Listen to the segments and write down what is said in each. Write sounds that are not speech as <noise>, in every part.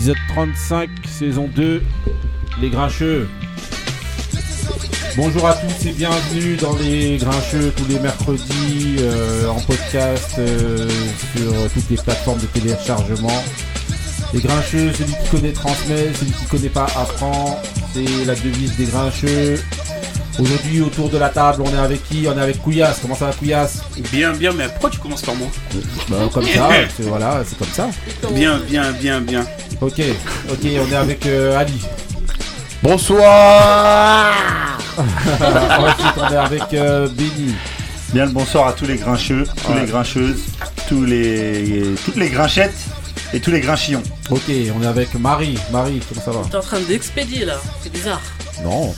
épisode 35, saison 2, les grincheux. Bonjour à tous et bienvenue dans les grincheux tous les mercredis euh, en podcast euh, sur toutes les plateformes de téléchargement. Les grincheux, celui qui connaît transmet, celui qui connaît pas apprend. C'est la devise des grincheux. Aujourd'hui, autour de la table, on est avec qui? On est avec Couillasse. Comment ça va, Couillasse? Bien, bien, mais pourquoi tu commences par moi? Bah, Comme ça, <laughs> c'est, voilà, c'est comme ça. Bien, bien, bien, bien. Ok, ok, on est avec euh, Ali. Bonsoir <laughs> Ensuite, on est avec euh, Benny. Bien le bonsoir à tous les grincheux, tous Ouais. les grincheuses, tous les, toutes les grinchettes et tous les grinchillons. Ok, on est avec Marie. Marie, comment ça va? T'es en train d'expédier là, c'est bizarre. Non,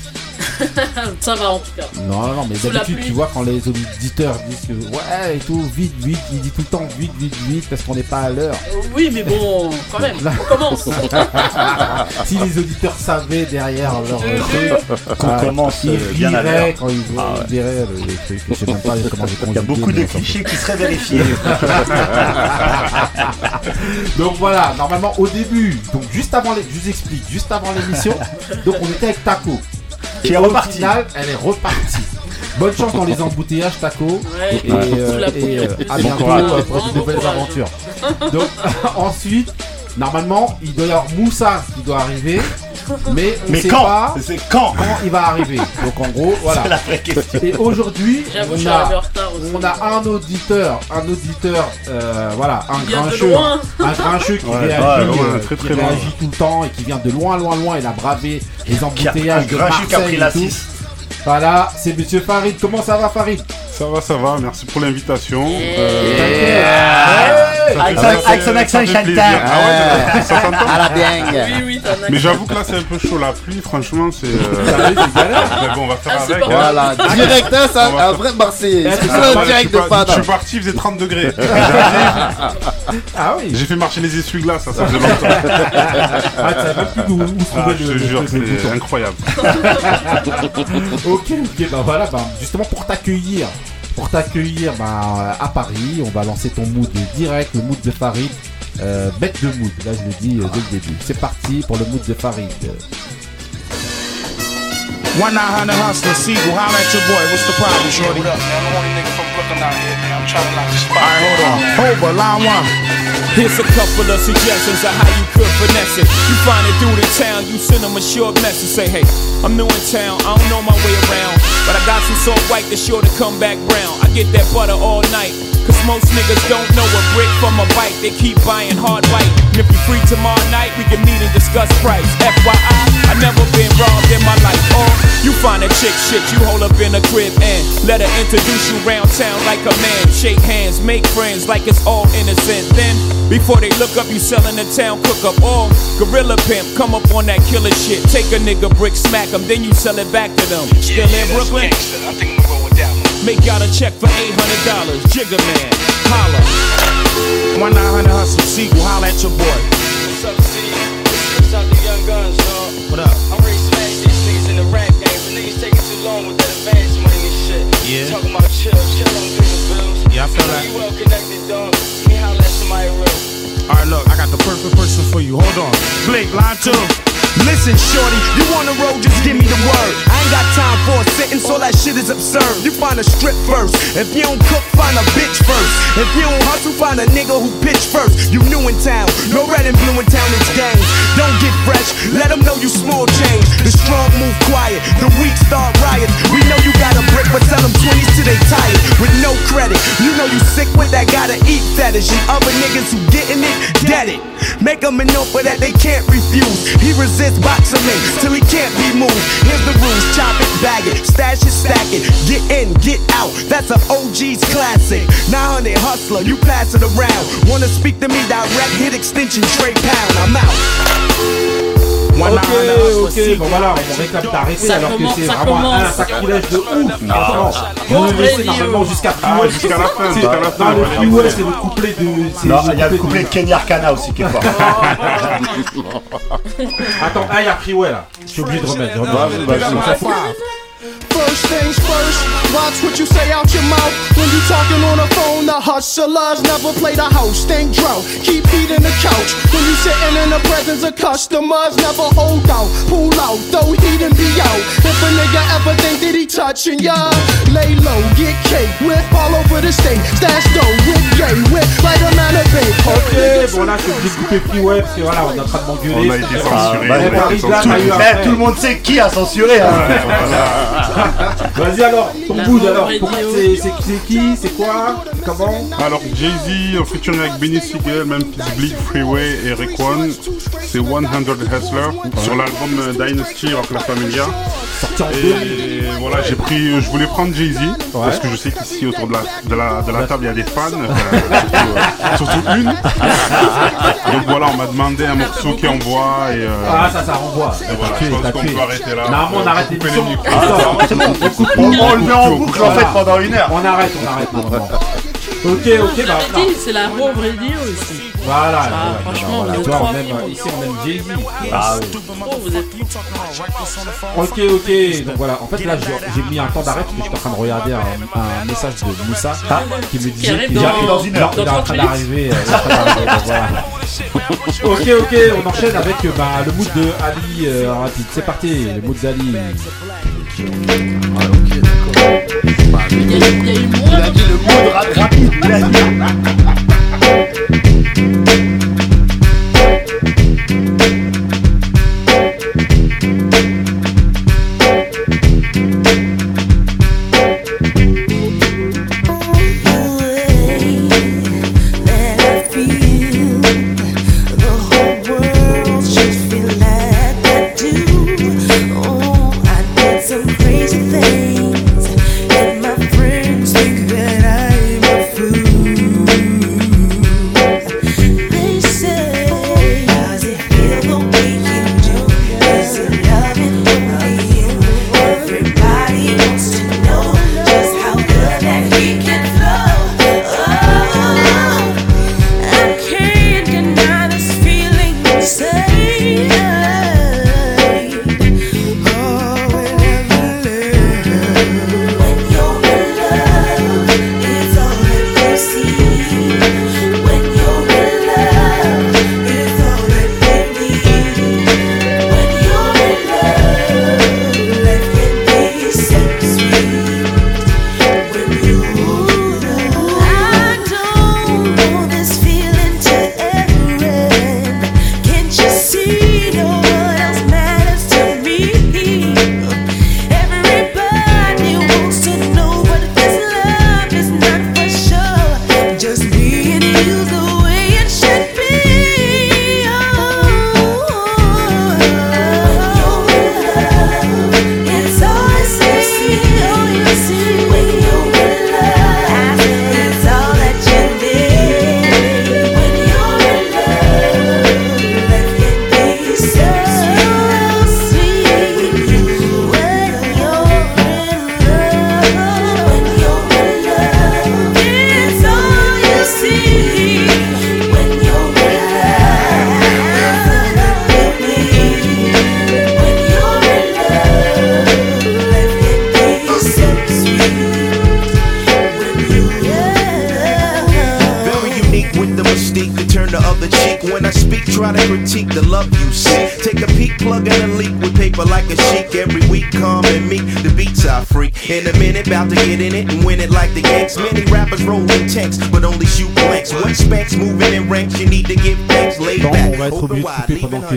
Ça va en tout cas. non, non, mais d'habitude, tu vois, quand les auditeurs disent que ouais et tout, vite, vite, il dit tout le temps vite, vite, vite, parce qu'on n'est pas à l'heure. Euh, Oui, mais bon, quand même, on commence. <laughs> si les auditeurs savaient derrière leur euh, truc, Qu'on ah, commence ils euh, bien à riraient l'heure. quand ils, Ah ouais. ils verraient le, le truc. Je sais même pas comment j'ai <laughs> Il y a beaucoup de clichés qui seraient vérifiés. <laughs> Donc voilà, normalement au début, donc juste avant les, je vous explique, juste avant l'émission, donc on était avec Taco. Qui est au reparti. final, elle est repartie. Bonne chance dans les embouteillages, Taco. Ouais, Et, euh, et, euh, à Bon bientôt courage. euh, pour de Bon nouvelles courage. aventures. Donc <laughs> ensuite, normalement, il doit y avoir Moussa qui doit arriver, mais on Mais sait quand pas C'est quand quand il va arriver. Donc en gros, <laughs> voilà. C'est la vraie question. Et aujourd'hui, on a, on a un auditeur, un auditeur, euh, voilà, un grincheux, un grincheux qui Ouais, réagit, ouais, euh, très, qui très loin. réagit tout le temps et qui vient de loin, loin, loin. Il a bravé les embouteillages de grincheux qui a Marseille pris la et tout. 6. Voilà, c'est Monsieur Farid. Comment ça va, Farid? Ça va, ça va, merci pour l'invitation. Et- Euh. Avec son- fait- avec son accent chantant. Ah ouais, ça, ça <laughs> s'entend À la dingue. Oui. Mais j'avoue que là c'est un peu chaud la pluie, franchement c'est. euh. <laughs> Mais bon, on va faire Ah, avec. hein. Voilà, direct, hein, ça, un vrai Marseillais. Eh, Ah, direct je, de je suis parti, il faisait 30 degrés. <laughs> Ah oui. J'ai fait marcher les essuie-glaces, ça, ça faisait longtemps. Ah, Ah, trouver je te jure, c'est incroyable. Ok, ok, bah voilà, bah, justement pour t'accueillir, pour t'accueillir bah, à Paris, on va lancer ton mood direct, le mood de Farid. Euh, bête de mood, là je le dis euh, dès le début. C'est parti pour le mood de Farid. One nine hundred hustler, Siegel, holla at your boy. What's the problem, shorty? What up, man? I'm only nigga from Brooklyn out here, man. I'm trying to lock the spot. Alright, hold on. Over, line one. Here's a couple of suggestions of how you could finesse it. You find it through the town, you send them a short message. Say, hey, I'm new in town, I don't know my way around. But I got some salt white that's sure to come back brown. I get that butter all night. Cause most niggas don't know a brick from a bike. They keep buying hard white. And if you free tomorrow night, we can meet and discuss price. FYI, I never been robbed in my life. Or you find a chick shit, you hold up in a crib and let her introduce you round town like a man. Shake hands, make friends like it's all innocent. Then, before they look up, you selling the town cook up. all. gorilla pimp, come up on that killer shit. Take a nigga brick, smack him, then you sell it back to them. Still in that's Brooklyn? gangsta. I think I'm gonna roll with that one. Make out a check for $800. Jigger man, holla. One nine hundred hustler, Siegel, holla at your boy. What's up, C? What's up, the young guns, dog? What up? Niggas taking too long with that advance money and shit. Yeah. Talking about chill, chill on paying bills. Yeah, I feel that. You well connected, dog. Can you holler at somebody real? Alright, look, I got the perfect person for you. Hold on. Blake, line two. Listen, shorty, you on the road, just give me the word. I ain't got time for a sentence, all that shit is absurd. You find a strip first. If you don't cook, find a bitch first. If you don't hustle, find a nigga who pitch first. You new in town, no red and blue in town, it's gang. Don't get fresh, let them know you small change. The strong move quiet, the weak start riots. We know you got a brick, but sell them 20s till they tired. With no credit, you know you sick with that gotta eat fetish. And other niggas who getting it, get it. Make them an offer that they can't refuse. He resists boxing me till he can't be moved. Here's the rules, chop it, bag it, stash it, stack it. Get in, get out, that's an OG's classic. 900 hustler, you pass it around. Wanna speak to me direct, hit extension, straight pound, I'm out. One Ok, ok, bon voilà, on d'arrêter Ça alors que c'est vraiment un sacrilège de ouf. Le laissez radio. normalement jusqu'à Ah, Freeway. jusqu'à la fin, C'est- jusqu'à la fin. Non, le ouais. Freeway, c'est le couplet de. c'est Non, il y a le couplet de- de Kenny Arcana aussi qui est fort. Attends, ah, il y a Freeway là. Je suis obligé de remettre. Je remets. Vas-y, vas-y. First things first, watch what you say out your mouth. When you talking on the phone, the hustlers never play the host. Think dro, keep beating the couch. When you sitting in the presence of customers, never hold out, pull out, throw heat and be out. If a nigga ever think that he touching ya, lay low, get cake, whip all over the state. Stash dough, whip gay, whip right amount of bait. Ok, bon là je suis obligé de couper parce que voilà, on est en train de m'engueuler. On a été censuré. bah, on a été Paris, là, censuré. t'as eu un- Eh, tout le monde sait qui a censuré. Hein. <laughs> Vas-y alors, ton Home alors, c'est qui, c'est quoi, comment Alors Jay-Z en featuring avec Benny Siegel, Memphis Bleak, Freeway et Rick One, c'est 100 Hustler sur l'album euh, Dynasty Rock La Familia. Sorti en. Et voilà, j'ai pris, je voulais prendre Jay-Z parce que je sais qu'ici autour de la, de la, de la table il y a des fans, euh, surtout, euh, surtout une. <laughs> Donc voilà, on m'a demandé un morceau qui envoie et euh, Ah ça, ça renvoie. et voilà, je pense qu'on peut arrêter là. Normalement on arrête les <laughs> c'est bon, on le met en boucle en fait pendant une heure. On arrête, on arrête. <laughs> Ok, ok, bah c'est la Home Radio ici. voilà. Ah, franchement, voilà, on aime, ici on aime Jay-Z. Ah oui. Oh, êtes Ok, ok, donc voilà, en fait là j'ai mis un temps d'arrêt parce que j'étais en train de regarder un, un message de Moussa qui me disait qu'il dans- arrive dans une heure. il est en Dans train 30 d'arriver. euh, train d'arriver, voilà. Ok, ok, on enchaîne avec euh, bah, le mood de Ali euh, rapide. C'est parti, le mood d'Ali. Moins Il a dit le mot de rap rapide.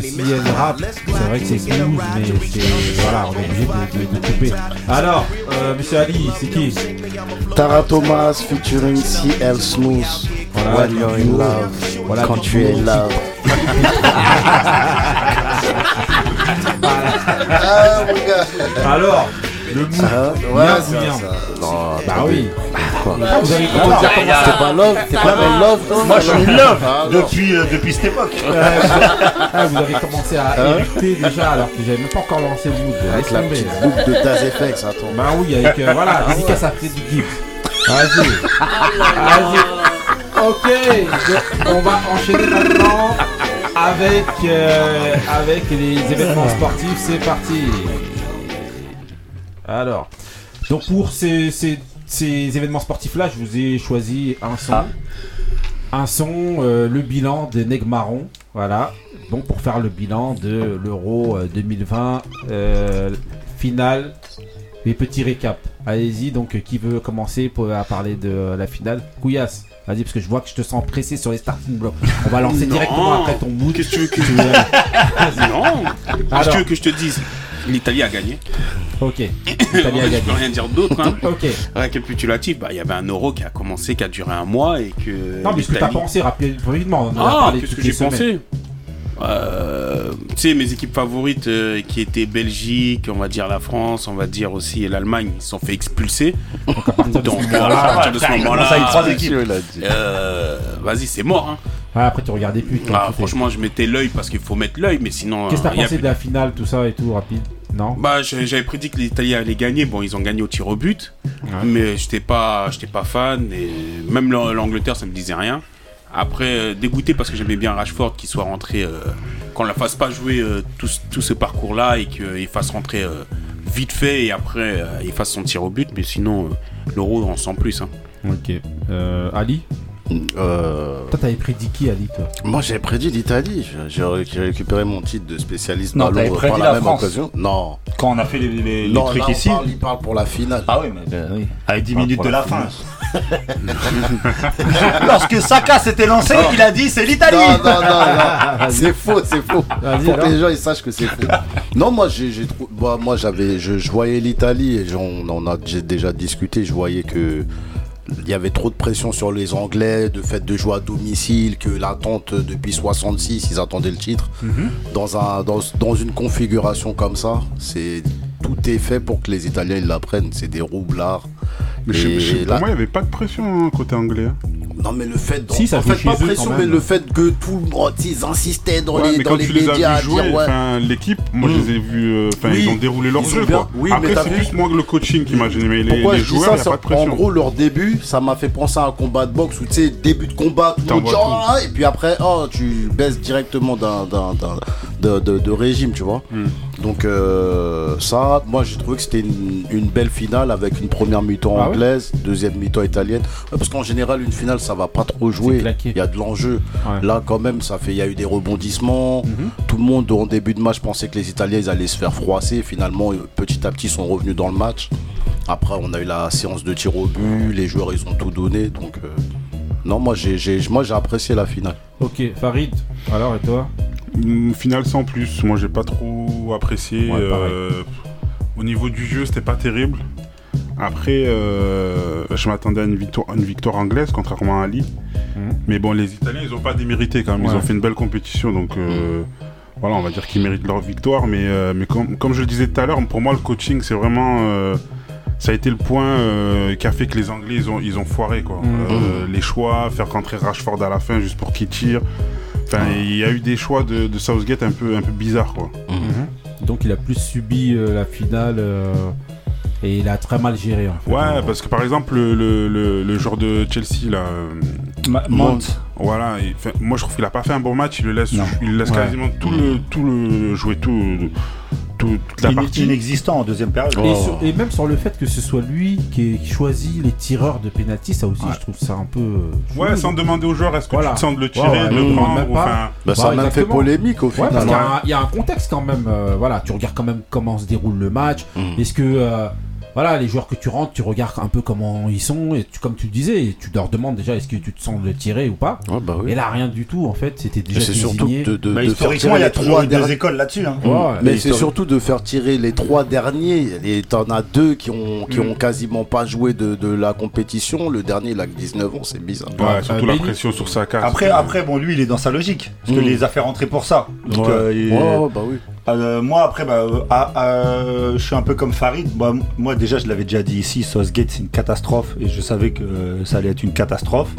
Que honey CN mixed rap. Let's C'est vrai que c'est smooth, mais c'est. Voilà, on est obligé de, de- de couper. Alors, euh, monsieur Ali, c'est qui Tara Thomas featuring CL Smooth. Voilà, When you're in love. Voilà, Quand tu es love. <laughs> Ah. Alors, le mood. Ah, bien ouais, bien. Non, Bah attendez. oui. Ah, vous avez Ah, pas love, c'est pas love. Moi je suis love Ah, depuis, euh, depuis cette époque. Ah, vous avez commencé à Hein éructer déjà alors que j'avais même pas encore lancé le mood. Avec la petite boucle de Taz FX, attends. Bah oui, avec euh, voilà, dédicace à Freddy Gibbs. Vas-y. Vas-y. Ok, donc, on va enchaîner maintenant avec, euh, avec les événements sportifs. C'est parti. Alors, donc pour ces, ces ces événements sportifs-là, je vous ai choisi un son. Ah. Un son, euh, le bilan de Neg Marron. Voilà. Donc pour faire le bilan de l'Euro euh, 2020, euh, finale et petit récap. Allez-y, donc euh, qui veut commencer pour, à parler de euh, la finale? Couillasse, vas-y, parce que je vois que je te sens pressé sur les starting blocks. On va lancer Non. directement après ton mood. Qu'est-ce que tu veux que Tu veux- <laughs> Non Qu'est-ce que tu veux que je te dise? L'Italie a gagné. Ok. <coughs> L'Italie a Je gagné. peux rien dire d'autre. Hein. Ok. Récapitulatif, bah, il y avait un euro qui a commencé, qui a duré un mois et que. Non, mais ce que t'as pensé rapide- rapidement. on Ah, qu'est-ce que j'ai pensé? Euh, tu sais, mes équipes favorites euh, qui étaient Belgique, on va dire la France, on va dire aussi l'Allemagne, ils se sont fait expulser. Donc, à partir de ce moment-là, euh, vas-y, c'est mort. Hein. Ah, après, tu regardais plus. Ah, franchement, je mettais l'œil parce qu'il faut mettre l'œil, mais sinon. Qu'est-ce que euh, t'as a pensé de la finale, tout ça et tout, rapide? Non? Bah, j'avais prédit que l'Italie allait gagner. Bon, ils ont gagné au tir au but, mais j'étais pas, j'étais pas fan et même l'A- l'Angleterre, ça me disait rien. Après, euh, dégoûté parce que j'aimais bien Rashford qui soit rentré, euh, qu'on la fasse pas jouer euh, tout, ce- parcours-là et qu'il fasse rentrer vite fait et après il fasse son tir au but. Mais sinon, l'Euro, on sent plus. Hein. Ok. Ali? Euh, Toi, t'avais prédit qui, Ali, toi Moi, j'ai prédit l'Italie. J'ai récupéré mon titre de spécialiste Non, par prédit la, la même France. occasion. Non. Quand on a fait les, les- les Non, trucs là, on ici. parle- il parle pour la finale. Ah oui, mais avec 10 Parle minutes pour de la la fin. <laughs> <laughs> Lorsque Saka s'était lancé, Non. il a dit c'est l'Italie. Non, non, non, non. <laughs> c'est faux, c'est faux. Faut que les gens ils sachent que c'est faux. Non, moi, j'ai, trou- moi, moi, j'avais, je, je voyais l'Italie et j'en- on en a j'ai déjà discuté. Je voyais que il y avait trop de pression sur les Anglais, de fait de jouer à domicile, que l'attente depuis 66, ils attendaient le titre. Mhm. Dans un, dans, dans une configuration comme ça, c'est tout est fait pour que les Italiens ils la prennent. C'est des roublards. Mais je- Et je- pour là- moi, il n'y avait pas de pression hein, côté anglais. hein. non mais le fait, Si, ça en fait pas pression, mais le fait que tout le monde, ils insistaient dans Ouais, les, mais dans quand les tu les as médias à vus jouer, dire ouais. l'équipe, moi je Mm. les ai vus, euh, enfin Oui, ils ont déroulé leur ils jeu ont bien- quoi. oui, mais Après t'as c'est plus moi le coaching qui m'a gêné, mais les, les joueurs, ça il a pas de pression. En gros, leur début, ça m'a fait penser à un combat de boxe où tu sais, début de combat, tout le monde T'envoies dit, Oh, ah et puis après, oh, tu baisses directement d'un, d'un- d'un- de, régime, tu vois. Mm. Donc, euh, ça, moi j'ai trouvé que c'était une, belle finale avec une première mi-temps Ah anglaise, deuxième mi-temps italienne. Ouais, parce qu'en général, une finale, ça va pas trop jouer. Il y a de l'enjeu. Ouais. Là, quand même, ça fait, il y a eu des rebondissements. Tout le monde, en début de match, pensait que les Italiens ils allaient se faire froisser. Finalement, euh, petit à petit, ils sont revenus dans le match. Après, on a eu la séance de tir au but. Les joueurs, ils ont tout donné. Donc, euh, non, moi, j'ai, j'ai- moi, j'ai apprécié la finale. Ok, Farid, alors et toi? Une finale sans plus, moi j'ai pas trop apprécié. Ouais, euh, au niveau du jeu, c'était pas terrible. Après, euh, je m'attendais à une victoire, une victoire anglaise, contrairement à Ali. Mhm. Mais bon, les Italiens, ils ont pas démérité quand même. Ils ont fait une belle compétition, donc euh, voilà, on va dire qu'ils méritent leur victoire. Mais, euh, mais comme, comme je le disais tout à l'heure, pour moi, le coaching, c'est vraiment. euh, ça a été le point euh, qui a fait que les Anglais, ils ont, ils ont foiré. Quoi. Mhm. Euh, les choix, faire rentrer Rashford à la fin juste pour qu'il tire. Enfin, il y a eu des choix de, de Southgate un peu, un peu bizarres. Quoi. Donc, il a plus subi euh, la finale euh, et il a très mal géré. En fait. Ouais, parce que par exemple, le, le, le, joueur de Chelsea, là. euh, Mount. Voilà, il fait- moi je trouve qu'il a pas fait un bon match, il le laisse, Non. il laisse Ouais. quasiment tout le, tout le, jouer tout, tout- toute la partie. Inexistant en deuxième période. Et, sur- et même sur le fait que ce soit lui qui, qui choisit les tireurs de penalty, ça aussi, je trouve ça un peu. euh, Ouais, sans demander aux joueurs est-ce que Voilà. tu te sens de le tirer, Ouais, ouais, de le prendre, même ou pas. Bah, ça a même fait polémique au Ouais, final. parce qu'il y, a hein. y a un contexte quand même. euh, voilà, tu regardes quand même comment se déroule le match. Mm. Est-ce que euh, voilà, les joueurs que tu rentres, tu regardes un peu comment ils sont et tu, comme tu le disais, et tu leur demandes déjà est-ce que tu te sens de le tirer ou pas. Ouais, bah oui. Et là, rien du tout en fait. C'était déjà c'est surtout de, de, Bah, de faire historiquement, tirer il y a trois derniers. écoles là-dessus. Hein. Ouais, Mais mais c'est surtout de faire tirer les trois derniers. Et t'en as deux qui ont, qui Mm. ont quasiment pas joué de, de la compétition. Le dernier, il a que 19 ans, c'est bizarre. Ouais, surtout Euh, la pression sur sa carte. Après, après, bon, lui, il est dans sa logique. Parce Mm. qu'il les a fait rentrer pour ça. Donc, Ouais. euh, il- Ouais, ouais, bah oui. Euh, moi, après, bah, euh, ah, euh, je suis un peu comme Farid. Bah, moi, déjà, je l'avais déjà dit ici, Southgate, c'est une catastrophe. Et je savais que euh, ça allait être une catastrophe.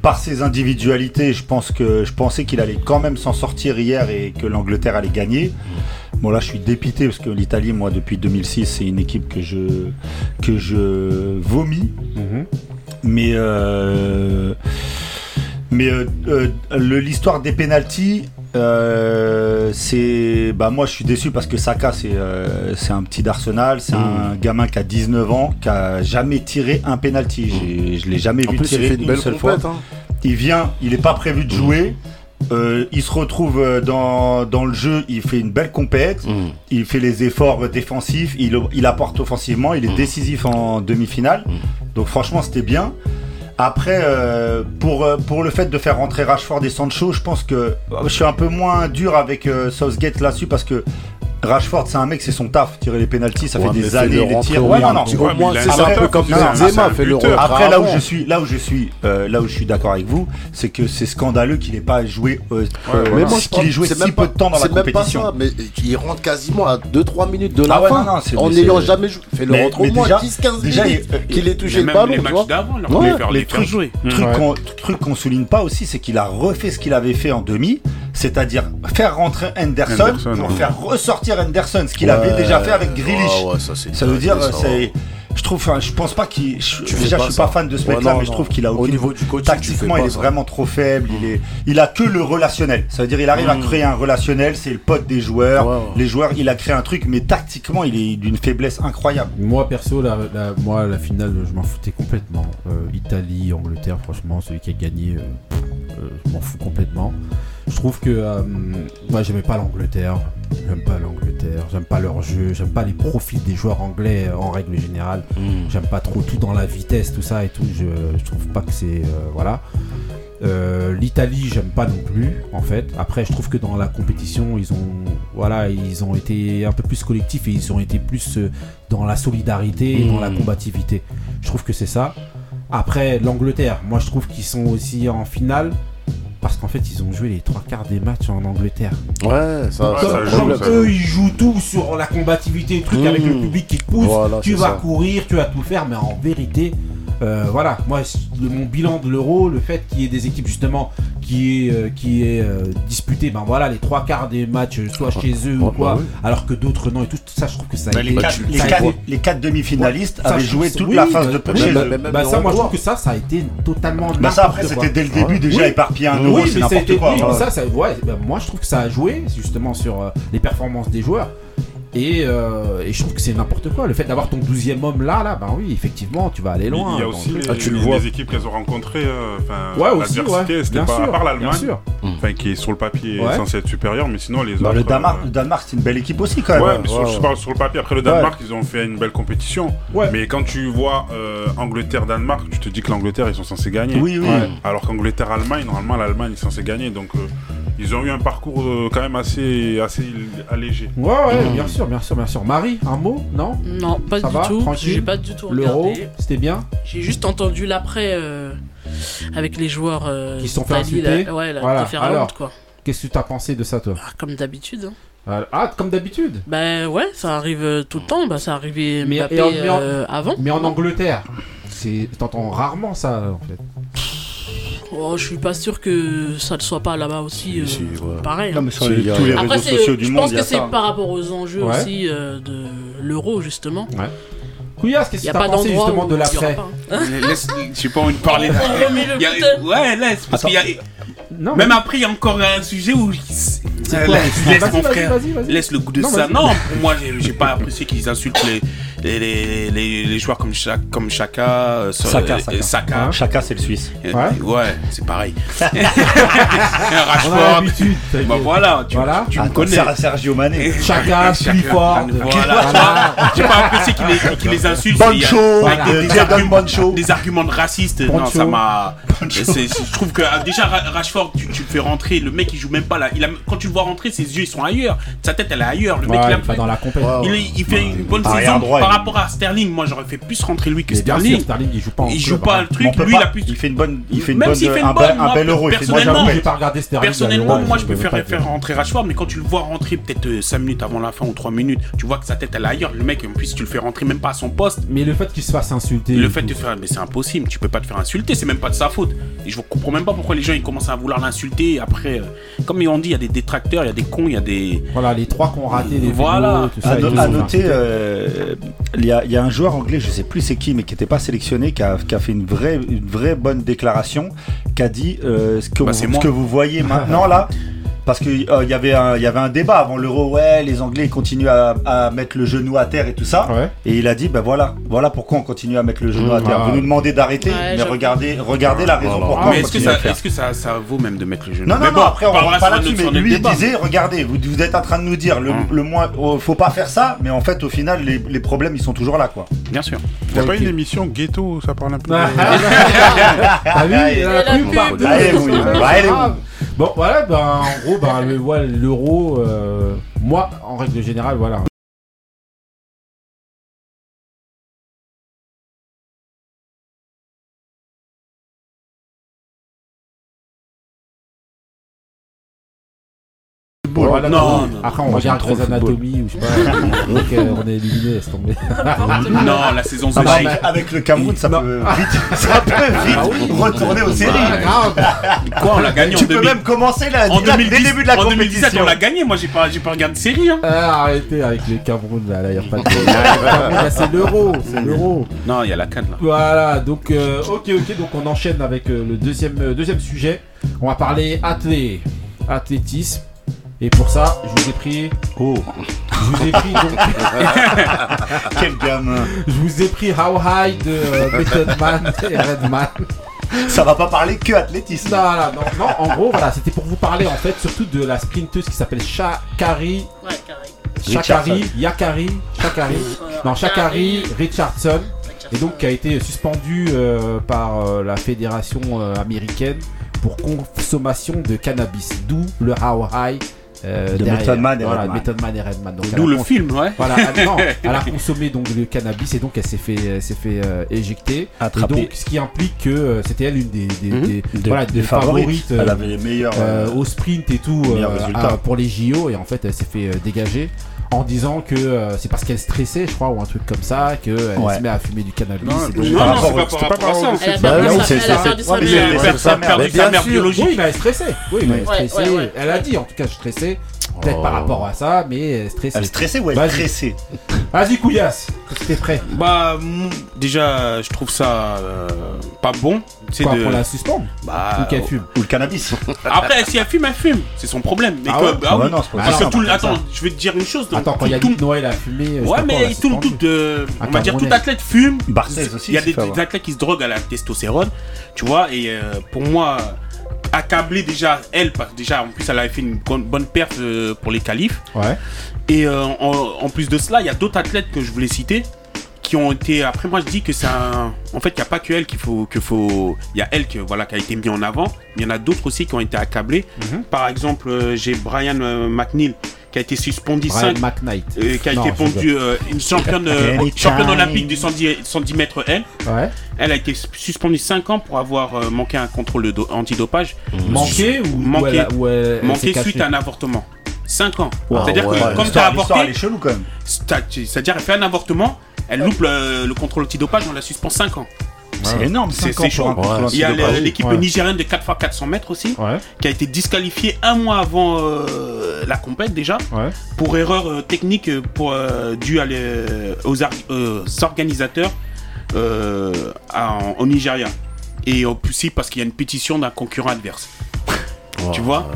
Par ses individualités, je, pense que, je pensais qu'il allait quand même s'en sortir hier et que l'Angleterre allait gagner. Bon, là, je suis dépité parce que l'Italie, moi, depuis 2006, c'est une équipe que je, que je vomis. Mhm. Mais, euh, mais euh, euh, l'histoire des pénalties, euh, c'est bah moi je suis déçu parce que Saka c'est euh, c'est un petit d'Arsenal, c'est un Mm. gamin qui a 19 ans, qui a jamais tiré un penalty. J'ai- Je l'ai jamais En vu plus, il tirer fait une une, belle seule fois. hein. Il vient, il est pas prévu de jouer. Euh, il se retrouve dans, dans le jeu, il fait une belle compète, Mm. il fait les efforts défensifs, il, il apporte offensivement, il est Mm. décisif en demi-finale. Donc franchement c'était bien. Après, euh, pour, euh, pour le fait de faire rentrer Rashford et Sancho, je pense que je suis un peu moins dur avec euh, Southgate là-dessus parce que Rashford, c'est un mec, c'est son taf. Tirer les penalties, ça Ouais, fait des années, il les au Ouais, moins non, non. mais c'est après- un peu comme Benzema fait le Après, là où je suis, là où je suis, euh, là où je suis d'accord avec vous, c'est que c'est scandaleux qu'il n'ait pas joué, euh, euh, Mais moi, qu'il ait joué si peu de temps dans la c'est même pas compétition. ça, mais il rentre quasiment à 2-3 minutes de la Ah fin en n'ayant jamais joué. Fait le rentre au moins déjà- 10-15 déjà, minutes il- qu'il ait touché le ballon. les tu matchs vois. d'avant, les trucs qu'on souligne pas aussi, c'est qu'il a refait ce qu'il avait fait en demi, c'est-à-dire faire rentrer Henderson, Henderson, pour ouais. faire ressortir Henderson, ce qu'il Ouais. avait déjà fait avec Grealish. Ouais, ça, veut dire, c'est, je trouve, enfin, je pense pas qu'il, je- déjà, pas je suis ça. pas fan de ce mec-là, mais je trouve qu'il a Au aucune- niveau du coaching, tu tactiquement, il est ça. vraiment trop faible. Il est, il a que le relationnel. Ça veut dire, il arrive à Mm. créer un relationnel, c'est le pote des joueurs. Les joueurs, il a créé un truc, mais tactiquement, il est d'une faiblesse incroyable. Moi perso, la, la- moi la finale, je m'en foutais complètement. Euh, Italie, Angleterre, franchement, celui qui a gagné, euh, euh, je m'en fous complètement. Je trouve que euh, moi j'aimais pas l'Angleterre, j'aime pas l'Angleterre, j'aime pas leur jeu, j'aime pas les profils des joueurs anglais euh, en règle générale. Mm. J'aime pas trop tout dans la vitesse, tout ça et tout. Je, je trouve pas que c'est euh, voilà. Euh, L'Italie, j'aime pas non plus, en fait. Après, je trouve que dans la compétition, ils ont, voilà, ils ont été un peu plus collectifs et ils ont été plus dans la solidarité et dans la combativité. Je trouve que c'est ça. Après, l'Angleterre, moi, je trouve qu'ils sont aussi en finale parce qu'en fait, ils ont joué les trois quarts des matchs en Angleterre. Ouais, ça, joue, Comme ça eux, ils jouent tout sur la combativité, le truc avec le public qui te pousse. Voilà, tu vas ça. courir, tu vas tout faire, mais en vérité, euh, voilà, moi, de mon bilan de l'euro, le fait qu'il y ait des équipes justement qui est, euh, qui est euh, disputé, ben voilà, les trois quarts des matchs, soit chez eux ou quoi, bah oui. alors que d'autres non et tout, ça, je trouve que ça a Bah, été. les, Bah, quatre, les, quatre, été- les quatre demi-finalistes avaient joué toute oui, la phase bah, de bah, poule bah, bah, ça, moi, je trouve que ça, ça a été totalement. Bah ça après c'était dès le début déjà Oui. éparpillé un euro, mais c'est n'importe été- quoi. oui, mais Ouais. ça, ça- ouais, bah, moi je trouve que ça a joué justement sur euh, les performances des joueurs. Et, euh, et je trouve que c'est n'importe quoi. Le fait d'avoir ton 12 homme là, là, ben oui, effectivement, tu vas aller loin. Il y a aussi euh, les, Ah, tu le les- vois. les équipes qu'elles ont rencontrées. euh, Ouais, aussi, l'adversité, ouais. c'était Bien pas à sûr, part bien l'Allemagne, sûr. enfin qui est sur le papier Ouais. censé être supérieur, mais sinon les Bah, autres. le Danemark, euh, le Danemark c'est une belle équipe aussi quand même. Ouais, mais sur, je parle sur le papier. Après le Danemark, ils ont fait une belle compétition. Ouais. Mais quand tu vois euh, Angleterre-Danemark, tu te dis que l'Angleterre, ils sont censés gagner. Oui, oui. Ouais. Alors qu'Angleterre-Allemagne, normalement, l'Allemagne est censée gagner. Donc, euh, ils ont eu un parcours euh, quand même assez, assez allégé. Ouais, ouais, bien sûr, bien sûr, bien sûr. Marie, un mot Non? Non, pas Ça du va, tout. tranquille? J'ai pas du tout L'euro, regardé. c'était bien? J'ai juste entendu l'après euh, avec les joueurs euh, Qui se sont fait d'Italie, insulter? Là. Ouais, Voilà. la Alors. honte, quoi. Qu'est-ce que tu as pensé de ça, toi? Ah, Comme d'habitude. hein. Ah, comme d'habitude? Bah ouais, ça arrive euh, tout le temps. Bah ça arrivait Mais- Mbappé et en- mais en- euh, avant. Mais en Angleterre, c'est t'entends rarement ça, en fait. Oh, je suis pas sûr que ça ne soit pas là-bas aussi. euh, Si, ouais. Pareil. Non hein. mais sur Si, les- y tous les Après, réseaux c'est- sociaux du je monde, pense y a que c'est par rapport aux enjeux Ouais. aussi euh, de l'euro justement. Couillasse, qu'est-ce Il y que a t'as pas pensé justement de y l'après pas, <laughs> hein. Laisse, j'ai pas envie de parler. Il y a- ouais, laisse, parce qu'il y a. Non, Même après, il y a encore un sujet où. Euh, quoi laisse, Vas-y, laisse vas-y, mon vas-y, frère. vas-y, vas-y. Laisse le goût de Non, ça. Non, pour moi, j'ai j'ai pas apprécié qu'ils insultent les, les, les, les, les joueurs comme, Cha- comme Chaka. euh, Saka, Saka. Saka. Chaka c'est le Suisse. Euh, Ouais. Ouais, c'est pareil. <laughs> <laughs> On a Rashford. Bah voilà, tu, Voilà. tu me connais. Ser- Sergio Mané. Chaka. Clifford. Voilà, tu. J'ai pas apprécié qu'il les, qu'il les insulte. Boncho, Voilà. des, des arguments, des arguments de racistes. Non, ça m'a. Je trouve que euh, déjà Ra- Rashford, tu, tu le fais rentrer. Le mec, il joue même pas là. Il a, quand tu le vois rentrer, ses yeux ils sont ailleurs. Sa tête, elle est ailleurs. Le mec, Ouais, il a il va dans la il, il fait une bonne saison par rapport à Sterling. Moi, j'aurais fait plus rentrer lui que Mais bien sûr, Sterling. Sterling, il joue pas en Il club, joue pas hein. le truc. Lui, pas- il a plus. il fait une bonne, il fait une Même bonne, s'il fait une un, bonne, bel, un moi, bel euro, personnellement, Moi, j'ai pas regardé Sterling. Personnellement, moi je peux préfère faire rentrer Rashford, mais quand tu le vois rentrer peut-être 5 minutes avant la fin ou 3 minutes, tu vois que sa tête elle est ailleurs. Le mec, en plus, tu le fais rentrer même pas à son poste. Mais le fait qu'il se fasse insulter. Le fait de faire, mais c'est impossible, tu peux pas te faire insulter, c'est même pas de sa faute. Et je comprends même pas pourquoi les gens ils commencent à vouloir l'insulter. Après, euh, comme ils ont dit, il y a des détracteurs, il y a des cons, il y a des. Voilà, les trois qui ont raté les Voilà. À, noter, euh, il y, a, il y a un joueur anglais, je sais plus c'est qui, mais qui n'était pas sélectionné, qui a, qui a fait une vraie, une vraie bonne déclaration, qui a dit euh, ce, que Bah, vous, ce que vous voyez <laughs> maintenant là, parce qu'il y, avait un- il y avait un débat avant l'euro, ouais, les Anglais ils continuent à, à mettre le genou à terre et tout ça. Et il a dit, ben voilà, voilà pourquoi on continue à mettre le genou Mmh, à terre. ah. Vous nous demandez d'arrêter, Ouais, mais regardez, regardez la raison pourquoi mais on est-ce que, continue à ça, le faire. est-ce que ça, ça vaut même de mettre le genou? Non, non, Mais non, après on va pas là-dessus, mais lui il disait, regardez, vous, vous êtes en train de nous dire le, Hum. le moins, oh, faut pas faire ça, mais en fait au final les, les problèmes ils sont toujours là quoi. Bien sûr. Y'a pas une émission ghetto où ça parle un peu <laughs> T'as. <laughs> Allez, Bon, voilà, ben, en gros, ben, le- l'euro, euh, moi, en règle générale, voilà. Non, non, non, Après, on regarde j'aime trop Grey's le football. Anatomy ou je sais pas. <laughs> Donc, euh, on est éliminé, laisse tomber. Non, la saison Ah, 2. bah, avec, avec le Cameroun, ça peut vite, <laughs> ça peut vite Ah oui. retourner aux séries. Ah, grave. Quoi, on l'a gagné Tu en peux 2000. même commencer là, En dès 2010, le début de la en compétition. 2017, on l'a gagné. Moi, j'ai pas, j'ai pas regardé de série. Hein. Ah, arrêtez avec le Cameroun, là, là, y a pas de. <laughs> Là, c'est l'euro, c'est l'euro. Non, il y a la canne là. Voilà, donc euh, ok ok, donc on enchaîne avec euh, le deuxième, euh, deuxième sujet. On va parler athlé, athlétisme. Et pour ça, je vous ai pris. Oh Je vous ai pris donc. <laughs> Quel gamin Je vous ai pris How High de euh, Method Man et Redman. Ça va pas parler que athlétisme. Non, non, non, non, en gros, voilà, c'était pour vous parler en fait surtout de la sprinteuse qui s'appelle Shakari. Ouais. Shakari, Richardson. Yakari, Shakari, non Shakari Richardson, et donc qui a été suspendu euh, par euh, la fédération euh, américaine pour consommation de cannabis, d'où le How High. Euh, De derrière. Method Man et voilà, Redman. Method Man et Redman. Donc, D'où a le film, ouais. Voilà, elle, non, <laughs> elle a consommé donc le cannabis et donc elle s'est fait, elle s'est fait euh, éjecter. Attraper. Et donc ce qui implique que euh, c'était elle une des, des, des- Des- voilà, des des favorites. favorites. Elle avait les meilleurs. au sprint et tout euh, à- pour les JO et en fait elle s'est fait euh, dégager en disant que euh, c'est parce qu'elle stressait je crois ou un truc comme ça que elle Ouais. se met à fumer du cannabis Non, non, Non, non, non, c'est c'est pas pas par rapport à ça. Elle a perdu sa- mère. biologique. oui mais elle stressait oui mais elle stressait elle a dit en tout cas je stressais peut-être Oh. par rapport à ça mais elle stressait Elle stressait ou elle Vas-y. stressait vas-y Couillasse est-ce que t'es prêt Bah, déjà, je trouve ça euh, pas bon. C'est quoi de. pour la suspendre Bah, ou qu'elle fume Ou le cannabis Après, si elle fume, elle fume. C'est son problème. Mais Ah que- ouais bah Ah oui. non, c'est pas Parce ça, que tout le- Attends, je vais te dire une chose. donc, attends quand il y a tout- Noël fumé je sais Ouais, mais tout, suspendu. tout, euh, on va dire tout athlète fume. Barthez aussi, Il y a des, athlètes qui se droguent à la testostérone, tu vois. Et euh, pour moi, accabler déjà elle, parce que déjà en plus elle avait fait une bonne, perf euh, pour les qualifs. ouais Et euh, en, en plus de cela, il y a d'autres athlètes que je voulais citer qui ont été. Après, moi, je dis que un. En fait, il n'y a pas que elle qu'il faut. Que faut... Il y a elle que, voilà, qui a été mis en avant. Il y en a d'autres aussi qui ont été accablés. Mhm. Par exemple, euh, j'ai Brian euh, McNeil qui a été suspendu Brian 5 McKnight euh, qui a Non, été je pondu euh, une championne, championne olympique du 110, 110 mètres L. ouais Elle a été suspendue 5 ans pour avoir manqué un contrôle antidopage. manqué ou Manqué. ou elle, elle- elle Manqué suite à un avortement. 5 ans. Wow, C'est-à-dire ouais. que comme tu as elle avorté, est chelou quand même. c'est- c'est-à-dire elle fait un avortement, elle loupe le, le contrôle antidopage, on la suspend 5 ans. C'est énorme, C'est 5 ans c'est pour chaud. Il y a l'équipe Ouais. nigérienne de 4x400 mètres aussi, ouais qui a été disqualifiée un mois avant euh, la compète déjà, ouais pour erreur euh, technique pour, euh, due à les- aux, organisateurs euh, à- en- au Nigeria. Et aussi parce qu'il y a une pétition d'un concurrent adverse. Tu vois?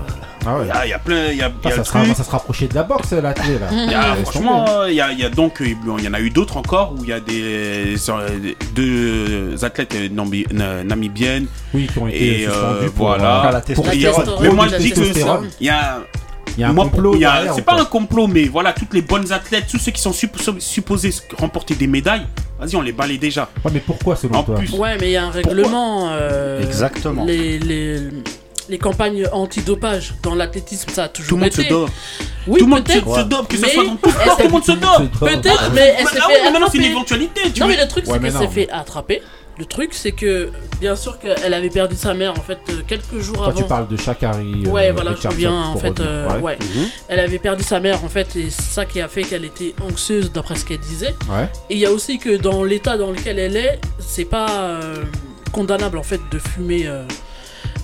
Ah ouais Il y a- il y, a plein. Il y a, il y Ah, a ça, le sera, truc. ça se rapprochait de la boxe, la télé, là. Il y a- Laisse franchement, euh, il y a, il y a donc, euh, il y en a eu d'autres encore où il y a des euh, deux athlètes euh, nambi- na- namibiennes Oui, qui ont été et euh, suspendus pour, voilà. euh, Ah, la pour- Mais moi je dis que testostérone. il y a Il y a un moi, complot c'est pas un complot, mais voilà, toutes les bonnes athlètes, tous ceux qui sont suppo- supposés remporter des médailles, vas-y, on les balaye déjà. Ouais, mais pourquoi selon En toi plus, Ouais, mais il y a un règlement. euh, Exactement. Les, les, les campagnes antidopage dans l'athlétisme, ça a tout toujours le monde été. se dope. Oui, tout le monde se, dope, que ce Mais soit dans tout sport, tout le monde se tout dope. Peut-être, mais elle s'est ah fait oui, mais maintenant c'est une attraper. éventualité. Tu Non, mais le truc, c'est qu'elle s'est fait attraper. Le truc, c'est que, bien sûr, qu'elle avait perdu sa mère, en fait, euh, quelques jours Toi, avant. tu parles de Shakari. euh, Ouais, voilà, je reviens en fait. euh, Ouais. ouais. Mhm. Elle avait perdu sa mère en fait, et c'est ça qui a fait qu'elle était anxieuse d'après ce qu'elle disait. Ouais. Et il y a aussi que dans l'état dans lequel elle est, c'est pas euh, condamnable en fait de fumer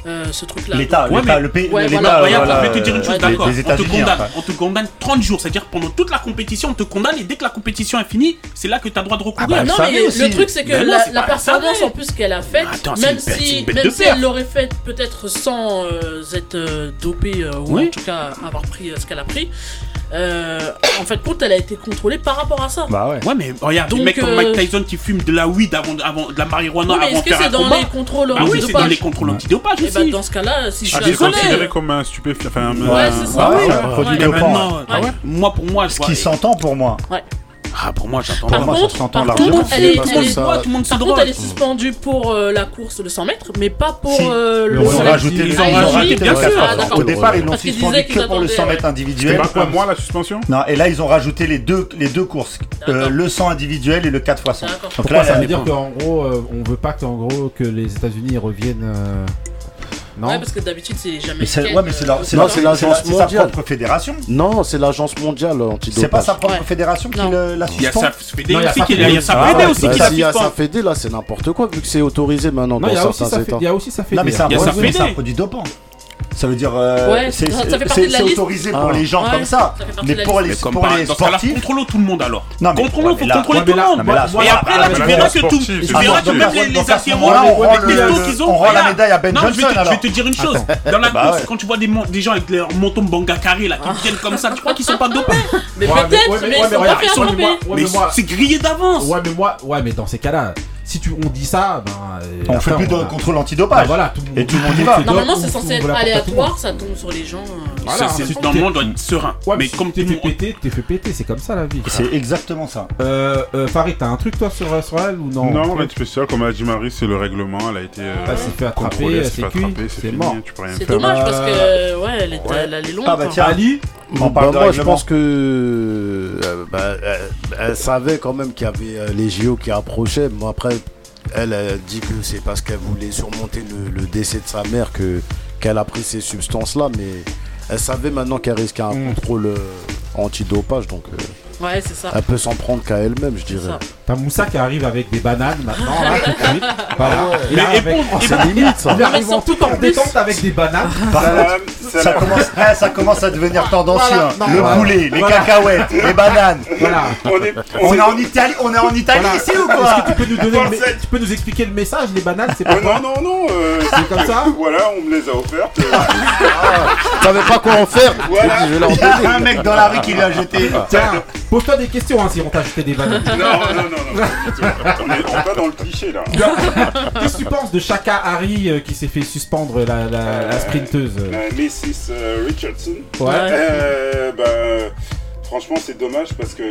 euh, euh, ce truc-là. L'État, Ouais, l'État, mais- le pays, Ouais, l'État, voilà. Regarde, voilà, je vais te dire une euh, chose, d'accord. On te États-Unis, condamne, on te condamne 30 jours, c'est-à-dire pendant toute la compétition, on te condamne et dès que la compétition est finie, c'est là que tu as droit de recourir. bah, non, mais aussi. le truc, c'est que la, la performance en plus qu'elle a faite, même si, même si elle l'aurait faite peut-être sans euh, être euh, dopée, euh, ou Oui. en tout cas avoir pris euh, ce qu'elle a pris, euh, en fait, compte, elle a été contrôlée par rapport à ça. Bah ouais. Ouais, mais regarde, Donc, des mecs comme euh, Mike Tyson qui fument de la weed avant, avant de la marijuana Oui, mais avant est-ce de que faire c'est un dans combat. les contrôles Ah oui, c'est dans les contrôles antidopage Et bah, aussi. dans ce cas-là, si je Ah, suis c'est désolé. considéré comme un stupéfiant. Enfin, un- Ouais, c'est ça. Ah oui, ouais, un produit ouais. Maintenant, Ah ouais moi pour moi, je Ce qui s'entend pour moi. Ah, pour moi, j'entends Par moi, ça contre, s'entend par largement. contre, elle est, parce elle que est- ça- Ouais, tout le monde se par elle est suspendue pour euh, la course de 100 mètres, mais pas pour Si. euh, le Ils ont 100 rajouté, ils ils ont rajouté, rajouté bien sûr. 4 Ah, d'accord. Au départ, ils l'ont Parce qu'ils suspendu disaient que qu'ils pour le 100 attendaient, mètres C'était individuel. pas un mois la suspension Non, et là, ils ont rajouté les deux, les deux courses, euh, D'accord. le 100 individuel et le 4 x 100. D'accord. Donc Pourquoi là, ça veut dire pas- qu'en gros, euh, on veut pas gros que les États-Unis reviennent. euh, Non. Ouais, parce que d'habitude, c'est jamais. Mais c'est ouais, mais c'est leur- c'est Non, leur- c'est l'agence c'est la- c'est sa mondiale. propre fédération. Non, c'est l'agence mondiale antidopage. C'est pas sa propre Ouais. fédération qui le- la Il y a suspend. sa fédé Non, il y a aussi sa qui fédé il y a sa aussi. fédé Ah, aussi Bah, qui la s'il y a suspend. sa fédé, là, c'est n'importe quoi, vu que c'est autorisé maintenant Non, il dans a aussi certains ça États. Il y a aussi ça fait. Non, mais c'est un Il y a sa produit- fédé. c'est un produit dopant. Ça veut dire, euh, Ouais, c'est ça- ça fait c'est- partie de la c'est liste. autorisé pour Ah. les gens Ouais, comme ça. Mais pour les, Mais comme pour les sportifs, contrôlons tout le monde alors. Non, mais- Contrôlons, ouais, faut mais là- contrôler ouais, tout le monde. Et après, là, tu verras la que tout. Tu verras que même les- athléros, on rend les testos qu'ils ont. on rend la médaille à Ben Non, je vais Johnson, te- Je vais te dire une <laughs> chose. Dans la Bah course, quand tu vois des gens avec leur menton banga carré là, qui viennent comme ça, tu crois qu'ils sont pas dopés? Mais peut-être, mais, ils sont pas Mais mais moi- c'est grillé d'avance. Ouais, mais moi, ouais, mais dans ces cas-là, si tu, on dit ça, ben. euh, on fait plus de a- contrôle Bah, antidopage. voilà, tout le monde. Et tout le monde y va. Normalement, on- c'est on censé être aléatoire, ça tombe sur les gens. euh. Voilà, Normalement, on doit être serein. Ouais, Mais comme t'es fait péter, t'es fait péter, c'est comme ça la vie. C'est exactement ça. Euh, euh, Farid, t'as un truc toi sur, sur elle ou non? Non, rien de spécial. Comme a dit Marie, c'est le règlement. Elle a été. euh, Elle s'est fait attraper, contrôlée, elle s'est c'est fait cuit, attraper, c'est fini, mort. Tu peux rien C'est dommage parce que ouais, elle, était, elle allait loin. Ah bah tiens. Ali? On parle Bah, de moi, je pense que euh, bah, elle, elle savait quand même qu'il y avait euh, les JO qui approchaient. Moi, après, elle, elle dit que c'est parce qu'elle voulait surmonter le, le décès de sa mère que qu'elle a pris ces substances-là, mais elle savait maintenant qu'elle risquait un Mm. contrôle euh, antidopage, donc euh, Ouais, c'est ça. elle peut s'en prendre qu'à elle-même, je dirais. ça. T'as Moussa qui arrive avec des bananes maintenant, là, tout de suite. Voilà. Il arrive avec- C'est limite ça. il arrive en tout en détente avec des bananes. Par contre, ça commence, eh, ça commence à devenir tendancieux. Voilà, hein. non, le voilà. poulet, les Voilà. cacahuètes, les bananes. Voilà. On est, On est en Italie, on est en Italie Voilà. ici ou Est-ce quoi que tu peux nous donner le, Forcette. mé- tu peux nous expliquer le message Les bananes, c'est pas Oh, non, non, non. euh, C'est comme ça Voilà, on me les a offertes. euh, Tu savais pas quoi en faire Voilà. Je vais leur Il y a donner. un mec dans la rue qui l'a jeté. Tiens, pose-toi des questions hein, si on t'a acheté des bananes. non, non, non, non. du tout. On est on est pas dans le cliché là. Qu'est-ce que tu penses de Shaka Harry euh, qui s'est fait suspendre la, la, la sprinteuse euh Euh, Mrs. euh, Richardson. Ouais. Euh, bah, franchement, c'est dommage parce que,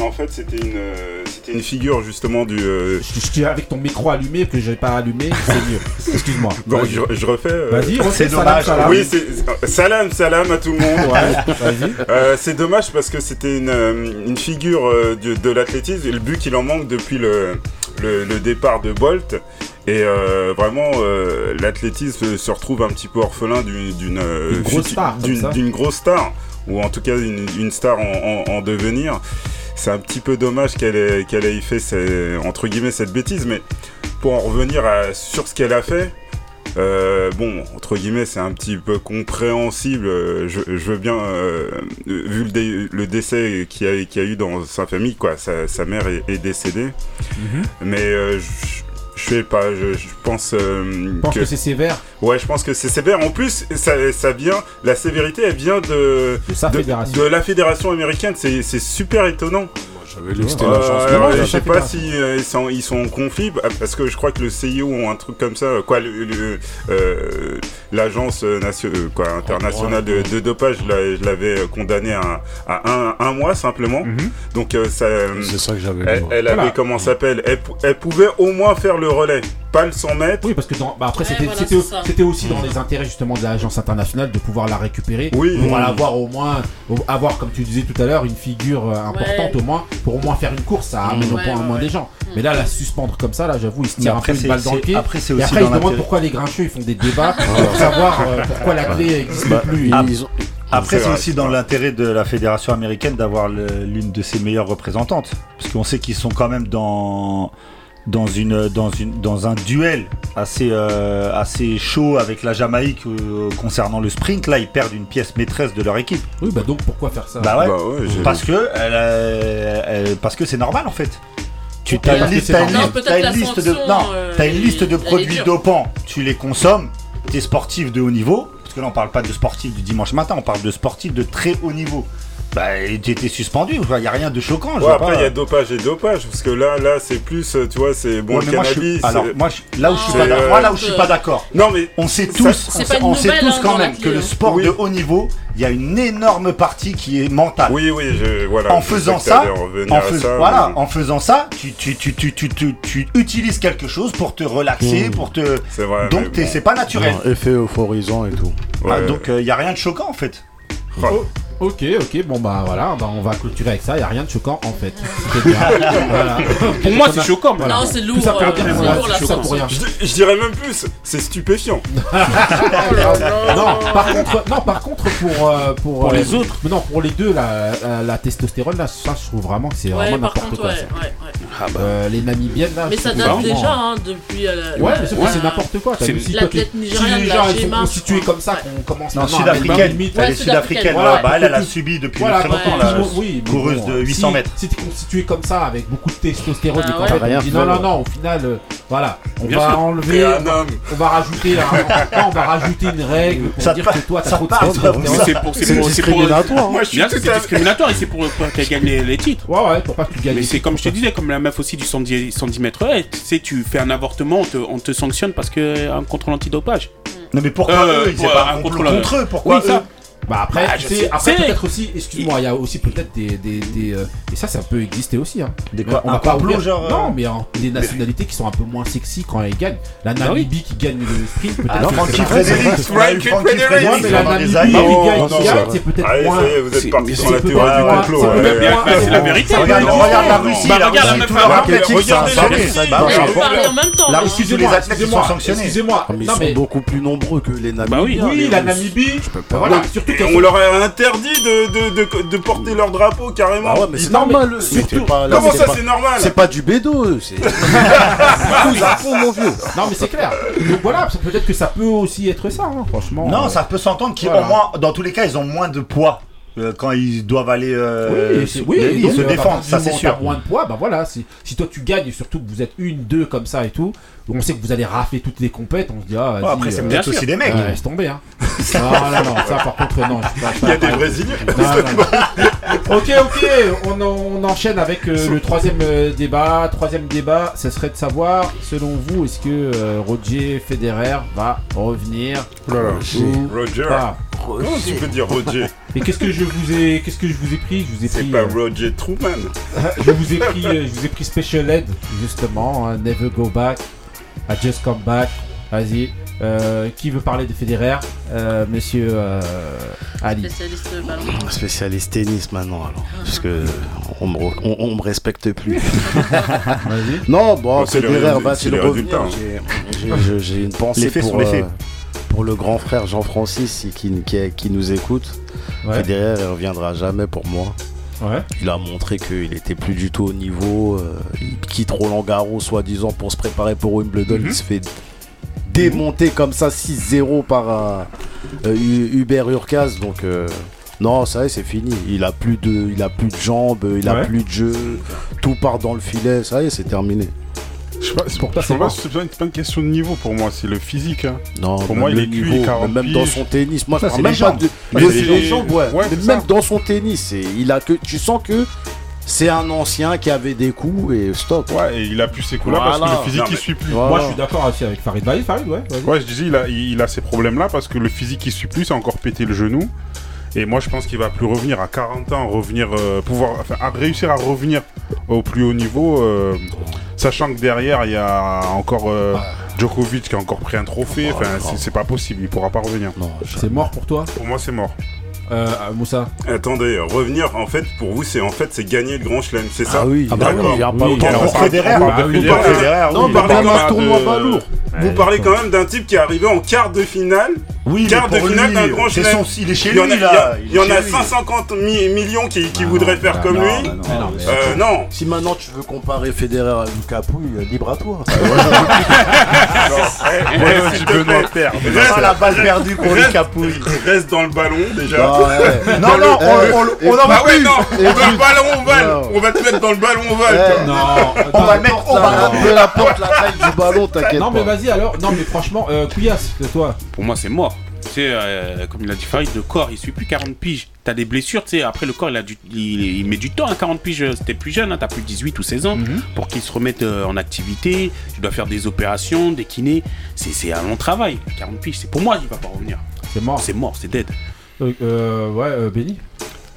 en fait, c'était une, euh, c'était une figure justement du. euh, Je, je avec ton micro allumé que j'ai pas allumé, c'est mieux. <laughs> Excuse-moi. Bon, Vas-y. je, je refais. euh, Vas-y, c'est salam, dommage. salam. Oui, c'est salam, salam à tout le monde. Ouais, vas-y. Euh, c'est dommage parce que c'était une, une figure euh, de, de l'athlétisme et le but qu'il en manque depuis le, le, le départ de Bolt. Et euh, vraiment, euh, l'athlétisme se retrouve un petit peu orphelin d'une euh, grosse d'une grosse star, ou en tout cas une, une star en, en- en devenir. C'est un petit peu dommage qu'elle ait, qu'elle ait fait ces- entre guillemets cette bêtise, mais pour en revenir à, sur ce qu'elle a fait, euh, bon, entre guillemets, c'est un petit peu compréhensible. euh, Je, je veux bien, euh, vu le, dé- le décès qu'il y, a- qu'il y a eu dans sa famille, quoi. Sa, sa mère est, est décédée. Mhm. Mais euh, je, je sais pas, je, je pense euh, Je pense que, c'est sévère Ouais, je pense que c'est sévère. En plus, ça, ça vient, la sévérité, elle vient de, de de, de la fédération américaine. C'est super étonnant. J'avais lu que c'était Euh, l'agence je sais pas si euh, ils, sont, ils sont en conflit bah, parce que je crois que le CIO ou un truc comme ça, quoi, le- le- euh, l'agence nation- euh, quoi internationale de, de dopage, je l'a- je l'avais condamné à, à un, un mois simplement. Mhm. Donc euh, ça, C'est ça que j'avais elle, elle Voilà. avait comment ça s'appelle? Elle, pou- elle pouvait au moins faire le relais, pas le 100 mètres. Oui, parce que dans, bah après, c'était voilà, aussi dans les intérêts justement de l'agence internationale de pouvoir la récupérer. Oui. Pour Mm. avoir au moins, avoir, comme tu disais tout à l'heure, une figure importante Ouais. au moins, pour au moins faire une course, ça amène au point moins ouais. des gens. Mais là, la suspendre comme ça, là, j'avoue, il se tire un après, peu une c'est- balle dans le c'est- pied. après, c'est Et aussi après, dans ils se demandent pourquoi les grincheux ils font des débats pour savoir euh, pourquoi la clé n'existe Bah, plus. Ah, ils ont- Après, C'est aussi dans l'intérêt de la fédération américaine d'avoir l'une de ses meilleures représentantes. Parce qu'on sait qu'ils sont quand même dans, dans une dans une dans un duel assez euh, assez chaud avec la Jamaïque euh, concernant le sprint, là ils perdent une pièce maîtresse de leur équipe. Oui, bah donc pourquoi faire ça? Bah ouais, Bah ouais, parce que elle, euh, elle- parce que c'est normal en fait. Tu as une liste, une une de non, euh, t'as une liste de produits dopants, tu les consommes, t'es sportif de haut niveau, parce que là on parle pas de sportif du dimanche matin, on parle de sportif de très haut niveau. Bah tu étais suspendu, il y a rien de choquant. je Ouais, vois après, pas. il y a dopage et dopage, parce que là, là, c'est plus, euh, tu vois, c'est bon, Ouais, le mais moi, je cannabis. suis, alors moi je- là où je suis pas d'accord, euh, moi, là où je suis pas d'accord. Non, mais On sait tous, on sait, on tous hein, quand même que le sport Oui. de haut niveau, il y a une énorme partie qui est mentale. Oui, oui, je, voilà. en je faisant ça, en, à fais- ça, voilà, mais- en faisant ça, tu, tu, tu, tu, tu, tu, tu utilises quelque chose pour te relaxer, pour te. C'est vrai. Donc bon. c'est pas naturel. Non, effet euphorisant et tout. Ah, donc il y a rien de choquant en fait. Ok, ok, bon bah voilà, bah, on va clôturer avec ça, y a rien de choquant en fait. <laughs> C'était bien. Voilà. Pour moi, c'est choquant. mais- Non, c'est lourd. Tout ça pour euh, dire, c'est voilà, lourd la c'est choquant pour sanction. rien. Je, je dirais même plus, c'est stupéfiant. <laughs> Non, par contre, non, par contre pour euh, pour, Pour euh, les autres. non, pour les deux la, la, la testostérone là, ça je trouve vraiment que c'est Ouais, vraiment par n'importe contre, quoi. ouais, ça. ouais, ouais. Ah bah. Euh, les namibiennes là. Mais ça date vraiment- déjà, hein, depuis. euh, Ouais, la- mais la- c'est n'importe quoi. C'est si l'athlète les la gens sont constitués comme ça qu'on commence Non, à mettre sud-africaine. Elle est sud-africaine. Elle, a subi depuis Voilà, très longtemps la oui, coureuse bon, de euh, 800 si- mètres. Si t'es constitué comme ça, avec beaucoup de testostérone, et qu'en ouais. fait, on dit non, non, non, au final, euh, voilà, on Bien va sûr. enlever, on un va, homme. on va rajouter, un- on va rajouter une règle pour Ça dire pa- que toi, ça t'as trop de c'est pour, c'est C'est pour, c'est pour- discriminatoire. Moi, je suis Bien tout sûr, c'est discriminatoire et c'est pour, qu'elle gagne les, les titres. Ouais, ouais, pour pas que tu gagnes. Mais c'est comme je te disais, comme la meuf aussi du 110, 110 mètres, tu sais, tu fais un avortement, on te, on te sanctionne parce que un contrôle antidopage. Non mais pourquoi Euh, eux C'est pour pas un contrôleur. contre eux? Pourquoi Oui, ça. Bah après, Bah, sais, sais- après c'est- peut-être aussi, excuse-moi, il y a aussi peut-être des, des, des euh, et ça, ça peut exister aussi. Hein. Des quoi on Un va pas ouvrir- genre euh, Non, mais hein, des nationalités qui sont un peu moins sexy quand elles gagnent. La Bah Namibie qui gagne le sprint, peut-être. Ah, Frankie Frédéric, Frankie Frédéric. Mais la Namibie qui gagne, c'est peut-être Allez, moins. vous êtes mais sur la théorie du complot. c'est bah, la vérité. Regarde, la Russie, bah, regarde la Russie, meuf tout leur athlétique, c'est. Bah, Bah oui, oui. en même temps. La. Russie, les athlètes qui sont sanctionnés. excusez-moi. Ah, mais ils sont beaucoup plus nombreux que les Bah oui. Namibiens. oui, les la. Namibie. Voilà, surtout On leur a interdit de, de, de, de porter leur drapeau carrément. Ah ouais, mais c'est mais normal. surtout- C'est pas- là, Comment c'est ça, pas- c'est normal C'est pas du bédo. C'est <laughs> fond, mon vieux. Non mais c'est clair. Donc voilà, peut-être que ça peut aussi être ça, hein, franchement. Non, Euh, ça peut s'entendre qu'ils Voilà. ont moins, dans tous les cas, ils ont moins de poids euh, quand ils doivent aller euh, Oui, donc, se partir ça c'est sûr. moins de poids, bah voilà, si, si toi tu gagnes et surtout que vous êtes une, deux comme ça et tout, on sait que vous allez rafler toutes les compètes, on se dit ah Ouais, après, c'est euh, peut-être bien aussi des mecs. ouais, laisse tomber hein. <laughs> non, non, non, ça par contre non, je pas- Il y a pas des. Brésiliens. Ok, ok, on, en- on enchaîne avec euh, le troisième euh, débat. Troisième débat, ce serait de savoir, selon vous, est-ce que euh, Roger Federer va revenir Voilà. ou Roger. pas Comment tu peux dire Roger Et qu'est-ce que je vous ai, qu'est-ce que je vous ai pris Je vous ai C'est pris. pas euh, Roger Truman. <laughs> je vous ai pris, je vous ai pris Special Ed justement. hein, Never Go Back, I Just Come Back. Vas-y. Euh, qui veut parler de Federer Euh, Monsieur euh, Ali. Spécialiste ballon. Spécialiste tennis maintenant, alors. Parce que on me, re- on, on me respecte plus. <laughs> Vas-y. Non, bon, Federer va-t-il c'est les revenir. J'ai- j'ai- J'ai une pensée Les faits pour, sont les euh, faits. pour le grand frère Jean-Francis qui, qui, qui nous écoute. Ouais. Federer, il reviendra jamais pour moi. Ouais. Il a montré qu'il était plus du tout au niveau. euh, il quitte Roland Garros, soi-disant, pour se préparer pour Wimbledon. Mhm. Il se fait démonter comme ça 6-0 par euh, Hubert Urkaz. Donc, euh, non, ça y est, c'est fini. Il a plus de, il a plus de jambes, il a Ouais. plus de jeu. Tout part dans le filet. Ça y est, c'est terminé. Je sais pas, c'est Pour pas, pas, une question de niveau pour moi, c'est le physique. hein. Non, Pour moi, il est cuit, niveau, 40 même dans son tennis. Moi, Ça, c'est même les pas jambes. de, Mais de- c'est- les jambes, ouais. ouais, Mais c'est même ça. dans son tennis, il a que, tu sens que c'est un ancien qui avait des coups et stop. Ouais, et il a plus ses coups là parce que le physique Non, il suit plus. Voilà. Moi, je suis d'accord aussi avec Farid. Vas-y, Farid, ouais. Ouais, je disais, il a, il a ces problèmes-là parce que le physique il suit plus, c'est encore pété le genou. Et moi, je pense qu'il va plus revenir à 40 ans, revenir, euh, pouvoir, enfin, à réussir à revenir au plus haut niveau, euh, sachant que derrière il y a encore euh, Djokovic qui a encore pris un trophée. Enfin, c'est- c'est pas possible, il pourra pas revenir. Non, C'est mort pour toi, Pour moi, c'est mort. euh, Moussa? Attendez, revenir, en fait, pour vous, c'est en fait, c'est gagner le grand chelem, c'est ça? Ah oui, Ah bah oui, il y a pas Oui, autant alors, de- Pour Federer, on parle Federer. Non, oui. même quand un même tournoi de- pas lourd. Vous parlez quand même d'un type qui est arrivé en quart de finale Oui, quart de finale d'un grand c'est chelem. son- il est chez Il y en a- lui, là. Il y, en a chez lui. 150 mi- millions qui, qui voudraient faire comme non, lui. non, Ah, non, Euh, non. Si maintenant tu veux comparer Federer à Lucas Pouille, euh, libre à toi. <laughs> Eh, s'il te plaît. Reste- Ah, la balle perdue pour les capouilles. Reste dans le ballon déjà. Ah ouais. <laughs> Non, non, on, on, on en Bah ouais, plus. on va puis- le ballon ovale. On va te mettre dans le ballon ovale. Eh. Non, On va le mettre au Ça, ballon. peu importe la taille du ballon, t'inquiète non, mais vas-y alors. Non, mais franchement, euh, Couillasse, c'est toi. Pour moi, c'est mort. Tu sais, euh, comme il a dit Farid, le corps, il suit plus 40 piges. T'as des blessures, tu sais, après le corps, il, a du, il, il met du temps à 40 piges. C'était plus jeune, hein, t'as plus de 18 ou 16 ans, pour qu'il se remette euh, en activité. Tu dois faire des opérations, des kinés. C'est un long travail. 40 piges, c'est pour moi, il va pas revenir. C'est mort. C'est mort, c'est dead. Euh, euh, ouais, euh, Benny?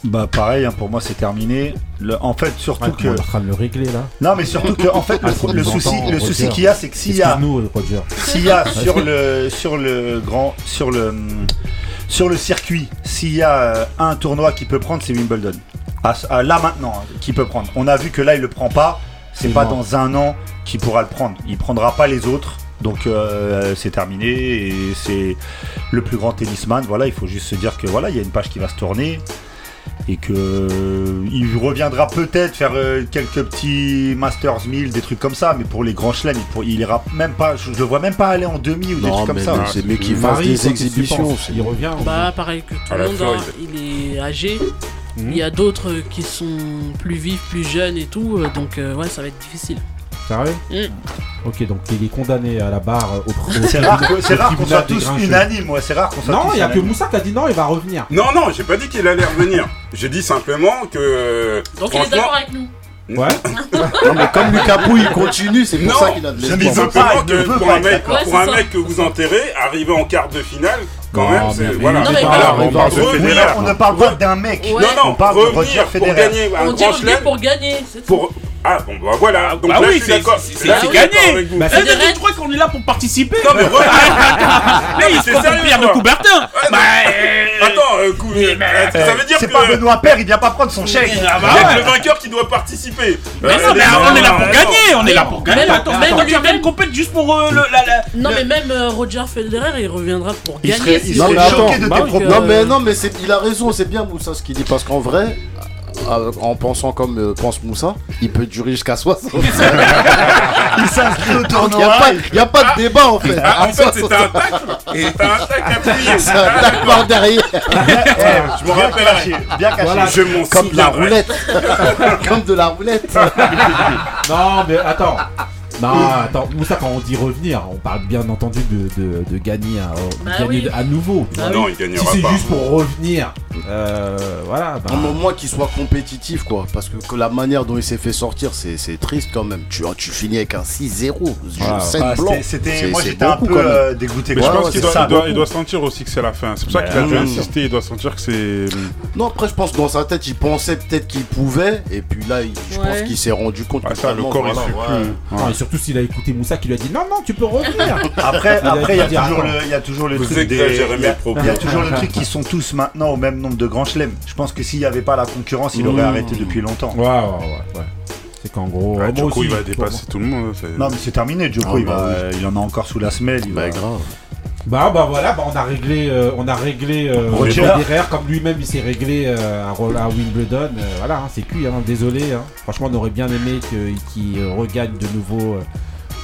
Bah pareil, hein, pour moi c'est terminé. Le- en fait, surtout Ouais, que On est en train de le régler là. non, mais surtout que en fait Ah, le, souci, le souci qu'il y a, c'est que s'il y a s'il y a <laughs> sur le sur le grand sur le sur le circuit, s'il y a euh, un tournoi qui peut prendre, c'est Wimbledon. À ce- à là maintenant, hein, qui peut prendre. On a vu que là il le prend pas. C'est pas dans un an qu'il pourra le prendre. Il prendra pas les autres. Donc euh, c'est terminé et c'est le plus grand tennisman. Voilà, il faut juste se dire que voilà, il y a une page qui va se tourner et que euh, il reviendra peut-être faire euh, quelques petits Masters 1000, des trucs comme ça, mais pour les grands chelems, il, ira même pas, je, le vois même pas aller en demi ou des Non, trucs comme mais ça. c'est mieux qu'il fasse Marie, des exhibitions. Il revient. Bah, pareil que tout le monde, hein, il est âgé. Il y a d'autres qui sont plus vifs, plus jeunes et tout, euh, donc euh, ouais, ça va être difficile. Sérieux Mm. Ok, donc il est condamné à la barre au, au- C'est rare, qu'on soit tous unanimes, ouais, c'est rare qu'on soit Non, il y a que. Moussa qui a dit non, il va revenir. Non, non, j'ai pas dit qu'il allait revenir. J'ai dit simplement que. Donc il est d'accord avec nous. Ouais. <laughs> Non, mais comme Lucas Pouille il continue, c'est pour Non, ça qu'il a de l'espoir. pas, que pour pas un mec. Ouais, pour un ça. mec que vous enterrez, arriver en quart de finale, quand Non, même, c'est. Voilà. Non, mais Alors, voilà, on on parle parle de de Federer. Oui, on ne parle pas d'un mec. Ouais. Non, non, On parle de Roger revenir pour Federer. gagner un On dit grand revenir chelem. pour gagner. Pour... Ah, bon, bah voilà. Donc bah là, oui, je suis c'est- d'accord. c'est- Là, c'est gagné. Bah, Eh, mais tu crois qu'on est là pour participer Non, mais <laughs> revenir. Là, il se c'est prend Pierre de. Coubertin Bah, <laughs> Attends, euh, cou- euh, ça veut dire C'est que. pas Benoît Père, il vient pas prendre son chèque. Ah bah Il y a le vainqueur qui doit participer. Mais Euh, non, mais on est là pour gagner, on est là pour gagner. Attends, même attends, tu lui-même- viens de compète juste pour le, Non, mais même Roger Federer, il reviendra pour gagner. il Non, serait mais attends, choqué de bah tes oui, propos. Non, mais non, mais c'est, il a raison, c'est bien Moussa ce qu'il dit parce qu'en vrai, en pensant comme euh, pense Moussa, il peut durer jusqu'à 60. <laughs> Il s'inscrit au Il n'y a, tournoi. pas- y a pas de débat en fait. Ah, en fait, 60, c'était un tac. C'était un tac appuyé. <laughs> c'est un tac par derrière, <laughs> Je me caché, bien caché. Voilà. Je m'en comme de la roulette. comme de la roulette. Non, mais attends. Non, attends, Moussa, quand on dit revenir, on parle bien entendu de, de, de gagner, à, de Bah gagner oui. à nouveau. Ah Non, oui. il Si gagnera c'est pas. juste pour revenir, euh, voilà. bah, Non, mais au moins qu'il soit compétitif quoi. Parce que, que la manière dont il s'est fait sortir, c'est, c'est triste quand même. Tu, tu finis avec un 6-0. Voilà. 7 Ah, blancs. c'était- C'est- moi c'est j'étais un peu quand même. euh, dégoûté. Mais je pense ouais, qu'il c'est doit, ça, il doit- beaucoup. il doit sentir aussi que c'est la fin. C'est pour ça qu'il a Bah, dû insister. Il doit sentir que c'est. Non, après, je pense que dans sa tête, il pensait peut-être qu'il pouvait. Et puis là, il- je pense qu'il s'est rendu compte Ah, que ça, le corps, il surtout s'il a écouté Moussa qui lui a dit non, non, tu peux revenir. <laughs> Après, Il après, il y a dit, toujours attends. le, il y a toujours le Vous truc des, il y a- y toujours le truc qui sont tous maintenant au même nombre de grands chelems. Je pense que s'il n'y avait pas la concurrence, il aurait Mmh. arrêté depuis longtemps. Ouais, ouais, ouais. ouais. C'est qu'en gros. Ouais, moi Djoko, aussi, il va dépasser tout le monde. c'est- Non, mais c'est terminé. Joko, Ah, il, bah va, oui. il en a encore sous la semelle. il Bah, va- grave. Bah, bah voilà, bah, on a réglé, euh, on a réglé euh. Federer comme lui-même il s'est réglé euh, à, à Wimbledon. euh, voilà, hein, c'est cuit, hein, désolé. hein. Franchement, on aurait bien aimé qu'il regagne de nouveau euh,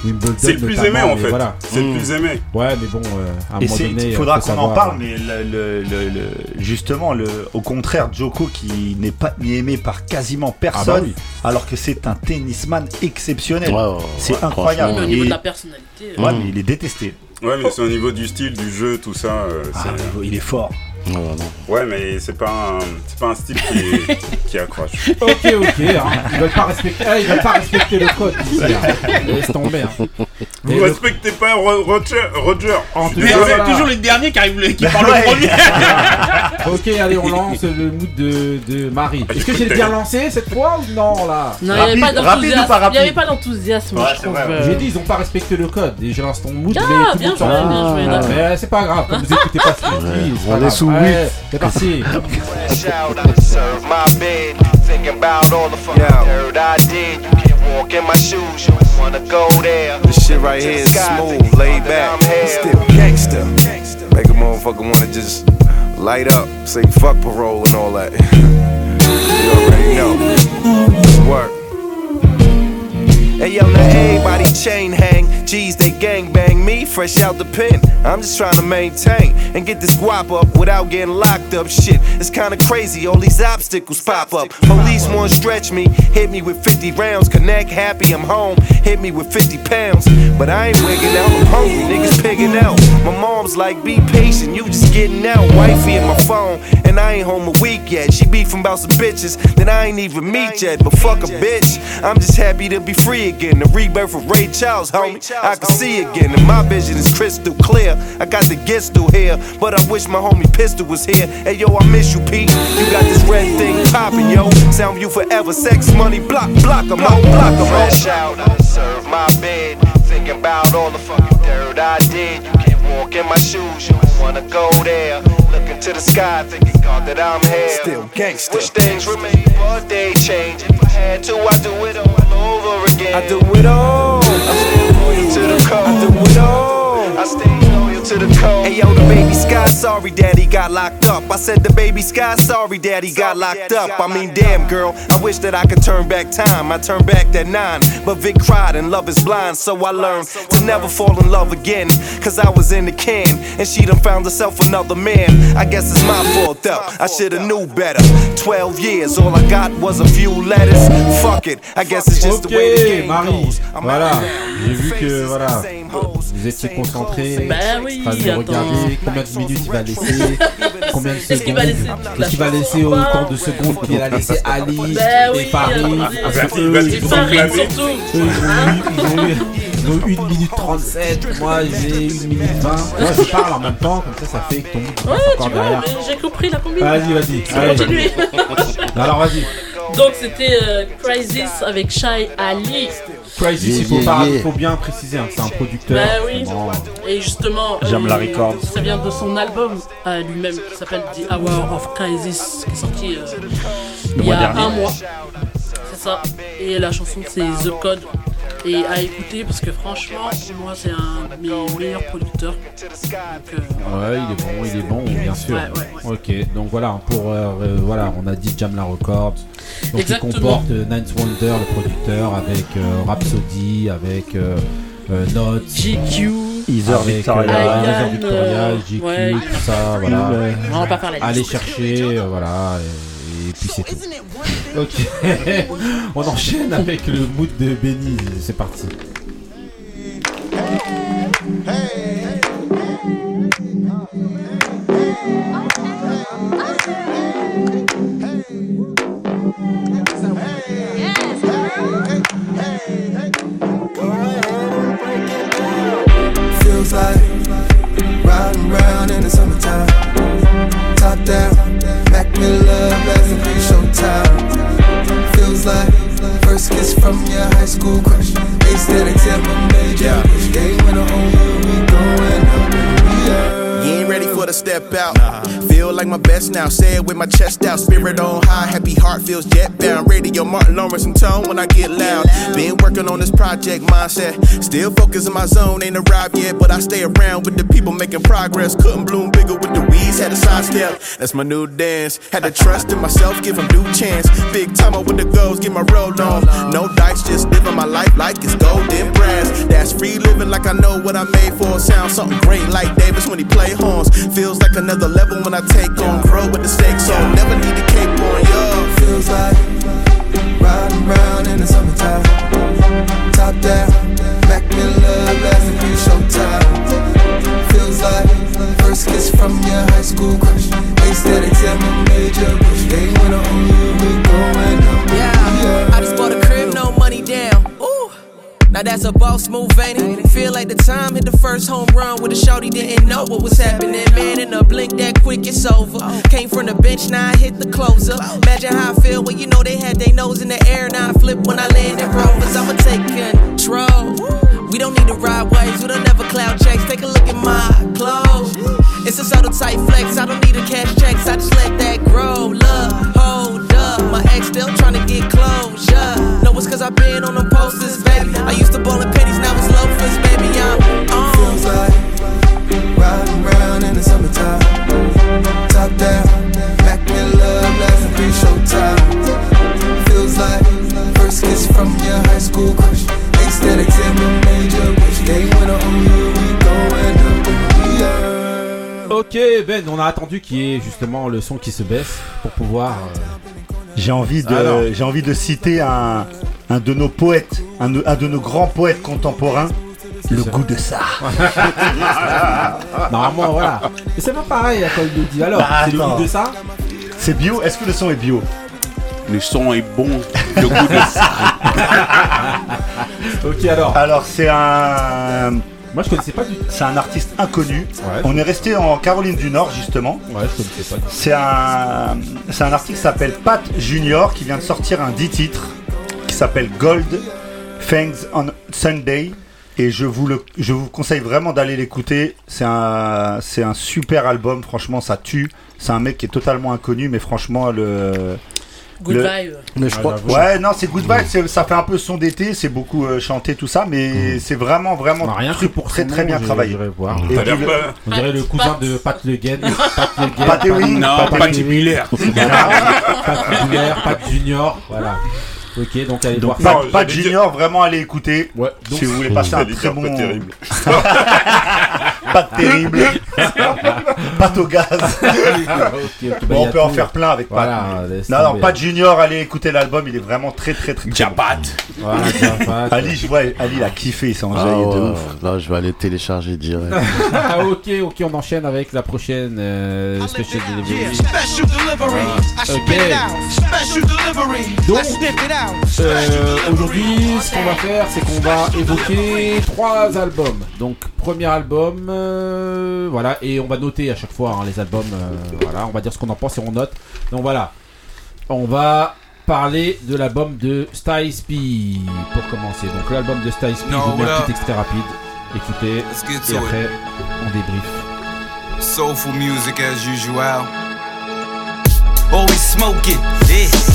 Wimbledon. C'est le plus aimé en fait. Voilà. C'est le Mm. plus aimé. Ouais, mais bon, euh, à un Et moment donné. il faudra faut qu'on en parle, euh, mais le, le- le- le- justement, le, au contraire, Joko qui n'est pas ni aimé par quasiment personne, Ah bah oui. alors que c'est un tennisman exceptionnel. Ouais, ouais, c'est ouais, incroyable. Au Et- niveau de la personnalité. Ouais, mais il est détesté. Ouais, mais c'est au niveau du style, du jeu, tout ça. euh, Ah, il est fort. Ouais, non. Ouais, mais c'est pas un, c'est pas un style qui, <laughs> qui accroche. Ok, ok. hein. Ils veulent pas respecter. ah, ils veulent pas respecter le code. ici, hein. Laisse tomber. hein. Et Vous le- respectez pas Ro- Roger, Roger. En tout Mais cas, c'est toujours les derniers qui arrivent, le- qui parlent le premier. <laughs> Ok, allez, on lance le mood de, de Marie. Ah, Est-ce que j'ai bien lancé cette fois ou non là? Non, il n'y avait Rapide- pas d'enthousiasme. Ouais, euh. J'ai dit ils ont pas respecté le code et je lance ton mood. Ah, bien joué, bien joué, Ah, c'est pas grave, comme vous écoutez pas ce que je dis, On est sous Ouais, C'est parti. Fresh out, I serve my bed. Thinking about all the fucking dirt I did. You can't walk in my shoes, you wanna go there. This shit right here is smooth, laid back, still gangster. Make a motherfucker wanna just light up, say fuck parole and all that. <laughs> you already know. Work. Hey yo, now everybody chain hang. G's, they gang bang me fresh out the pen. I'm just trying to maintain and get this guap up without getting locked up. Shit, it's kinda crazy. All these obstacles pop up. Police want to stretch me, hit me with 50 rounds. Connect happy, I'm home. Hit me with 50 pounds. But I ain't wigging out, I'm hungry, niggas pigging out. My mom's like, be patient, you just getting out. Wifey in my phone, and I ain't home a week yet. She beefing about some bitches that I ain't even meet yet. But fuck a bitch, I'm just happy to be free again. The rebirth of Ray Charles, homie. I can see again, and my vision is crystal clear. I got the gets through here, but I wish my homie Pistol was here. Hey yo, I miss you, Pete. You got this red thing popping, yo. Sound you forever, sex, money, block, block 'em out, block 'em oh. out. Fresh out, serve my bed. Thinking about all the fucking dirt I did. You can't walk in my shoes, you don't wanna go there. Looking to the sky, thinking God that I'm here. Still gangster. Wish things remain, but they change. If I had to, I'd do it all over again. I do it all. I stay loyal to the code. I do it all. I stay loyal to the code. Hey yo, the baby Sky, sorry daddy got locked up. I said the baby Sky, sorry daddy got locked up. I mean, damn girl, I wish that I could turn back time. I turned back that nine, but Vic cried and love is blind. So I learned to never fall in love again. Cause I was in the can, and she done found herself another man. I guess it's my fault though, I should've knew better. 12 years, all I got was a few letters. Fuck it, I guess it's just the way the Ok, game Marie, goes. voilà, j'ai vu que voilà, vous étiez concentré, Bah oui, de attends. regarder combien de minutes il va laisser, combien de Qu'est-ce qu'il secondes, va laisser qu'est-ce qu'il va laisser au temps de secondes qu'il a laissé Ali Bah et Paris, attendez. parce que Il eux, va ils ont faire eu- rire, surtout. eux, ils ont eu- ils ont eu- ils ont eu 1 minute 37, moi j'ai 1 minute 20, moi je parle en même temps, comme ça ça fait que ton bout Ouais, tu encore vois, derrière. mais j'ai compris la combine. Vas-y, vas-y, allez. <laughs> Alors vas-y. Donc c'était euh, Crisis avec Shai Ali. Crisis, il faut, pas- faut bien préciser, hein, c'est un producteur. Bah oui. Et justement, J'aime la record. ça vient de son album lui-même qui s'appelle The Hour of Crisis, qui est sorti euh, il y a dernier. un mois. C'est ça. Et la chanson c'est The Code. Et à écouter parce que franchement, moi c'est un de mes meilleurs producteurs. Donc, euh, Ouais, il est bon, il est bon, bien sûr. Ouais, ouais, Ok, donc voilà, pour euh, euh, voilà, on a dit Jamla Records. Donc Exactement. il comporte euh, Ninth Wonder, le producteur, avec euh, Rhapsody, avec Notes, GQ, Heather Victoria. Victoria, GQ, ouais. tout ça, voilà. Ouais. On va pas liste. Allez chercher, euh, voilà, et, et puis c'est tout. Ok, <laughs> on enchaîne avec le mood de Benny, c'est parti. Mac Miller, blasting pre showtime. Feels like first kiss from your high school crush. Aesthetics in my major. Wish they went home, we going up. Yeah. You ain't ready for the step out. Feel like my best now. Say it with my chest out. Spirit on high. Happy heart feels jet bound. Radio Martin Lawrence and tone when I get loud. Been working on this project mindset. Still focused in my zone. Ain't arrived yet, but I stay around with the people making progress. Couldn't bloom bigger with the weeds. Had to sidestep. That's my new dance. Had to trust in myself. Give them due chance. Big timer with the goals. Get my roll on. No dice. Just living my life like it's golden brass. That's free living like I know what I made for. Sound something great like Davis when he play horns. Feels like another level when I take on. Grow with the stakes on. Never need a cape on, yo. Feels like riding around in the summertime. Top down, Mac Miller, blasting pre showtime. Feels like first kiss from your high school crush. Aesthetics in my major. Wish they went on you, we going up. Yeah, I just bought a Now that's a boss move, ain't it? Feel like the time hit the first home run with a shorty didn't know what was happening. Man, in a blink that quick, it's over. Came from the bench, now I hit the closer. Imagine how I feel when you know they had their nose in the air. Now I flip when I land in rovers. I'ma take control. We don't need to ride waves, we don't ever cloud checks. Take a look at my clothes. It's a subtle tight flex, I don't need a cash checks, I just let that grow. Love, hold up, my ex still trying to get closure. No, it's cause I've been on the posters, baby. I used to ball in pennies, now it's loafers, baby. I'm on. Feels like riding around in the summertime. Top down, back in love, last free showtime. Ok, Ben, on a attendu qu'il y ait justement le son qui se baisse pour pouvoir. euh, J'ai envie, de, Alors. j'ai envie de citer un, un de nos poètes, un, de- un de nos grands poètes contemporains, le goût de ça. <laughs> Normalement, voilà. Mais c'est pas pareil à quoi il le dit. Alors, Bah, c'est le goût de ça C'est bio? Est-ce que le son est bio? Le son est bon. Le goût de ça. <laughs> Ok, alors. Alors, c'est un. Moi, je connaissais pas du tout. C'est un artiste inconnu. Ouais. On est resté en Caroline du Nord, justement. Ouais, je connaissais pas. C'est un, c'est un artiste qui s'appelle Pat Junior qui vient de sortir un 10 titres qui s'appelle Gold Fangs on Sunday. Et je vous, le, je vous conseille vraiment d'aller l'écouter. C'est un, c'est un super album. Franchement, ça tue. C'est un mec qui est totalement inconnu, mais franchement, le. Good le- vibe. Mais je crois. Ouais, non, c'est Good Vibe, ça fait un peu son d'été, c'est beaucoup euh, chanté, tout ça, mais c'est vraiment, vraiment On a rien truc pour très, très bien travaillé. voir. Et On dirait le cousin de Pat Le Guen. Pat Le Guen. Pat. Non, Pat. Muller. Pat Muller, Pat Junior. Voilà. Ok, donc allez voir Donc, ça. Pat, Non, Pat j'allais Junior, vraiment allez écouter. Ouais, donc si vous voulez passer un très bon. <laughs> <laughs> pas terrible. <laughs> Pas terrible. Pat au gaz. Bah, Bon, on peut en tout. faire plein avec Pat. Voilà, laisse Non, non. Pat Junior, allez écouter l'album, il est vraiment très, très, très. très Jabat. Voilà, Pat. Ali, je vois, Ali, il a kiffé, il s'est Ah enjaillé de ouf. Là, je vais aller télécharger direct. Ah, ok, ok, on enchaîne avec la prochaine euh, special delivery. Special delivery. I spit Ok. it out. Special delivery. Donc, Euh, Aujourd'hui, ce qu'on va faire, c'est qu'on va évoquer trois albums. Donc, premier album, euh, voilà, et on va noter à chaque fois hein, les albums. euh, voilà, on va dire ce qu'on en pense et on note. Donc voilà, on va parler de l'album de Styles P pour commencer. Donc l'album de Styles P, je vous mets un petit extrait rapide. Écoutez, et après on débrief. Soulful music as usual. Always smoking, yeah.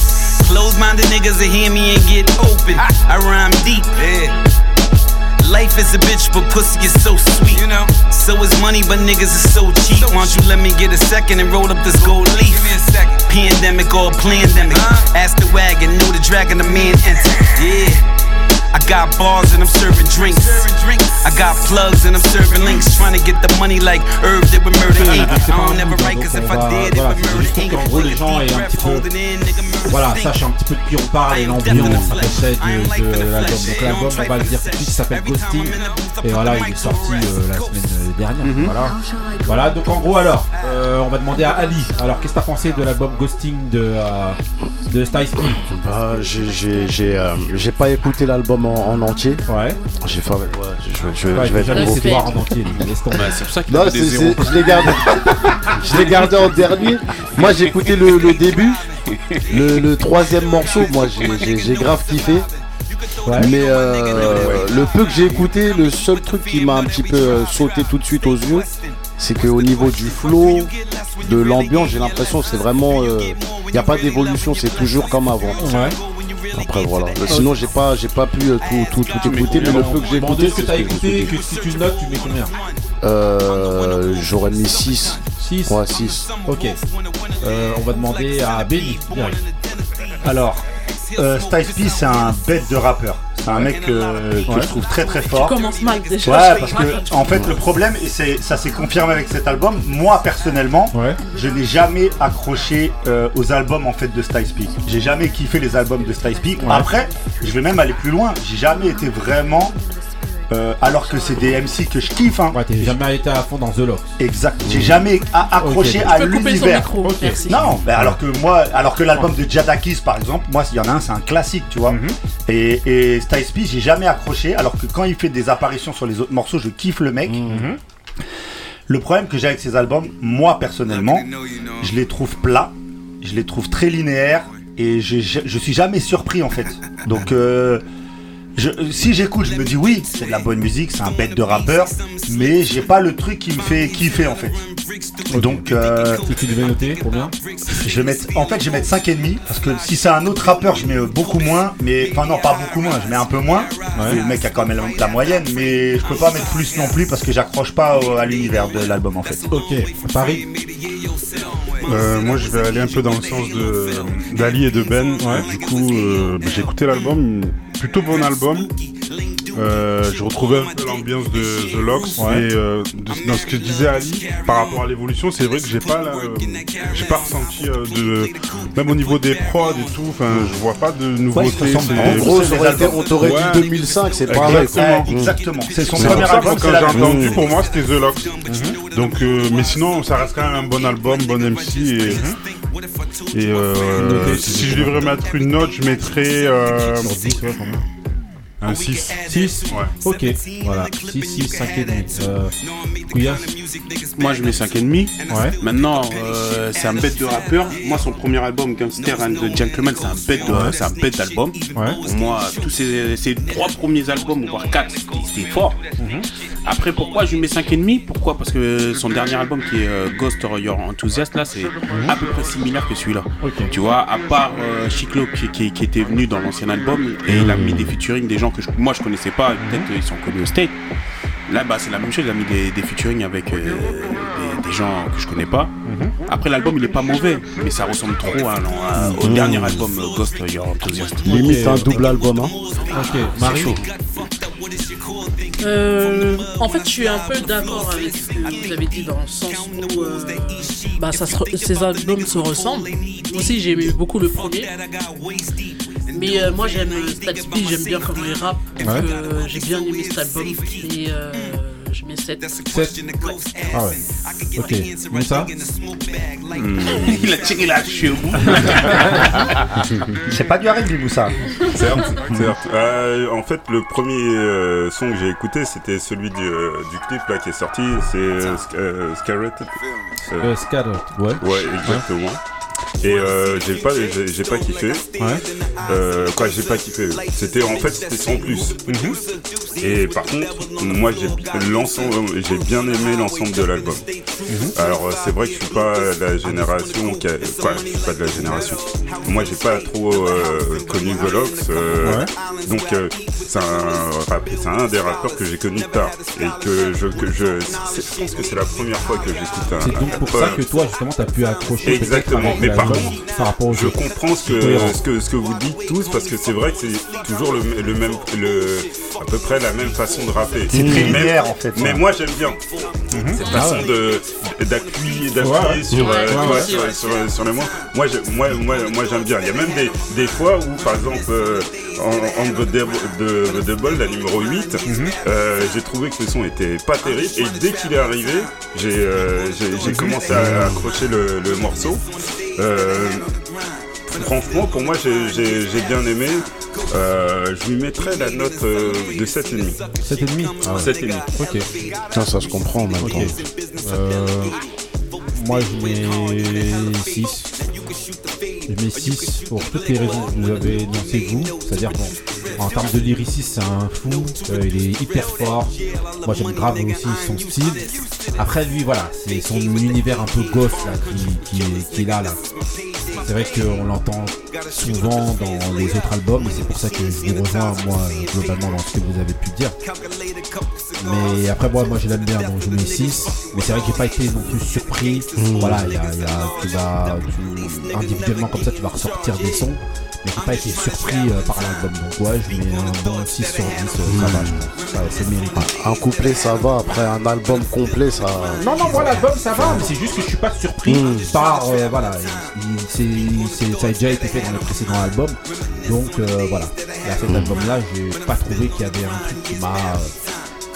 Close-minded niggas that hear me and get open. I rhyme deep, yeah. Life is a bitch, but pussy is so sweet. You know, so is money, but niggas is so cheap. Why don't you let me get a second and roll up this gold leaf? Give me a second. Pandemic or pandemic. Uh-huh. Ask the wagon, knew the dragon, the man entered. Yeah. I got bars and I'm serving drinks. I got plugs and I'm serving links. Trying to get the money like Herb did with Murder Inc. I don't <laughs> ever write cause if I did it c'est Murder Inc. qu'en gros les gens aient un petit peu, voilà, sachent un petit peu de qui on parle et l'ambiance à peu près de, de l'album. Donc l'album, on va le dire tout de suite, il s'appelle Ghosting et voilà, il est sorti euh, la semaine euh, dernière. Mhm. Voilà. Voilà, donc en gros alors, euh, on va demander à Ali. Alors qu'est-ce que t'as pensé de l'album Ghosting de euh, de Styles P Bah, euh, j'ai pas écouté l'album en, en entier. Ouais. J'ai fait. Ouais, je, je, je, Ouais, je vais jamais être essayé de beau. voir en entier, lui, laisse tomber. Bah, c'est pour ça qu'il Non, des zéros. je l'ai gardé. je l'ai gardé en dernier. Moi, j'ai écouté le, le début, le, le troisième morceau. Moi, j'ai- grave kiffé. Mais euh, le peu que j'ai écouté, le seul truc qui m'a un petit peu euh, sauté tout de suite aux yeux, c'est qu'au niveau du flow, de l'ambiance, j'ai l'impression que c'est vraiment. Il n'y a pas d'évolution, c'est toujours comme avant. Ouais. Après voilà. Euh, Sinon j'ai pas j'ai pas pu euh, tout, tout, tout écouter, mais le peu que j'ai écouté. ce que t'as écouté, que si tu notes, tu mets combien Euh, J'aurais mis 6. 6 Ouais, 6. Ok. Euh, on va demander à Benny. Alors, euh, Styles P, c'est un bête de rappeur. C'est un mec euh, que Ouais. je trouve très très fort. Tu commences mal déjà. Ouais, parce que en fait le problème et c'est ça s'est confirmé avec cet album. Moi personnellement, je n'ai jamais accroché euh, aux albums en fait de Styles P. J'ai jamais kiffé les albums de Styles P. Après, je vais même aller plus loin. J'ai jamais été vraiment euh, alors que c'est des MC que je kiffe. Hein. Ouais, t'es jamais été à fond dans The Lox. Exact. J'ai jamais a- accroché à l'univers. micro, Ok. merci. Non, ben alors que moi, alors que l'album de Jadakis par exemple, moi s'il y en a un, c'est un classique, tu vois. Et, et Styles P, j'ai jamais accroché, alors que quand il fait des apparitions sur les autres morceaux, je kiffe le mec. Le problème que j'ai avec ces albums, moi personnellement, je les trouve plats, je les trouve très linéaires et je, je, je suis jamais surpris en fait. Donc euh, je, si j'écoute, je me dis oui, c'est de la bonne musique, c'est un bête de rappeur, mais j'ai pas le truc qui me fait kiffer en fait. Donc euh, Si tu devais noter, combien je vais mettre, en fait, je vais mettre 5,5 parce que si c'est un autre rappeur, je mets euh, beaucoup moins, mais enfin non, pas beaucoup moins, je mets un peu moins. Ouais. Le mec a quand même la, la moyenne, mais je peux pas mettre plus non plus parce que j'accroche pas au- à l'univers de l'album en fait. Ok, Paris. Euh, moi, je vais aller un peu dans le sens de d'Ali et de Ben. Du coup, euh, j'ai écouté l'album, plutôt bon album. euh, je retrouvais un peu l'ambiance de The Locks Ouais. et euh, de- dans ce que disait Ali par rapport à l'évolution, c'est vrai que j'ai pas la- euh, j'ai pas ressenti euh, de même au niveau des prods et tout, enfin je vois pas de ressemble. c'est- En gros, ça aurait été- on t'aurait dit Ouais. 2005, c'est quoi. Exactement. Ouais, exactement. C'est son premier album, la j'ai entendu, Mhm. pour moi, c'était The Locks. Donc, euh, mais sinon, ça reste quand même un bon album, bon MC et. Et euh, si je devrais mettre une note, je mettrais. Un 6. 6 Ouais. Ok, voilà. 6, 6, 5 et demi. Euh, Couillasse Moi je mets 5,5. Ouais. Maintenant, euh, c'est un bête de rappeur. Moi, son premier album, Gangster and the Gentleman, c'est un bête de- Ouais. c'est un bête d'album. Ouais. Pour moi, tous ces, ces trois premiers albums, voire quatre, c'était fort. Mhm. Après, pourquoi je lui mets 5,5 Pourquoi? Parce que son dernier album qui est euh, Ghost or Your Enthusiast, là, c'est à peu près similaire que celui-là. Tu vois, à part euh, Chiclo qui, qui- qui était venu dans l'ancien album et il a mis des featuring des gens que je- moi je connaissais pas, peut-être ils sont connus au State. Là, bah, c'est la même chose, il a mis des, des featuring avec euh, des, des gens que je connais pas. Après, l'album il est pas mauvais, mais ça ressemble trop à- à- au Mhm. dernier album euh, Ghost Your Enthusiast. Limite un double album, hein. Ok, Marie Euh, en fait, je suis un peu d'accord avec ce que vous avez dit dans le sens où euh, bah, ça se re- ces albums se ressemblent. Moi aussi, j'ai aimé beaucoup le premier. Mais euh, moi, j'aime Static P, j'aime bien comment il rappe. Donc, Ouais. euh, j'ai bien aimé cet album. Et euh, je mets 7. 7 Ah ouais. Ok, Moussa <laughs> Il a tiré la cheveux. <laughs> C'est pas du R&B, Moussa. Certes, certes. Euh, en fait, le premier euh, son que j'ai écouté, c'était celui du, euh, du clip là qui est sorti, c'est euh, Sc- euh, Scarlet. Euh, Scarlet, ouais. Ouais, exactement. Et euh, j'ai pas, j'ai pas kiffé. Euh, quoi, j'ai pas kiffé. C'était en fait, c'était sans plus. Et par contre, moi j'ai l'ensemble, j'ai bien aimé l'ensemble de l'album. Alors euh, c'est vrai que je suis pas de la génération qui a, quoi, je suis pas de la génération. Moi j'ai pas trop euh, connu The Locks, euh, donc c'est un, c'est un des rappeurs que j'ai connu tard et que je, que je, je pense que c'est la première fois que j'écoute un. C'est donc pour ça que toi, justement, t'as pu accrocher Exactement. Mais par contre, je comprends ce que, ce que ce que vous dites tous parce que c'est vrai que c'est toujours le, le même, le, à peu près la même façon de rapper. C'est très Mais- linéaire, en fait, Mais ouais. moi j'aime bien cette Ah façon ouais. d'appuyer, d'appuyer Ouais. sur, Ouais, euh, sur, sur- sur les mots. Moi, je- moi, moi, moi j'aime bien. Il y a même des, des fois où, par exemple, euh, en, en The de, la numéro 8, euh, j'ai trouvé que le son était pas terrible. Et dès qu'il est arrivé, j'ai euh, j'ai- j'ai commencé à accrocher le, le morceau. Euh, franchement, pour moi, j'ai- j'ai j'ai bien aimé. Euh, je lui mettrais la note euh, de 7,5. 7,5 ah ouais. 7,5. Ok. Putain, ça je comprends en même Ok. temps. Euh, moi je mets 6. Je mets 6 pour toutes les raisons que vous avez énoncées vous. C'est-à-dire bon, en termes de lyricisme c'est un fou, euh, il est hyper fort. Moi j'aime grave aussi son style. Après lui voilà, c'est son univers un peu goth là qui, qui est, qui est là là. C'est vrai qu'on l'entend souvent dans les autres albums et c'est pour ça que je vous rejoins moi globalement dans ce que vous avez pu dire. Mais après moi, moi je l'aime bien donc je mets 6. Mais c'est vrai que j'ai pas été non plus surpris. Voilà, il y a, il y a- tu vas tu- individuellement comme ça tu vas ressortir des sons. Mais j'ai pas été surpris euh, par l'album. Donc ouais je mets un bon 6 sur 10, euh, ça va je pense. Ouais, c'est mérité. Un couplet ça va, après un album complet ça. Non, non, moi l'album ça va, mais c'est juste que je suis pas surpris Mm. par. euh, voilà, il- il- c'est- c'est- ça a déjà été fait dans le précédent album. Donc euh, voilà. Et à cet album là, j'ai pas trouvé qu'il y avait un truc qui m'a.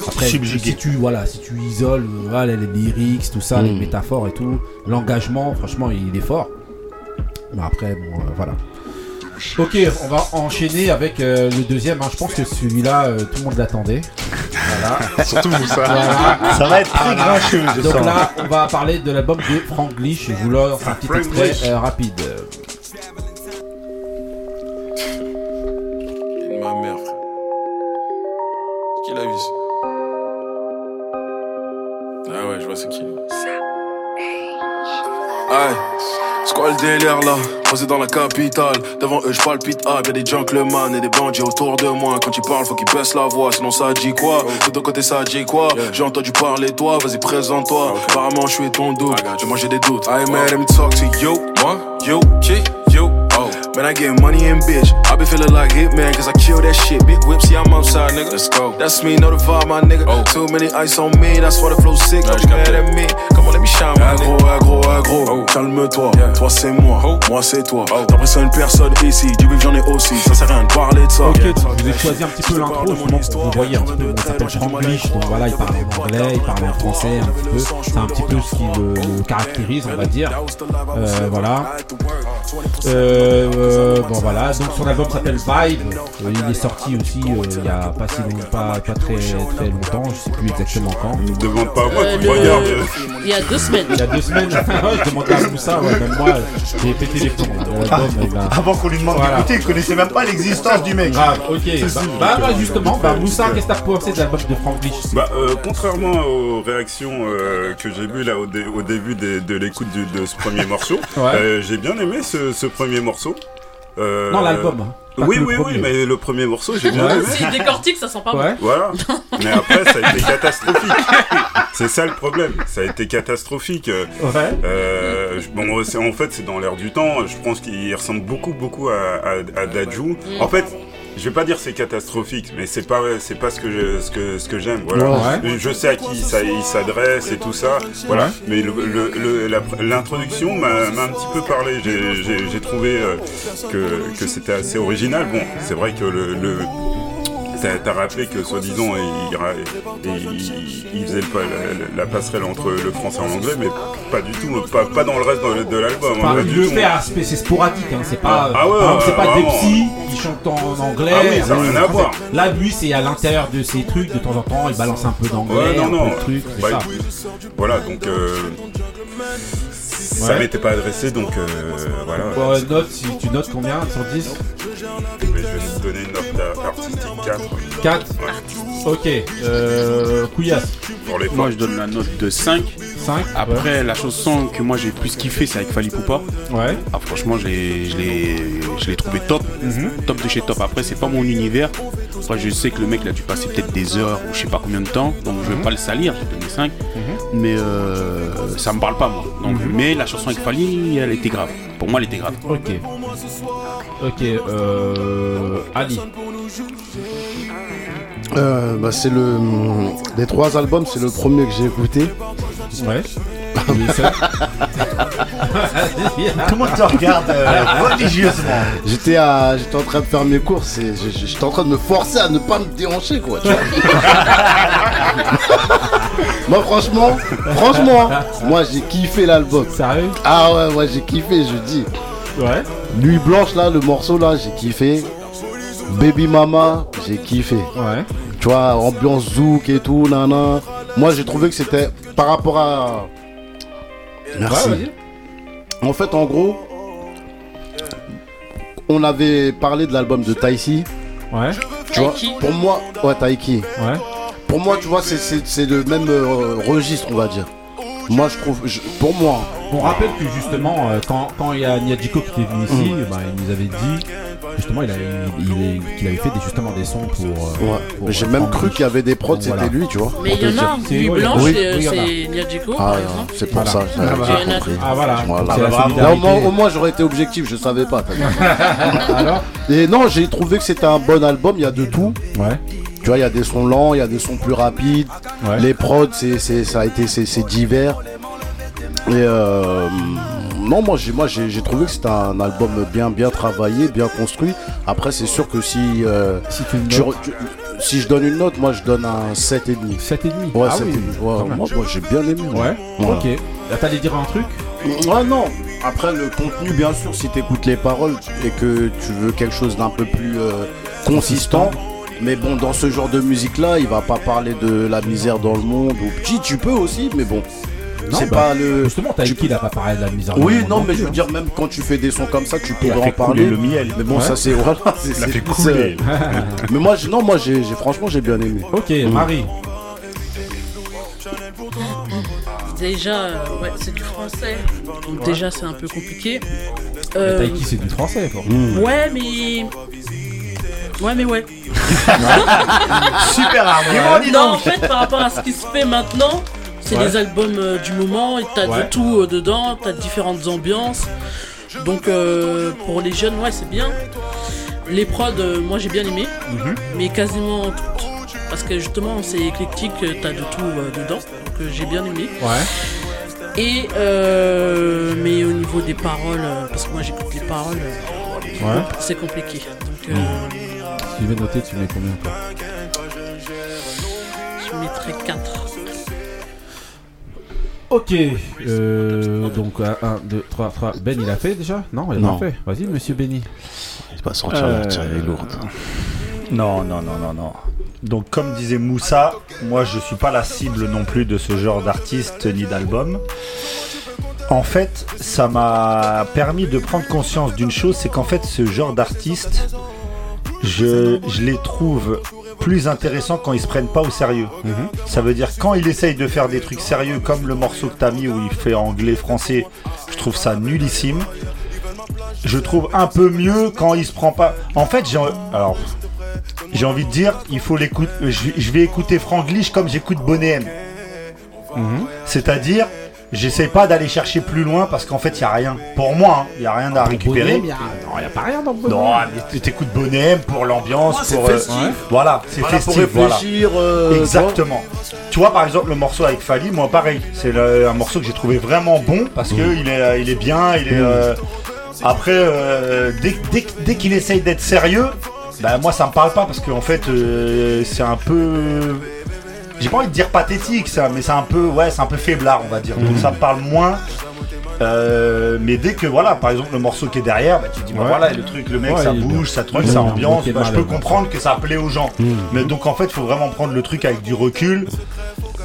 Après, Subjugué. si tu, voilà, si tu isoles euh, voilà, les lyrics, tout ça, les Mm. métaphores et tout, l'engagement, franchement, il est fort. Mais après, bon, euh, voilà. Ok, on va enchaîner avec euh, le deuxième. hein. Je pense que celui-là, euh, tout le monde l'attendait. Voilà. <laughs> Surtout vous, ça. Voilà. Ça va être très Voilà. grincheux, je Donc sens. là, on va parler de l'album de Frank Glish. Je vous lance un petit extrait euh, rapide. Aïe, c'est quoi le délire là? Posé dans la capitale, devant eux je palpite ah, y'a des gentlemen et des bandits autour de moi. Quand ils parlent faut qu'ils baissent la voix, sinon ça dit quoi? De ton côté ça dit quoi? J'ai entendu parler toi, vas-y présente-toi. Apparemment je suis ton doute, j'ai mangé des doutes. I made him talk to you, moi, you, qui, you, Man, I get money and bitch. I been feeling like Hitman, cause I kill that shit. Big whip, see, I'm outside, nigga. Let's go. That's me, know the vibe, my nigga. Too many ice on me, that's why the flow sick. Don't be mad at me. Come on, let me shine, my Agro, agro, agro, calme-toi. Toi c'est moi, moi c'est toi. T'impressionnes personne ici, du bif j'en ai aussi. Ça sert à rien de parler de ça. Ok, donc je vous ai choisi un petit peu l'intro justement pour que vous voyez un petit peu. Il s'appelle Franglish, donc voilà, il parle en anglais, il parle en français un petit peu. C'est un petit peu ce qui le, le caractérise, on va dire. Euh, voilà. Euh, euh, bon voilà, donc son album s'appelle Vibe. Euh, il est sorti aussi euh, il y a pas si long, pas, pas très, très longtemps, je sais plus exactement quand. Ne demande pas à moi, Euh, tu me le- regardes. Il y a deux semaines. Il y a deux semaines, <laughs> je demandais à Moussa, ouais, même moi, j'ai pété les plombs. L'album, eh ben, Avant qu'on lui demande Voilà. d'écouter, il connaissait même pas l'existence du mec. Grave, ok. C'est Bah, ça. bah, bah, justement, bah, Moussa, qu'est-ce que t'as pensé de l'album de Franglish Bah, euh, contrairement aux réactions euh, que j'ai vues là au, dé- au début des- de l'écoute de ce premier morceau, Ouais. euh, j'ai bien aimé ce, ce premier morceau. Euh, Non, l'album, hein. Pas Oui, oui, oui, mais le premier morceau, j'ai bien Ouais. aimé. S'il décortique, ça sent pas bon. Voilà. <laughs> Mais après, ça a été catastrophique. C'est ça le problème. Ça a été catastrophique. Ouais. euh, bon, c'est- en fait, c'est dans l'air du temps. Je pense qu'il ressemble beaucoup, beaucoup à, à, à Dadju. En fait. Je vais pas dire c'est catastrophique, mais c'est pas c'est pas ce que je, ce que ce que j'aime. Voilà. Ouais. Je sais à qui ça, il s'adresse et tout ça. Voilà. Ouais. Mais le- le- le- l'introduction m'a un petit peu parlé. J'ai- trouvé euh, que, que c'était assez original. Bon, c'est vrai que le, le T'as rappelé que soi-disant il, il- il faisait le la, la passerelle entre le français et l'anglais, mais pas du tout, pas, pas dans le reste de, de l'album. Enfin, hein, il c'est sporadique, hein, c'est pas, Ah ouais, exemple, c'est pas vraiment. Depsy qui chante en anglais. Ah oui, ça rien à voir. Là, lui, c'est à l'intérieur de ses trucs, de temps en temps, il balance un peu d'anglais, Ouais, non, un non. peu de trucs, Bah, ça. Voilà, donc euh, ça Ouais. m'était pas adressé, donc euh, voilà. Bon, note, si tu notes combien sur 10 Mais je vais te donner une note artistique 4. 4 Ok, euh, Couillasse. Pour les Moi, je donne la note de 5. 5 Après, la chanson que moi j'ai plus kiffé, c'est avec Fali Poupa. Ouais. Ah, franchement, je l'ai- je l'ai je l'ai trouvé top. Mhm. Top de chez top. Après, c'est pas mon univers. Après, je sais que le mec, il a dû passer peut-être des heures ou je sais pas combien de temps. Donc, je vais Mhm. pas le salir. J'ai donné 5. Mais euh, ça me parle pas, moi. Donc, Mhm. Mais la chanson avec Fali, elle était grave. Pour moi, elle était grave. Ok. Ok, euh. Ali. Euh, bah, c'est le. Des trois albums, c'est le premier que j'ai écouté. Ouais. <laughs> Tout <laughs> le monde te regarde euh, religieusement. J'étais à, j'étais en train de faire mes courses et j'étais en train de me forcer à ne pas me déhancher quoi. tu vois. <laughs> moi franchement, franchement, moi j'ai kiffé l'album. Sérieux? Ah ouais, ouais j'ai kiffé, je dis. Ouais. Nuit blanche là, le morceau là, j'ai kiffé. Baby Mama, j'ai kiffé. Ouais. Tu vois, ambiance zouk et tout, nana. Moi j'ai trouvé que c'était par rapport à. Merci. Ouais. En fait, en gros, on avait parlé de l'album de Taïsi. Ouais. Tu vois, Taiki. pour moi, ouais, Taiki. Ouais. Pour moi, tu vois, c'est- c'est c'est le même euh, registre, on va dire. Moi, je trouve, je- pour moi, On rappelle que justement, euh, quand, quand il y a Niadjiko qui était venu ici, Mm. bah, il nous avait dit justement il avait, il, il- qu'il avait fait des, justement des sons pour. euh, ouais. pour, j'ai même cru qu'il y avait des prods, c'était voilà. lui, tu vois. Mais il y te en a, dire. C'est- oui, Niadjiko, Ah, par non, exemple. c'est pour Voilà. ça, Ah, j'ai voilà. j'ai compris. Ah, voilà. Voilà. C'est la Là, solidarité. au moins, au moins, j'aurais été objectif, je savais pas. <laughs> Alors Et non, j'ai trouvé que c'était un bon album, il y a de tout. Ouais. Tu vois, il y a des sons lents, il y a des sons plus rapides. Ouais. Les prods, c'est, c'est- ça a été, c'est, c'est divers. Et euh, non, moi, j'ai, moi, j'ai, j'ai trouvé que c'était un album bien, bien travaillé, bien construit. Après, c'est sûr que si, euh, Si tu si je donne une note, moi, je donne un 7,5. 7,5 Ouais, ah 7,5. oui. Ouais, moi, moi, j'ai bien aimé. Ouais. Voilà. Ok. Là, t'allais dire un truc Ouais, non. Après, le contenu, bien sûr, si tu écoutes les paroles et que tu veux quelque chose d'un peu plus euh, consistant. Mais bon, dans ce genre de musique-là, il va pas parler de la misère dans le monde. Ou petit, tu peux aussi, mais bon. C'est bah, pas le. Justement, t'as tu- qui il a pas parlé de la misère Oui, dans le monde non, mais plus, je veux hein. dire, même quand tu fais des sons comme ça, tu peux en parler. le miel. Mais bon, Ouais. ça c'est. Voilà, c'est. Fait couler. mais moi, non, moi, j'ai, franchement, j'ai bien aimé. Ok. Marie. Déjà, euh, ouais, c'est du français. Donc déjà, c'est un peu compliqué. Mais Euh, Taiki, c'est du français, quoi. ouais, mais... Ouais, mais ouais. <laughs> Super argument, dis Non, en donc. fait, par rapport à ce qui se fait maintenant, c'est Ouais. les albums euh, du moment et t'as Ouais. de tout euh, dedans, t'as différentes ambiances. Donc euh, pour les jeunes, ouais, c'est bien. Les prods, euh, moi j'ai bien aimé, Mhm. mais quasiment toutes. Parce que justement, c'est éclectique, t'as de tout euh, dedans. Donc euh, j'ai bien aimé. Ouais. Et euh, mais au niveau des paroles, parce que moi j'écoute les paroles, Ouais. c'est compliqué. Donc euh, Tu vais noter, tu mets combien toi je mettrais 4. Ok, euh, donc 1, 2, 3, 3. Ben, il a fait déjà Non, il a Non. fait. Vas-y, monsieur Benny. C'est pas sortir la tirée lourde. Non, non, non, non, non. Donc, comme disait Moussa, moi je suis pas la cible non plus de ce genre d'artiste ni d'album. En fait, ça m'a permis de prendre conscience d'une chose, c'est qu'en fait, ce genre d'artiste, je, je les trouve plus intéressants quand ils se prennent pas au sérieux. Ça veut dire quand il essaye de faire des trucs sérieux comme le morceau que t'as mis où il fait anglais-français, je trouve ça nullissime. Je trouve un peu mieux quand il se prend pas. En fait, j'ai alors j'ai envie de dire, il faut l'écouter. Je, je vais écouter Franglish comme j'écoute Bonnet M. C'est-à-dire, j'essaie pas d'aller chercher plus loin parce qu'en fait, il y a rien. Pour moi, il y a rien à récupérer. Y a- Non, il y a pas rien dans Bonnet Non, mais t'écoutes Bonnet M pour l'ambiance, Ouais, c'est pour euh, ouais. voilà, c'est Voilà, pour festif. voilà. réfléchir, euh, Exactement. Tu vois, par exemple, le morceau avec Fali, moi, pareil. C'est un morceau que j'ai trouvé vraiment bon parce que Mm. il est, euh, il est bien, il est. euh, Après, euh, dès, dès, dès qu'il essaye d'être sérieux, bah moi, ça me parle pas parce qu'en fait, euh, c'est un peu. J'ai pas envie de dire pathétique, ça, mais c'est un peu, ouais, c'est un peu faiblard, on va dire. Donc Mhm. ça parle moins. Euh, mais dès que voilà, par exemple le morceau qui est derrière, bah, tu te dis bah, Ouais. voilà le truc, le mec Ouais, ça bouge, ça truc, ça ambiance, bah, je peux comprendre que ça plaît aux gens. Mhm. Mais donc en fait, faut vraiment prendre le truc avec du recul.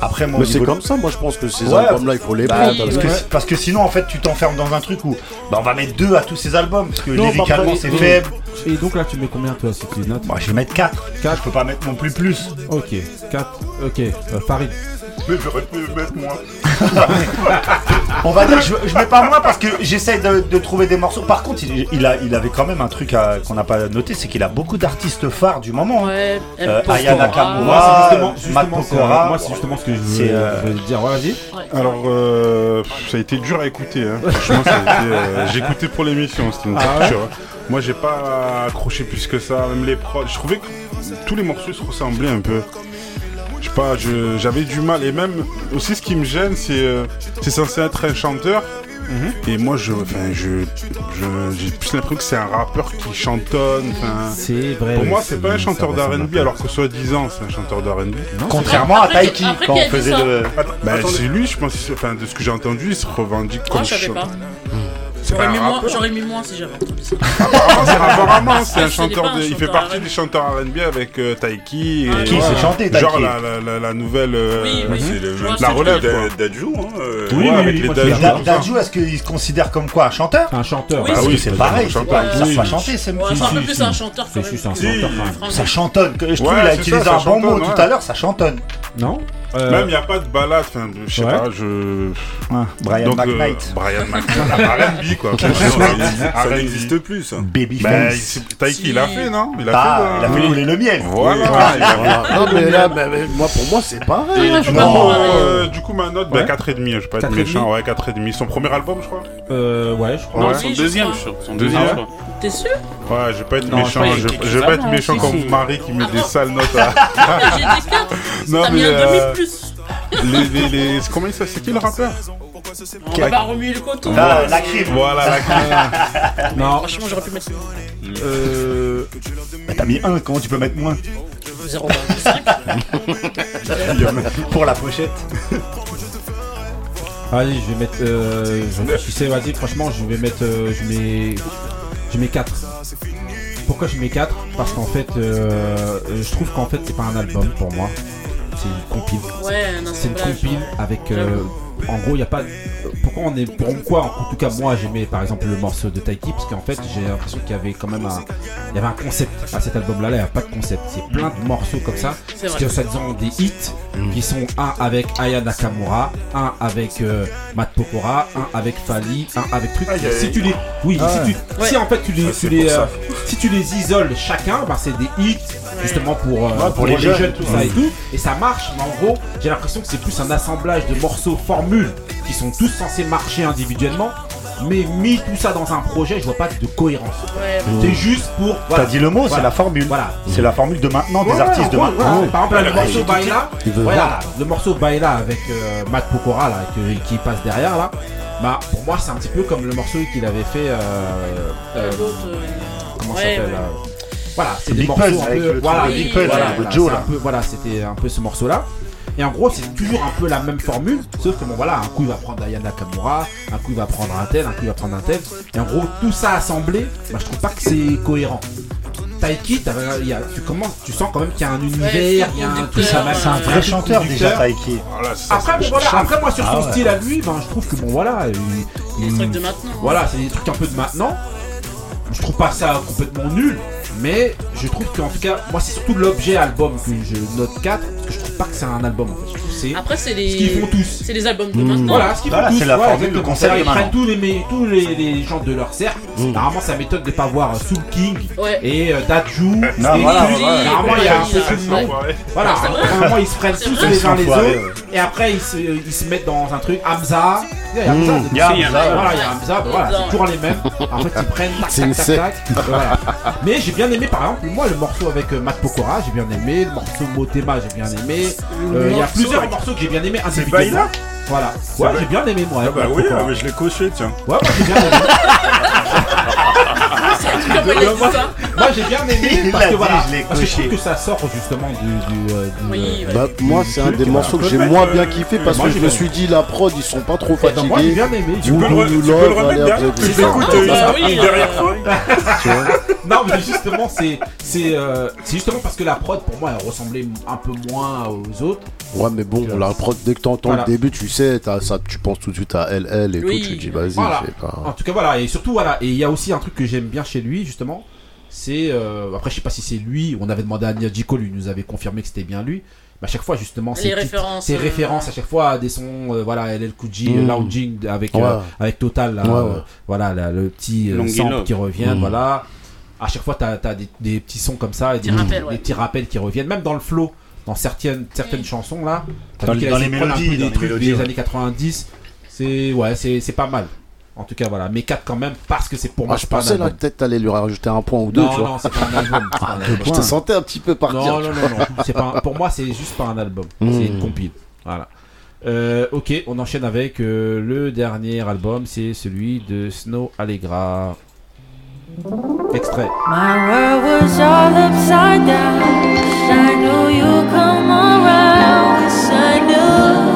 Après, moi, Mais c'est de- comme ça, moi je pense que ces Ouais, albums-là, il faut les bah, prendre. parce, que, Ouais. parce que sinon, en fait, tu t'enfermes dans un truc où bah, on va mettre deux à tous ces albums parce que Non, lyricalement bah, c'est faible. Et donc là, tu mets combien toi si tu notes? Moi, je vais mettre 4. 4, je peux pas mettre non plus plus. Ok, 4. Ok, euh, Farid. Mais j'aurais pu mettre moins. <laughs> On va dire je, je mets pas moins parce que j'essaye de, de trouver des morceaux. Par contre, il, il a, il avait quand même un truc qu'on n'a pas noté, c'est qu'il a beaucoup d'artistes phares du moment. hein. Ouais, Euh, M. Aya Pokora. Nakamura, Moi, c'est justement, Matt Pokora. moi, c'est justement ce que je voulais, euh, je voulais dire. Ouais, vas-y. Alors, euh, ça a été dur à écouter. Hein. <laughs> Franchement, ça a été, euh, j'ai écouté pour l'émission, c'était une Ah torture. Moi, j'ai pas accroché plus que ça, même les prods. Je trouvais que tous les morceaux se ressemblaient un peu. Je sais pas, je- j'avais du mal. Et même, aussi, ce qui me gêne, c'est euh, c'est censé être un chanteur. Et moi, je, enfin, je, je- j'ai plus l'impression que c'est un rappeur qui chantonne. enfin. C'est vrai. Pour moi, c'est pas un chanteur d'R&B, alors que soi-disant, c'est un chanteur d'R&B. Contrairement à Taiki, après, quand on faisait le. Bah, c'est lui, je pense, enfin, de ce que j'ai entendu, il se revendique Moi, comme je savais chan- pas. C'est J'aurais pas mis, moins, j'aurais mis moins si j'avais entendu ça. Apparemment, c'est- apparemment, c'est un chanteur pas un de, il fait partie des chanteurs R&B avec euh, Taiki. et- Qui, c'est chanté, Taiki Genre la, la, la, la nouvelle, euh, Oui, oui. C'est le Je vois même ce la relève. Dadju, hein. euh, Oui, oui, avec oui, les Dadju. Est-ce qu'il se considère comme quoi Un chanteur Un chanteur. Oui, Bah c'est- oui, c'est pareil, savent Oui, pas chanter, c'est un peu plus un chanteur que-. Ça chantonne. Je trouve qu'il a c'est utilisé ça, un bon mot tout à l'heure, ça chantonne. Non Euh, Même il n'y a pas de balade, enfin, je sais Ouais. pas, je. Brian Donc, euh, McKnight. Brian <laughs> McKnight, R&B quoi. Ça n'existe plus, ça. Bah, Babyface. c'est- Taiki, il a fait, non? Il a Ah, fait. il a fait rouler le miel. Voilà. il a fait- Voilà. Non, mais là, mais moi, pour moi, c'est pareil. Ouais, voir, euh, du coup, ma note, bah, Ouais. 4,5, je vais pas être 4,5. méchant, ouais, 4,5. Son premier album, je crois. Euh, ouais, je crois. Non, Ouais. son Oui, deuxième, je crois. Son Deuxième. deuxième, je crois. T'es sûr? Ouais, je vais pas être Non, méchant, je, vais pas être quelques méchant comme si, si. Marie qui met des sales notes <laughs> à. J'ai dit 4. Non, mais, plus. les, les, les- comment il s'appelle? C'est qui le rappeur? On va pas remuer le coton. Ah, la crime. Voilà, la <laughs> Non, Franchement, j'aurais pu mettre euh, Bah, T'as mis 1, comment tu peux mettre moins? 0,25. <laughs> Pour la pochette. Allez, je vais mettre. Euh, je réfléchissais, vas-y, franchement, je vais mettre. euh, je mets. Je mets 4. Pourquoi je mets 4 Parce qu'en fait, euh, je trouve qu'en fait, c'est pas un album pour moi. C'est une compile. Ouais, C'est une compile avec. En gros, il n'y a pas. Pourquoi on est. Pourquoi, en tout cas, moi, j'aimais par exemple le morceau de Taiki Parce qu'en fait, j'ai l'impression qu'il y avait quand même un. Il y avait un concept à cet album-là. Là, il n'y a pas de concept. C'est plein de morceaux comme ça. C'est Parce que ça disons des hits qui sont un avec Aya Nakamura, un avec euh, Matt Pokora, un avec Fali, un avec truc. Si tu les, oui, Ah si, tu, ouais. si en fait tu les, tu euh, si tu les isoles chacun, bah, c'est des hits justement pour, euh, pour les jeunes. tout ça et tout, et ça marche. Mais en gros, j'ai l'impression que c'est plus un assemblage de morceaux formules qui sont tous censés marcher individuellement Mais mis tout ça dans un projet, je vois pas de cohérence. Ouais, Mmh. C'est juste pour. T'as dit le mot, c'est la formule. Voilà. C'est la formule de maintenant, des Ouais, artistes de ouais, maintenant. ouais. Par exemple, là, le morceau Baila, voilà, le morceau Baila avec euh, Matt Pokora là, que- qui passe derrière là, bah pour moi c'est un petit peu comme le morceau qu'il avait fait. euh, euh, comment ça Ouais, s'appelle ouais. euh, Voilà, c'est des morceaux peu. Voilà, Big Puzz, Joe, là. un peu- Voilà, c'était un peu ce morceau là. Et en gros, c'est toujours un peu la même formule, sauf que bon voilà, un coup il va prendre Ayana Kamura, un coup il va prendre un tel, un coup il va prendre un tel. Et en gros, tout ça assemblé, bah, je trouve pas que c'est cohérent. Taiki, y a- tu, commences, tu sens quand même qu'il y a un univers, il y a un tout ça. C'est un vrai chanteur déjà, Taiki. Après, bon, voilà, après moi sur Ah son ouais. style à lui, ben, je trouve que bon voilà, il, Des il- trucs de maintenant. Voilà, c'est des trucs un peu de maintenant. Je trouve pas ça complètement nul, mais je trouve qu'en tout cas, moi c'est surtout l'objet album que je note 4 parce que je trouve pas que c'est un album. En fait. Je trouve que c'est Après, c'est les. ce qu'ils font tous. C'est les albums de Mmh. maintenant. Voilà, ce qu'ils Voilà, font tous. c'est la voilà, formule, le exactement. concept C'est-à-dire, de Ils prennent tous les, mais, tous les, les gens de leur cercle. Normalement, ça m'étonne de pas voir euh, Soul King Ouais. et euh, Daju. Non, et voilà, voilà. Normalement, il y a un peu tout le monde. Voilà, C'est normalement, ils se prennent C'est tous les uns les autres. Et après, ils se, ils se mettent dans un truc. Hamza. Il y a Hamza. Mmh, dedans. il y a Hamza, Voilà, il y a Hamza. Voilà, c'est toujours les mêmes. En fait, ils prennent tac, C'est tac, une tac, tac. Voilà. Mais j'ai bien aimé, par exemple, moi, le morceau avec euh, Matt Pokora, j'ai bien aimé. Le morceau Motema, j'ai bien aimé. Euh, Il y a plusieurs avec- morceaux que j'ai bien aimé. C'est. Baila Voilà. Ouais, j'ai bien aimé, moi. Ah bah oui, mais je l'ai coché, tiens. Ouais, moi j'ai bien aimé. <laughs> Dit moi, j'ai bien aimé parce que voilà, je parce que je trouve que ça sort justement du, du, euh, du, Oui, euh. Bah, moi, c'est un des là. morceaux que j'ai moins euh, bien kiffé parce que je me suis dit, la prod, ils sont pas trop moi j'ai fatigués. bien aimé. Tu peux le, remettre Tu l'écoutes euh, Bah derrière euh, toi <laughs> <laughs> Non, mais justement, c'est euh, justement parce que la prod pour moi elle ressemblait un peu moins aux autres. Ouais, mais bon, la prod, dès que t'entends le début, tu sais, t'as ça, tu penses tout de suite à LL et tout, tu dis, vas-y, c'est pas. En tout cas, voilà, et surtout, voilà, et il y a aussi un truc que j'aime bien chez lui, justement, c'est. euh, après, je sais pas si c'est lui, on avait demandé à Nia Djiko, lui nous avait confirmé que c'était bien lui. Mais à chaque fois, justement, petites- références, ces euh, références à chaque fois à des sons, euh, voilà, LL Cool J, Mm. Lounging avec, Ouais. euh, avec Total, là, Ouais, euh, ouais. voilà, là, le petit euh, sample qui revient, Mm. voilà. À chaque fois, t'as as des, des petits sons comme ça, et des, Petits rappels, des ouais. petits rappels qui reviennent, même dans le flow, dans certaines, certaines chansons, là. Dans les- dans mélodies, des les trucs mélodies, des ouais. années 90. C'est ouais, c'est c'est pas mal. En tout cas, voilà. Mais 4 quand même, parce que c'est pour moi. Ah, je c'est pas un pensais là peut-être t'allais lui rajouter un point ou deux, Non, tu vois. non, c'est pas un album. <laughs> pas un album. Je te sentais un petit peu partir. Non, non, non, non. C'est pas un- Pour moi, c'est juste pas un album. Mm. C'est une compile. Voilà. Euh, ok, on enchaîne avec euh, le dernier album, c'est celui de Snow Allegra. Extrait. My world was all upside down. I knew you'd come around. Yes, I knew.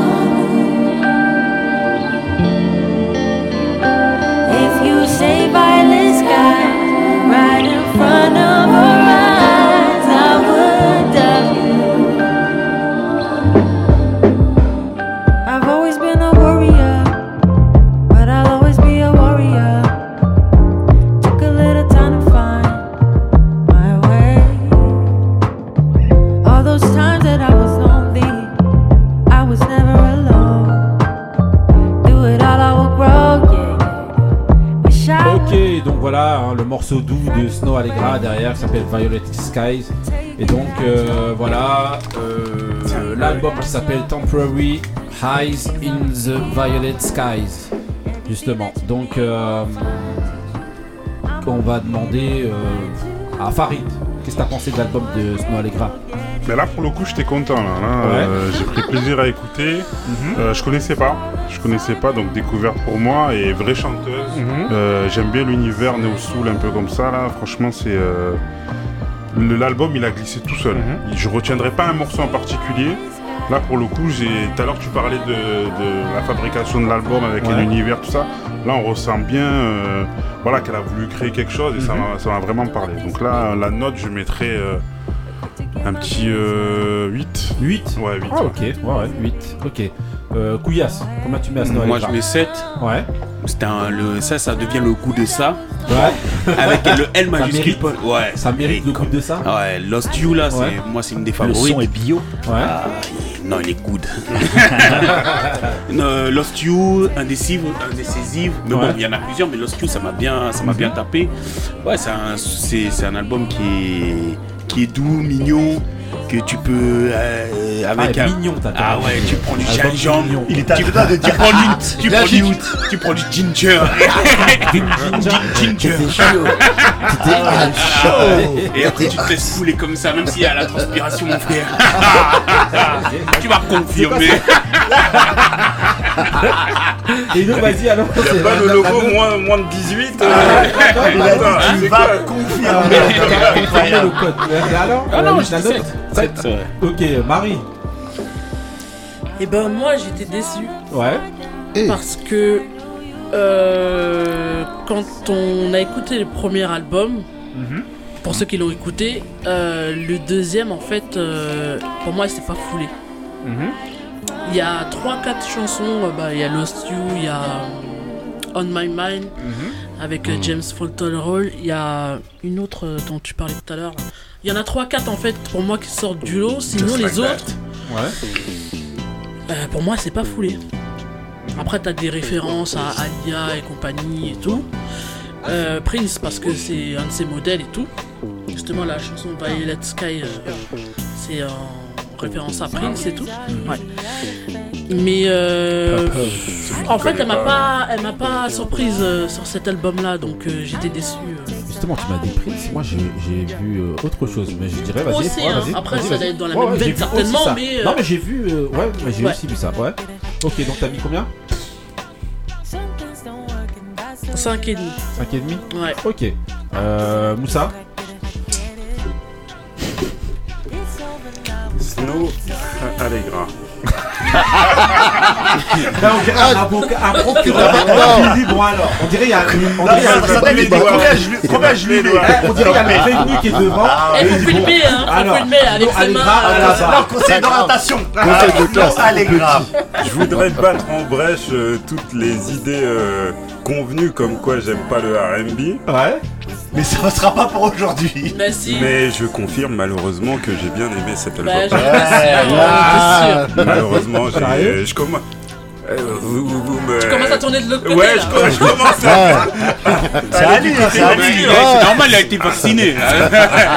Morceau doux de Snow Allegra derrière qui s'appelle Violet Skies. Et donc euh, voilà euh, l'album qui s'appelle Temporary Highs in the Violet Skies. Justement. Donc euh, on va demander à Farid, qu'est-ce que t'as pensé de l'album de Snow Allegra Mais là, pour le coup, j'étais content. Là, Là, Ouais. euh, j'ai pris plaisir à écouter. Euh, je connaissais pas. Je connaissais pas, donc découverte pour moi et vraie chanteuse. Mhm. Euh, J'aime bien l'univers néo soul un peu comme ça. Là, franchement, c'est l'album, il a glissé tout seul. Mhm. Je retiendrai pas un morceau en particulier. Là, pour le coup, j'ai. Tout à l'heure, tu parlais de, de la fabrication de l'album avec Ouais. l'univers, tout ça. Là, on ressent bien, euh, voilà, qu'elle a voulu créer quelque chose et ça Mhm. m'a- ça m'a vraiment parlé. Donc là, la note, je mettrais euh, un petit euh, 8. 8 Ouais, 8. Ah, ok, ouais, ouais, 8. Ok. Euh, Couillasse, combien tu mets à Snow Moi je mets 7. Ouais. C'était un, le, ça, ça devient le goût de ça. Ouais. <laughs> Avec le L Ça majuscule. mérite- ouais. Ça mérite le goût de ça Ouais, Lost You là, c'est, Ouais. moi c'est une des Le favorites. son est bio. Ouais. Ah, non, il est good. <laughs> Non, Lost You, Indécive, Indécisive. Mais Ouais. bon, il y en a plusieurs, mais Lost You, ça m'a bien, ça m'a bien tapé. Ouais, c'est un, album qui est, qui est doux, mignon. Que tu peux euh, avec Ah, un mignon, t'as Ah ouais, tu prends du gingembre. mignon. Il est à tu, dire prends du, tu prends du, tu prends du ginger. ginger. Et après tu te laisses couler comme ça, même s'il y a la transpiration, mon frère. <laughs> tu vas confirmer. Et nous, vas-y alors. A pas le logo moins, moins de 18 euh, Il a dit putain, tu c'est vas confirmer. Le code. Alors Ah non, je ouais. Ok, Marie. Et ben moi j'étais déçu Ouais. parce que euh, quand on a écouté le premier album, Mhm. pour ceux qui l'ont écouté, euh, le deuxième en fait, euh, pour moi il s'est pas foulé. Mhm. Il y a 3-4 chansons, euh, bah, il y a Lost You, il y a euh, On My Mind avec euh, James Fulton Hall, il y a une autre euh, dont tu parlais tout à l'heure. Il y en a 3-4 en fait pour moi qui sortent du lot, sinon Just les like autres, Ouais. euh, pour moi c'est pas foulé. Après t'as des références à Alia et compagnie et tout. Euh, Prince parce que c'est un de ses modèles et tout. Justement la chanson Violet Sky euh, c'est en référence à Prince et tout. Ouais. Mais euh, en fait elle m'a pas, elle m'a pas surprise euh, sur cet album là donc euh, j'étais déçu. Justement, tu m'as dit Prince. Moi, j'ai vu euh, autre chose, mais je dirais, vas-y. Ouais, hein. vas-y, Après, ça doit être dans la Ouais, même ouais, veine, certainement, mais, euh, Non, mais j'ai vu. euh, ouais, mais j'ai Ouais. aussi vu ça. Ouais. Ok, donc t'as mis combien? 5 et demi. 5 et demi? Ouais. Ok. Euh, Moussa? Snow Allegra. Dirait un avocat, un procureur. Non. Qui dit, bon alors, on dirait il y a, on dirait il y a combien je lui-. Eh, on dirait qu'il y a le prévenu qui est devant. Eh, Et il dit, bon, filmer, hein, avec ses mains. Ah, conseil d'orientation. Conseil de classe. Allez, grave. Je voudrais battre en brèche euh, toutes les idées convenues comme quoi j'aime pas le RB. Ouais. Mais ça ne sera pas pour aujourd'hui. Bah si. Mais je confirme malheureusement que j'ai bien aimé cet album. Bah, <laughs> Ah. sûr. Malheureusement, j'ai, je commence. Euh, vous, vous- vous me- Tu commences à tourner de l'autre côté. Ouais, là. je, com- je commence à. C'est Ali, hein, c'est normal, il a été vacciné. Là,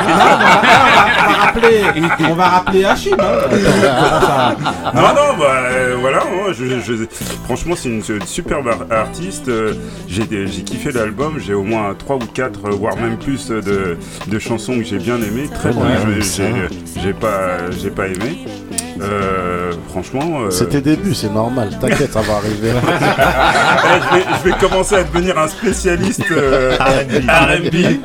on va, rappeler, on va rappeler Hachim. Hein. Ça Non, non, bah euh, voilà, moi, je, je- franchement, c'est une, une superbe ar- artiste. euh, J'ai kiffé l'album, j'ai au moins 3 ou 4, euh, voire même plus de, de chansons que j'ai bien aimées. Très ça. j'ai j'ai pas, j'ai pas aimé. Euh, franchement. euh, C'est tes débuts, c'est normal. T'inquiète, ça va <laughs> arriver. eh, je, vais, je vais commencer à devenir un spécialiste euh, R&B. Et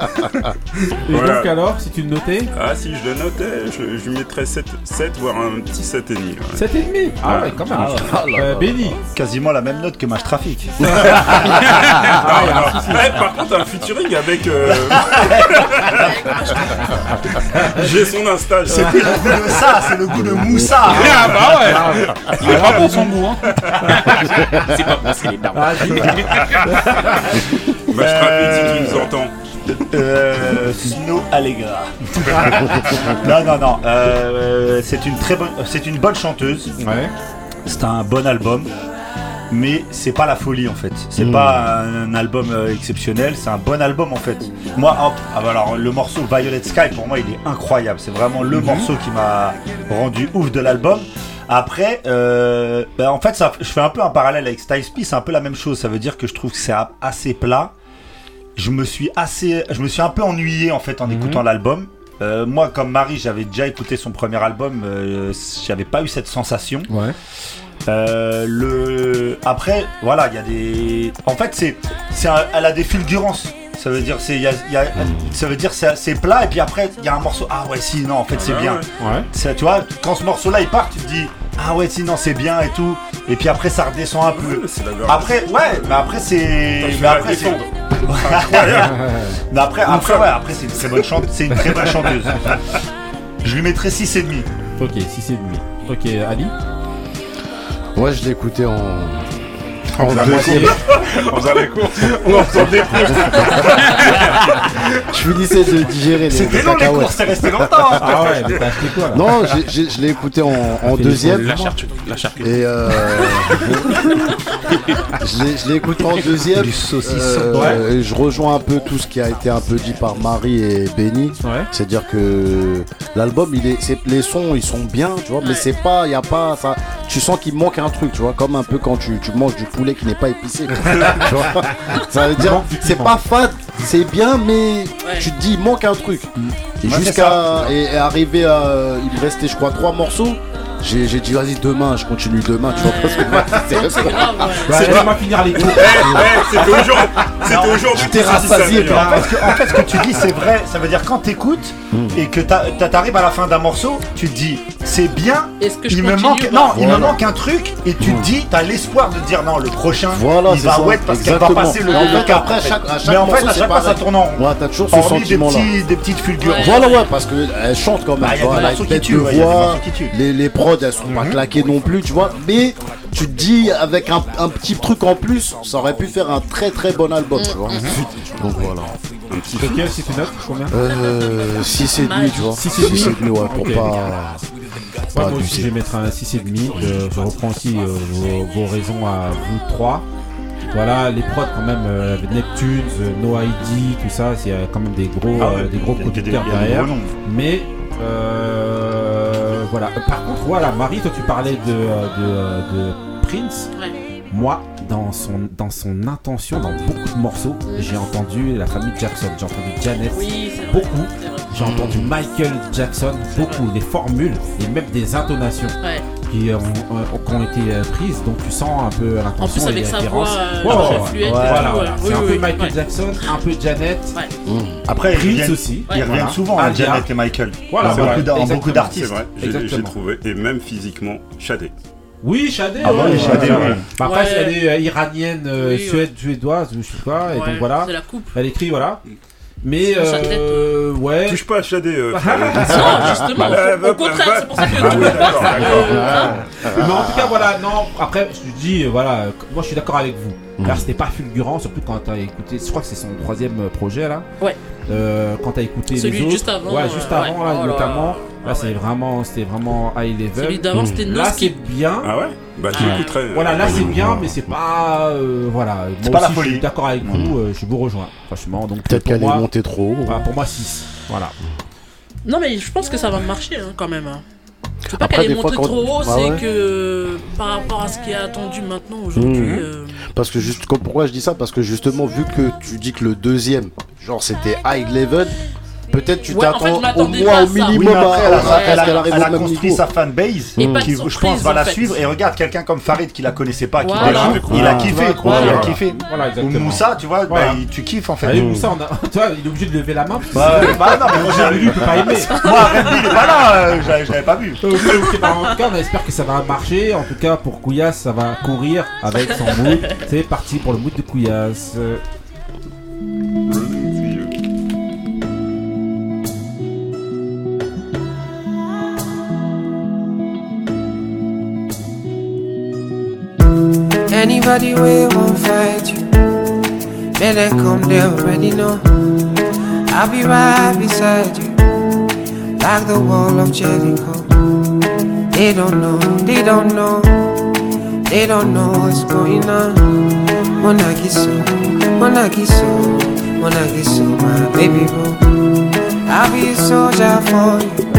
Voilà. donc alors, si tu le notais Ah, si je le notais, je, je lui mettrais 7, 7 voire un petit 7,5. Ouais. 7 et demi Ah ouais, quand même. Euh, Benny Quasiment la même note que Match. Ah, a un souci. Ouais, par contre, un featuring avec. euh, <laughs> J'ai son Insta. C'est plus le goût de ça, c'est le goût de Moussa. Ah bah ouais. Il est pas bon son goût. Hein. C'est pas bon, c'est les dames. Ah, si tu nous entends. Euh, Snow Allegra. non, non, non. euh, c'est une très bonne, c'est une bonne chanteuse. Ouais. C'est un bon album, mais c'est pas la folie en fait. C'est Mm. pas un album euh, exceptionnel, c'est un bon album en fait. Moi, hop, ah bah alors le morceau Violet Sky pour moi il est incroyable. C'est vraiment le Mhm. morceau qui m'a rendu ouf de l'album. Après, euh, bah, en fait, ça, je fais un peu un parallèle avec Styles P, c'est un peu la même chose. Ça veut dire que je trouve que c'est assez plat. Je me suis assez, je me suis un peu ennuyé en fait en écoutant l'album. Euh, moi, comme Marie, j'avais déjà écouté son premier album, euh, j'avais pas eu cette sensation. Ouais. Euh, le après voilà il y a des en fait c'est c'est un- elle a des fulgurances. Ça veut dire c'est il y a- y a- ça veut dire c'est c'est plat et puis après il y a un morceau ah ouais si non en fait c'est Ouais, bien. ouais. Ouais. Ça, tu vois quand ce morceau là il part tu te dis ah ouais si non c'est bien et tout. Et puis après ça redescend un peu. Après ouais mais après c'est mais après c'est <laughs> mais après après ouais après c'est une très bonne chante c'est une très bonne chanteuse. <laughs> Je lui mettrais 6 et demi. Ok, 6 et demi. Ok, Ali Moi, je écouté en, En deuxième. On faisait les courses, on en faisait des Je finissais de digérer les C'était les long les courses, c'est resté longtemps. Ah ouais, mais t'as acheté quoi Non, <laughs> je l'ai écouté en, en deuxième. La charcuterie. La charcuterie. Et euh, <laughs> je l'ai- écouté en deuxième. Du saucisson. Euh, et je rejoins un peu tout ce qui a été un peu dit par Marie et Benny. C'est-à-dire que l'album, il est, c'est- les sons, ils sont bien, tu vois, mais c'est pas, il y a pas, ça, tu sens qu'il manque un truc, tu vois, comme un peu quand tu, tu manges du poulet qui n'est pas épicé. <laughs> ça veut dire, c'est pas fade, c'est bien, mais tu te dis, il manque un truc. Et Ouais, jusqu'à et, et arriver à, il restait, je crois, trois morceaux. J'ai j'ai dit vas-y demain, je continue demain, tu vois parce que <laughs> c'est C'est grave, elle va finir les cours. C'était aujourd'hui. C'était aujourd'hui. Tu t'es rassasié, En fait, ce que- en fait, ce que tu dis, c'est vrai. Ça veut dire quand t'écoutes et que t'a- t'a- t'arrives à la fin d'un morceau, tu te dis c'est bien. Est-ce que je il me manque, non, il me manque un truc et tu te dis, t'as l'espoir de dire non, le prochain, Voilà, il c'est va ça, ouais parce qu'elle va passer le, cap. après, en fait. chaque- à chaque Mais en fait, à c'est chaque fois, ça tourne en rond. Ouais, t'as toujours ce sentiment-là. des petites fulgurances. Voilà, ouais, parce qu'elle chante quand même. Bah, y a des morceaux qui tuent, ouais, y a des voix, morceaux qui tuent. les, les prods, elles sont pas claquées non plus, tu vois. Mais tu te dis, avec un, un petit truc en plus, ça aurait pu faire un très très bon album, tu vois. <laughs> Donc voilà. Lequel, si tu notes Combien Euh, 6,5, tu vois. 6,5 ouais, pour pas. Ouais, pas moi aussi, je vais mettre un 6,5. Je, je reprends aussi euh, vos, vos raisons à vous trois. Voilà, les prods quand même, euh, Neptune, euh, No ID, tout ça, il y a quand même des gros, Ah ouais, euh, des gros des- producteurs des derrière. gros. Mais euh, voilà. Euh, Par contre, voilà, Marie, toi tu parlais de, euh, de, euh, de Prince. Moi, dans son, dans son intention, dans beaucoup de morceaux, j'ai entendu la famille Jackson, j'ai entendu Janet, Oui, beaucoup. J'ai entendu Michael Jackson, beaucoup, des formules et même des intonations Ouais. Qui, ont, euh, qui ont été euh, prises, donc tu sens un peu l'intention. En plus, avec et sa voix, euh, ouais, fluette Voilà, voilà. C'est Oui, un oui, peu oui. Michael Ouais. Jackson, un peu Janet. Après, ils Prince reviennent, aussi. ils reviennent souvent, hein, Adia. Janet et Michael. Voilà, en beaucoup d'artistes. C'est vrai, j'ai- trouvé. Et même physiquement, Shadé. Oui, Shadé. Ah bah ouais, oui, Shadé, ouais. ouais. Bah, après, Ouais. elle est euh, iranienne, euh, Oui, suède, suédoise, ou je sais pas, et Ouais, donc voilà. c'est la coupe. Elle écrit, voilà. Mais, euh, ouais. Touche pas à Shadé. euh, Non, justement, au- au contraire, c'est pour ça que- Ah d'accord, Euh, d'accord. Mais en tout cas, voilà, non, après, je te dis, euh, voilà, moi je suis d'accord avec vous. Mm. Car c'était pas fulgurant, surtout quand t'as écouté, je crois que c'est son troisième euh, projet là. Ouais. Euh, quand t'as écouté Celui les autres. juste avant, Ouais, euh, juste avant, ouais. là, Oh là notamment. Là. Là, c'est vraiment, c'était vraiment high level. Celui d'avant, c'était Là, c'est bien. Ah ouais? Bah, Ouais. j'écouterai. Voilà, là, c'est bien, mais c'est pas. euh, voilà. C'est Moi pas la aussi, Je folie. suis d'accord avec vous, euh, je vous rejoins, franchement. Donc, Peut-être qu'elle est montée trop haut. voilà, pour moi, 6. Voilà. Non, mais je pense que ça va marcher hein, quand même. hein. C'est pas Après, qu'elle est montée trop haut, Ah c'est ouais. que par rapport à ce qui est attendu maintenant aujourd'hui. Euh, Parce que juste, comme- pourquoi je dis ça? Parce que justement, vu que tu dis que le deuxième, genre c'était high level, peut-être tu Ouais, en fait, je t'attends au moins au minimum Oui, après, elle a, elle elle construit sa fanbase de qui, je pense, va la fait. suivre. Et regarde, quelqu'un comme Farid qui la connaissait pas, qui Voilà. découvre, il a kiffé. Voilà, il a voilà. kiffé. Voilà, Ou exactement. Moussa, tu vois, bah, Voilà. il- tu kiffes en fait. Ah, et Moussa, on a... tu vois, il est obligé de lever la main. parce que Bah, bah non, mais moi, J'ai lu, il peut pas aimer. <laughs> Moi, est pas là, euh, je l'avais pas vu. Bah, en tout cas, on espère que ça va marcher. En tout cas, pour Couillasse, ça va courir avec son mood. C'est parti pour le mood de Couillasse. Anybody will won't fight you. Better come, they already know. I'll be right beside you, like the wall of Jericho. They don't know, they don't know, they don't know what's going on. Monagiso, Monagiso, Monagiso, my baby boy. I'll be a soldier for you.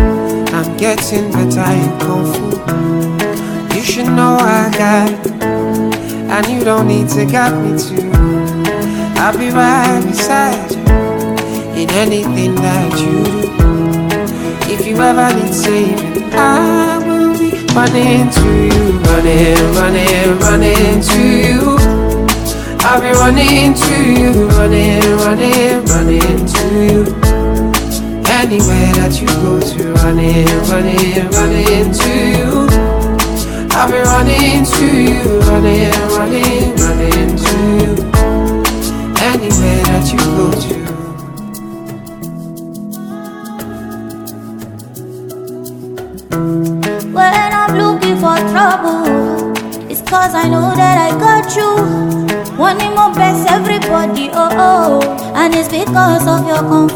I'm getting better in fu. You should know I got it and you don't need to guide me to. I'll be right beside you in anything that you do. If you ever need saving, I will be running to you, running, running, running to you. I'll be running to you, running, running, running to you. Anywhere that you go to, running, running, running to you. I'll be running to you, running, running, running to you. Anywhere that you go to. When I'm looking for trouble, it's cause I know that I got you. Wanting more best everybody, oh oh. And it's because of your kung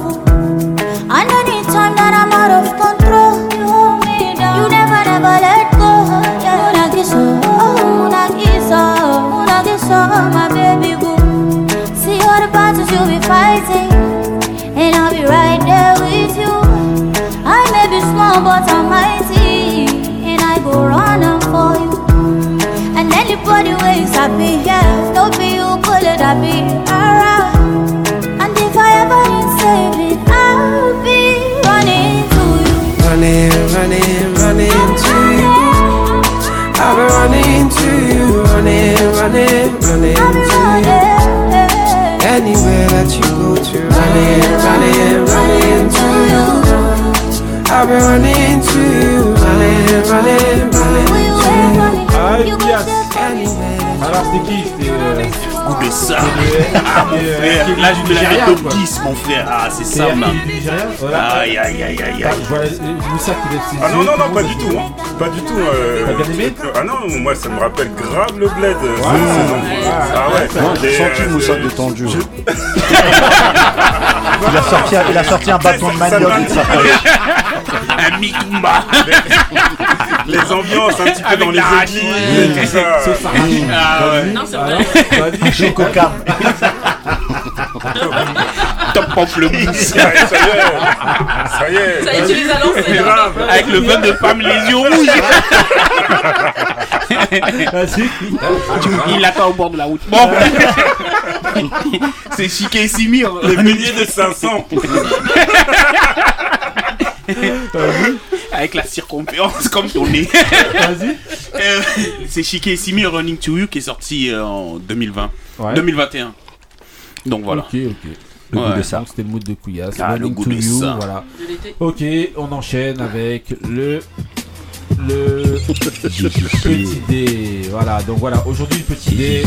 running, running, to you. Anywhere that you go to, running, running, running to you. I've been running to you, running, running, running to you. Alors, c'était qui C'était. euh, de ça. euh, Ah, mon euh, frère. Là, je me Nigeria, top quoi. 10, mon frère. Ah, c'est ça, voilà. Aïe, aïe, aïe, aïe, Bah, aïe. Euh, Ah non, non, non, pas du tout. hein. Pas du tout. euh, T'as bien aimé Ah non, moi ça me rappelle grave le bled. euh. Ah ouais. Moi, j'ai Et, senti euh, Moussa c'est- détendu. <laughs> Il a sorti, un- il a sorti un bâton de manioc. il s'appelle. Un mitumba. <laughs> Les ambiances un petit peu Avec dans les la églises racine. et tout ça. C'est ça. Ah ouais. Non, c'est vrai. Chococam. <laughs> Pamplemousse. Ça y est, ça y est. Ça y est. Ça y est, tu les as lancés. Grave. Avec le vin de femme, les yeux rouges. <laughs> Vas-y. Il l'attend au bord de la route. Bon. C'est Chiquet et Simir. Les milliers de 500. Avec la circonférence comme ton nez. Vas-y. Euh, C'est Chiquet et Simir Running to You qui est sorti euh, en 2020. Ouais. 2021. Donc voilà. Ok, ok. Le goût Ouais. de ça. Donc c'était le mood de Couillasse. Ah, le goût to de you, ça. voilà. Ok, on enchaîne avec le le <laughs> petit dé. Voilà, donc voilà, aujourd'hui le petit dé.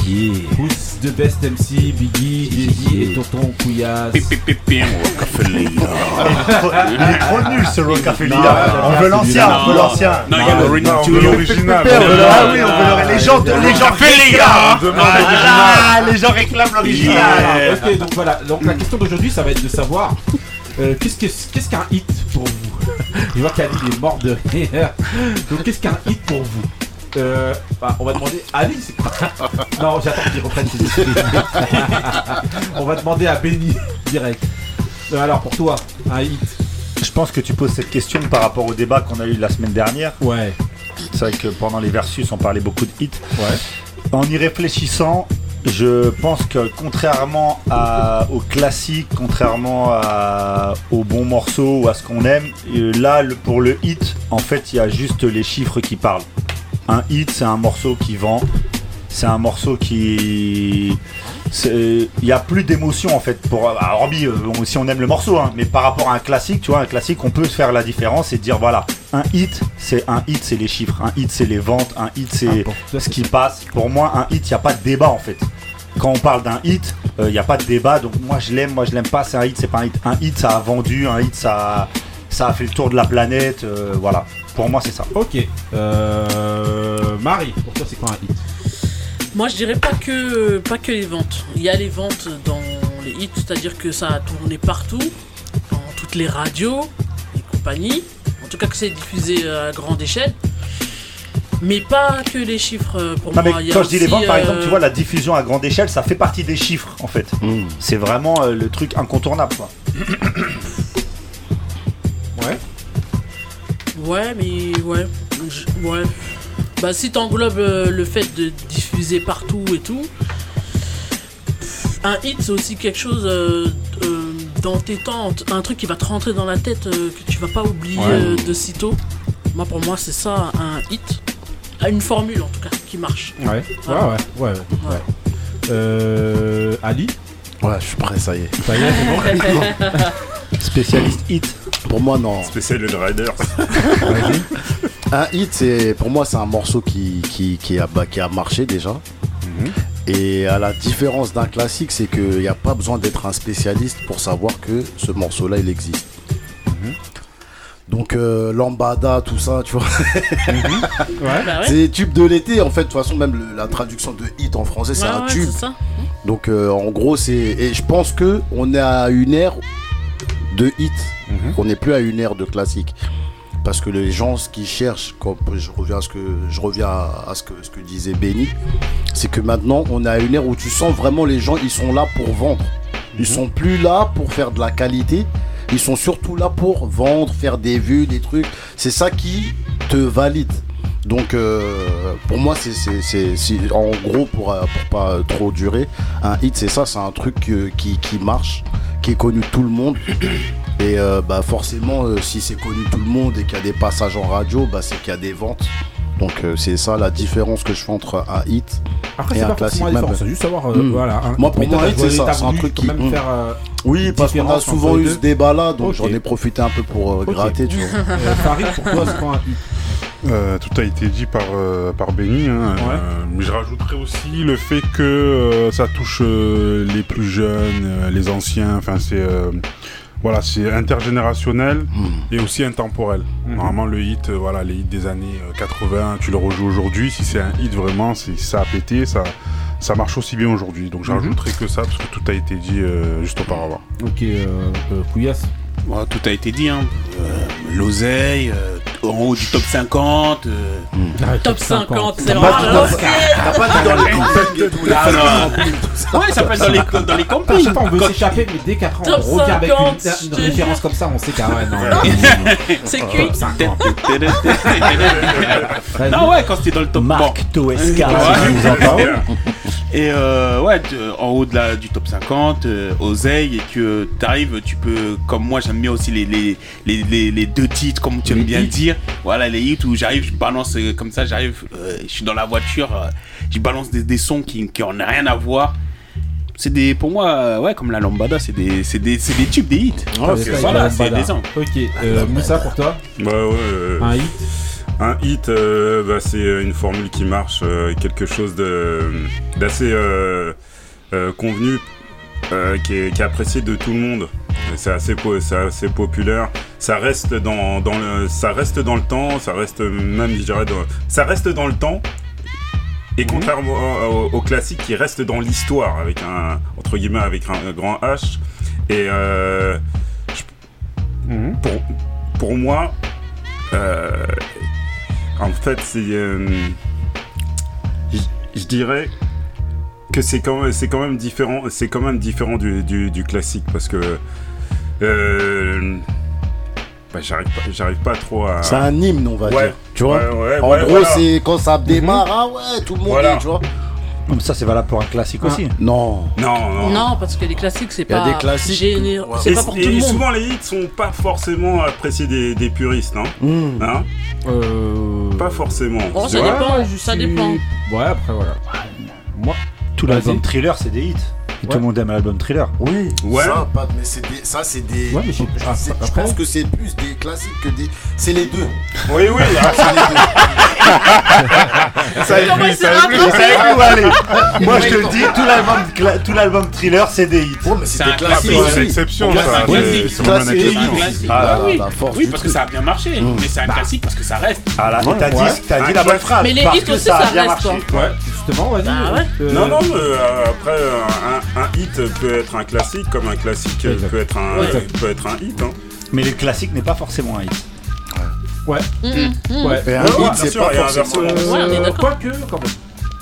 Pousse de Best MC, Biggie, Jay-Z et Tonton Couillasse. Pip, pip, pip, pip, Rockefeller. <laughs> Il est trop nul ce Rockefeller. On veut l'ancien, on veut non. l'ancien. Non, il y a You. l'original. On veut le- Ah oui, on veut le- les gens, les gens réclament. Ah, l'original. les gens réclament l'original. Yeah. Ok, donc voilà, donc la question d'aujourd'hui ça va être de savoir euh, qu'est-ce que- qu'est-ce qu'un hit pour vous <laughs> Je vois qu'Ali est mort de rire. Donc qu'est-ce qu'un hit pour vous euh, bah, on va demander à Ali, c'est quoi <laughs> Non, j'attends qu'il reprenne ses esprits. <laughs> on va demander à Benny direct. Euh, alors pour toi, un hit Je pense que tu poses cette question par rapport au débat qu'on a eu la semaine dernière. Ouais. C'est vrai que pendant les versus, on parlait beaucoup de hits. Ouais. En y réfléchissant, je pense que contrairement à, aux classiques, contrairement à, aux bons morceaux ou à ce qu'on aime, euh, là, pour le hit, en fait, il y a juste les chiffres qui parlent. Un hit, c'est un morceau qui vend. C'est un morceau qui. Il n'y a plus d'émotion en fait. Pour, alors, hormis, euh, on- si on aime le morceau, hein, mais par rapport à un classique, tu vois, un classique, on peut faire la différence et dire voilà, un hit, c'est un hit, c'est les chiffres. Un hit, c'est les ventes. Un hit, c'est Ah, ce qui passe. Pour moi, un hit, il n'y a pas de débat en fait. Quand on parle d'un hit, il n'y a pas de débat. Donc moi, je l'aime, moi, je l'aime pas. C'est un hit, c'est pas un hit. Un hit, ça a vendu. Un hit, ça, ça a fait le tour de la planète. euh, voilà. Pour moi, c'est ça. Ok. Euh, Marie, pour toi c'est quoi un hit? Moi, je dirais pas que, pas que les ventes. Il y a les ventes dans les hits, c'est-à-dire que ça a tourné partout, dans toutes les radios et compagnie. En tout cas, que c'est diffusé à grande échelle. Mais pas que les chiffres euh, pour Non moi. Quand je dis les ventes, par euh, exemple, tu vois, la diffusion à grande échelle, ça fait partie des chiffres, en fait. C'est vraiment euh, le truc incontournable, quoi. <coughs> Ouais. Ouais, mais ouais. je- ouais. Bah, si t'englobes euh, le fait de diffuser partout et tout, un hit c'est aussi quelque chose euh, euh, dans tes temps, un truc qui va te rentrer dans la tête, euh, que tu vas pas oublier Ouais. euh, de sitôt. Moi, pour moi, c'est ça un hit. Ah, Une formule en tout cas qui marche. Ouais, ouais, ouais, ouais. ouais. Euh, Ali Ouais, je suis prêt, ça y est. Ça y est, c'est bon <laughs> Spécialiste hit. Pour moi, non. Spécial le Riders. Vas-y. Un hit, c'est pour moi, c'est un morceau qui, qui, qui, a, bah, qui a marché déjà. Mhm. Et à la différence d'un classique, c'est qu'il n'y a pas besoin d'être un spécialiste pour savoir que ce morceau-là, il existe. Mhm. Donc, euh, Lambada, tout ça, tu vois. Ouais. Bah ouais. C'est tube de l'été, en fait. De toute façon, même le- la traduction de hit en français, c'est Ouais, un ouais, tube. ça. Donc euh, en gros, c'est et je pense que on est à une ère de hit. On n'est plus à une ère de classique. Parce que les gens, ce qu'ils cherchent, comme je reviens à ce que je reviens à, à ce que ce que disait Benny, c'est que maintenant on est à une ère où tu sens vraiment les gens, ils sont là pour vendre. Ils sont plus là pour faire de la qualité. Ils sont surtout là pour vendre, faire des vues, des trucs. C'est ça qui te valide. Donc euh, pour moi, c'est en gros pour, euh, pour pas trop durer, un hit c'est ça, c'est un truc euh, qui, qui marche, qui est connu de tout le monde. <coughs> Et euh, bah forcément, si c'est connu de tout le monde et qu'il y a des passages en radio, bah c'est qu'il y a des ventes. Donc euh, c'est ça la différence que je fais entre un hit Après, et un pas classique. même. c'est juste savoir, euh, Mm. voilà, un- Moi pour moi, t'as- un hit c'est ça, c'est un truc qui. même mm. faire, euh, oui, parce qu'on a souvent eu ce débat-là, donc Ok. j'en ai profité un peu pour euh, gratter, tu vois. <laughs> Euh, Farid, pour toi, c'est quoi un hit? Euh, tout a été dit par, euh, par Benny. hein. Ouais. Euh, mais je rajouterais aussi le fait que euh, ça touche euh, les plus jeunes, euh, les anciens. Enfin, c'est euh, voilà, c'est intergénérationnel et aussi intemporel. Normalement, le hit, euh, voilà, les hits des années euh, 80, tu le rejoues aujourd'hui. Si c'est un hit vraiment, c'est ça a pété, ça. Ça marche aussi bien aujourd'hui, donc je Mhm. rajouterai que ça parce que tout a été dit euh, juste auparavant. Ok, euh, euh. Ouais, tout a été dit, hein. Euh, L'oseille, euh, en haut du top 50. euh, Top 50, c'est vraiment t'as pas dit dans les campagnes <laughs> Ah, non. <laughs> Ouais, ça être dans les, dans les Je campagnes. sais pas, on veut Quand- s'échapper, mais dès qu'après on Top revient avec 50, une, je une te référence comme ça, on sait qu'à ouais, non. <laughs> C'est cuit. top 50. non, ouais, quand c'était dans le top Marc Toesca, Ouais. si vous entendez. Et euh, ouais, tu- en haut de la, du top 50, euh, oseille, et que t'arrives, tu peux, comme moi j'aime bien aussi les, les, les, les, les deux titres, comme tu aimes bien le dire. Voilà, les hits où j'arrive, je balance euh, comme ça, j'arrive, euh, je suis dans la voiture, euh, je balance des, des sons qui, qui ont rien à voir. C'est des, pour moi, euh, ouais, comme la lambada, c'est des, c'est des, c'est des tubes, des hits. Ah, c'est euh, ça, voilà, c'est des ans. Ok, euh, Moussa pour toi Bah ouais. euh, Un hit Un hit, euh, bah, c'est une formule qui marche, euh, quelque chose d'assez euh, euh, convenu, euh, qui, est, qui est apprécié de tout le monde. C'est assez, assez populaire. Ça reste dans, dans le, ça reste dans le temps. Ça reste même, je dirais, dans, ça reste dans le temps. Et contrairement au, au- au classique qui reste dans l'histoire avec un entre guillemets avec un, grand H. Et euh, je- pour, pour moi, euh, en fait, c'est. euh, je dirais que c'est quand, c'est quand même différent. C'est quand même différent du, du- du classique parce que. euh, bah, j'arrive pas, j'arrive pas trop à. C'est un hymne, on va Ouais. dire. Tu vois Ouais, ouais, En gros, voilà. c'est quand ça démarre, ah ouais, tout le monde Voilà. est, tu vois. Comme ça, c'est valable pour un classique aussi. Non. Non, non. Non, parce que les classiques, c'est Il y a pas. des classiques géné- C'est pas pour tout le monde. souvent les hits sont pas forcément appréciés des, des puristes, hein. Hmm. Hein Euh... Pas forcément. Oh, ça dépend, Ouais, ça dépend. Ouais, après voilà. Moi, Tout l'album thriller, c'est des hits. Et Ouais. tout le monde aime l'album thriller. Oui, Ouais. ça, pas- mais c'est des- ça c'est des. Ouais, mais je- je, ah, je après- pense que c'est plus des classiques que des. C'est les deux. Oui, oui. <laughs> C'est les deux. Ça s'est ça rattrapé ça y est, où aller <laughs> Moi, je te le dis, tout l'album, cla- tout l'album thriller, c'est des hits. Ouais, mais c'est C'est des un classiques. classique. C'est exception, Ouais, ça. c'est un classique. Une exception. Ah, Ah, oui, parce que ça a bien marché, mais c'est un classique parce que ça reste. Ah là, t'as dit, t'as dit la bonne phrase. Mais les parce hits que aussi, ça a ça bien reste, marché. ouais, justement, vas-y. Ah ouais euh, Non, non, mais euh, après, un, hit peut être un classique, comme un classique peut être un, Ouais. peut être un hit. Hein. Mais le classique n'est pas forcément un hit. Ouais. Mm, mm. Ouais. Et un Ouais, hit, bien c'est sûr, pas il y a forcément. Ouais, Euh. Quoique, quand même.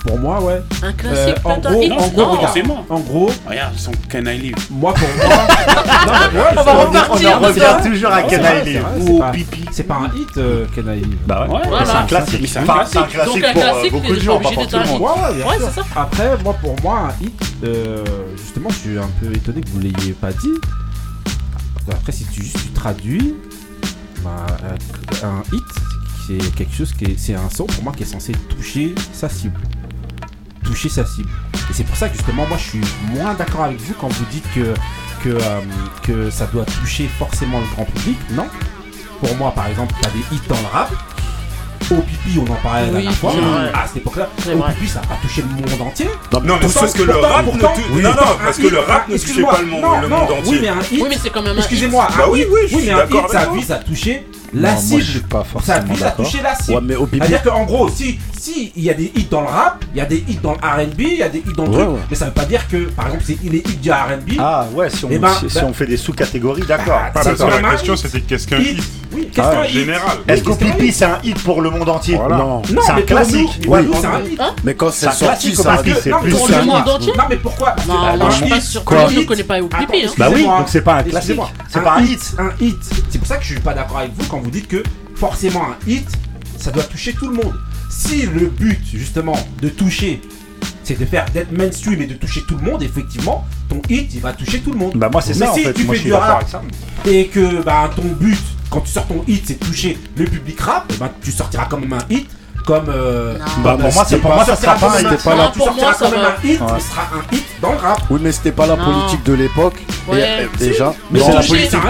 Pour moi, ouais. Un Euh, classique, en gros, hit. en gros, Non. regarde. En gros, Regarde, ils sont Can I Live. moi pour moi. <laughs> non, mais ouais, On va repartir on en revient toujours à ouais, Can c'est vrai, I Live. Ou Pipi. C'est pas un hit, euh, Can I Live. Bah ouais. C'est un classique. Mais c'est un Enfin, c'est un classique. pour euh, beaucoup de gens, obligé pas pour d'être tout le un monde. Ouais, ouais, bien Ouais, sûr. c'est ça. Après, moi, pour moi, un hit, euh, justement, je suis un peu étonné que vous l'ayez pas dit. Après, si tu traduis, bah, un hit, c'est quelque chose qui est, c'est un son pour moi qui est censé toucher sa cible. Toucher sa cible. Et c'est pour ça que justement, moi, je suis moins d'accord avec vous quand vous dites que que, euh, que ça doit toucher forcément le grand public. Non. Pour moi, par exemple, t'as des hits dans le rap. Au pipi, on en parlait la Oui, dernière fois. c'est vrai. À cette époque-là, C'est au vrai. pipi, ça n'a pas touché le monde entier. Non, mais Pourtant- parce que le pourtant- rap ne pourtant- tou- oui, non, non, parce un que le rap ne touchait pas le monde- non, le non, monde entier. Oui, mais un hit. Oui, mais c'est la non, cible, moi, je suis pas a touché la cible. C'est-à-dire qu'en gros, si si il y a des hits dans le rap, il y a des hits dans le R&B, il y a des hits dans le ouais, truc, mais ça veut pas dire que par exemple c'est les hits du R&B. Ah ouais, si on, eh ben, si, bah- on fait des sous-catégories, d'accord. Bah, la question c'était qu'est-ce qu'un hit, Oui, qu'est-ce qu'un hit général. Est-ce que Pipi c'est un hit pour le monde entier Non, c'est un classique. c'est un hit. Mais quand c'est sorti, ça c'est plus un hit. Non mais pourquoi Non, je suis. Je connais pas Pipi. Hein. Bah oui, donc c'est pas un classique. C'est pas un hit. Un hit pour ça que je suis pas d'accord avec vous quand vous dites que forcément un hit, ça doit toucher tout le monde. Si le but justement de toucher, c'est de faire d'être mainstream et de toucher tout le monde, effectivement, ton hit, il va toucher tout le monde. Bah moi c'est ça si en fait, tu fais je suis du rap avec ça. Et que bah ton but quand tu sors ton hit, c'est de toucher le public rap, bah, tu sortiras quand même un hit comme. Euh, bah pour moi, c'est pas, ça sera pas, c'était pas là. Tu sortiras quand même un hit, sera un hit dans le rap. Oui, mais c'était pas la politique de l'époque. Euh, déjà. Mais c'est la politique.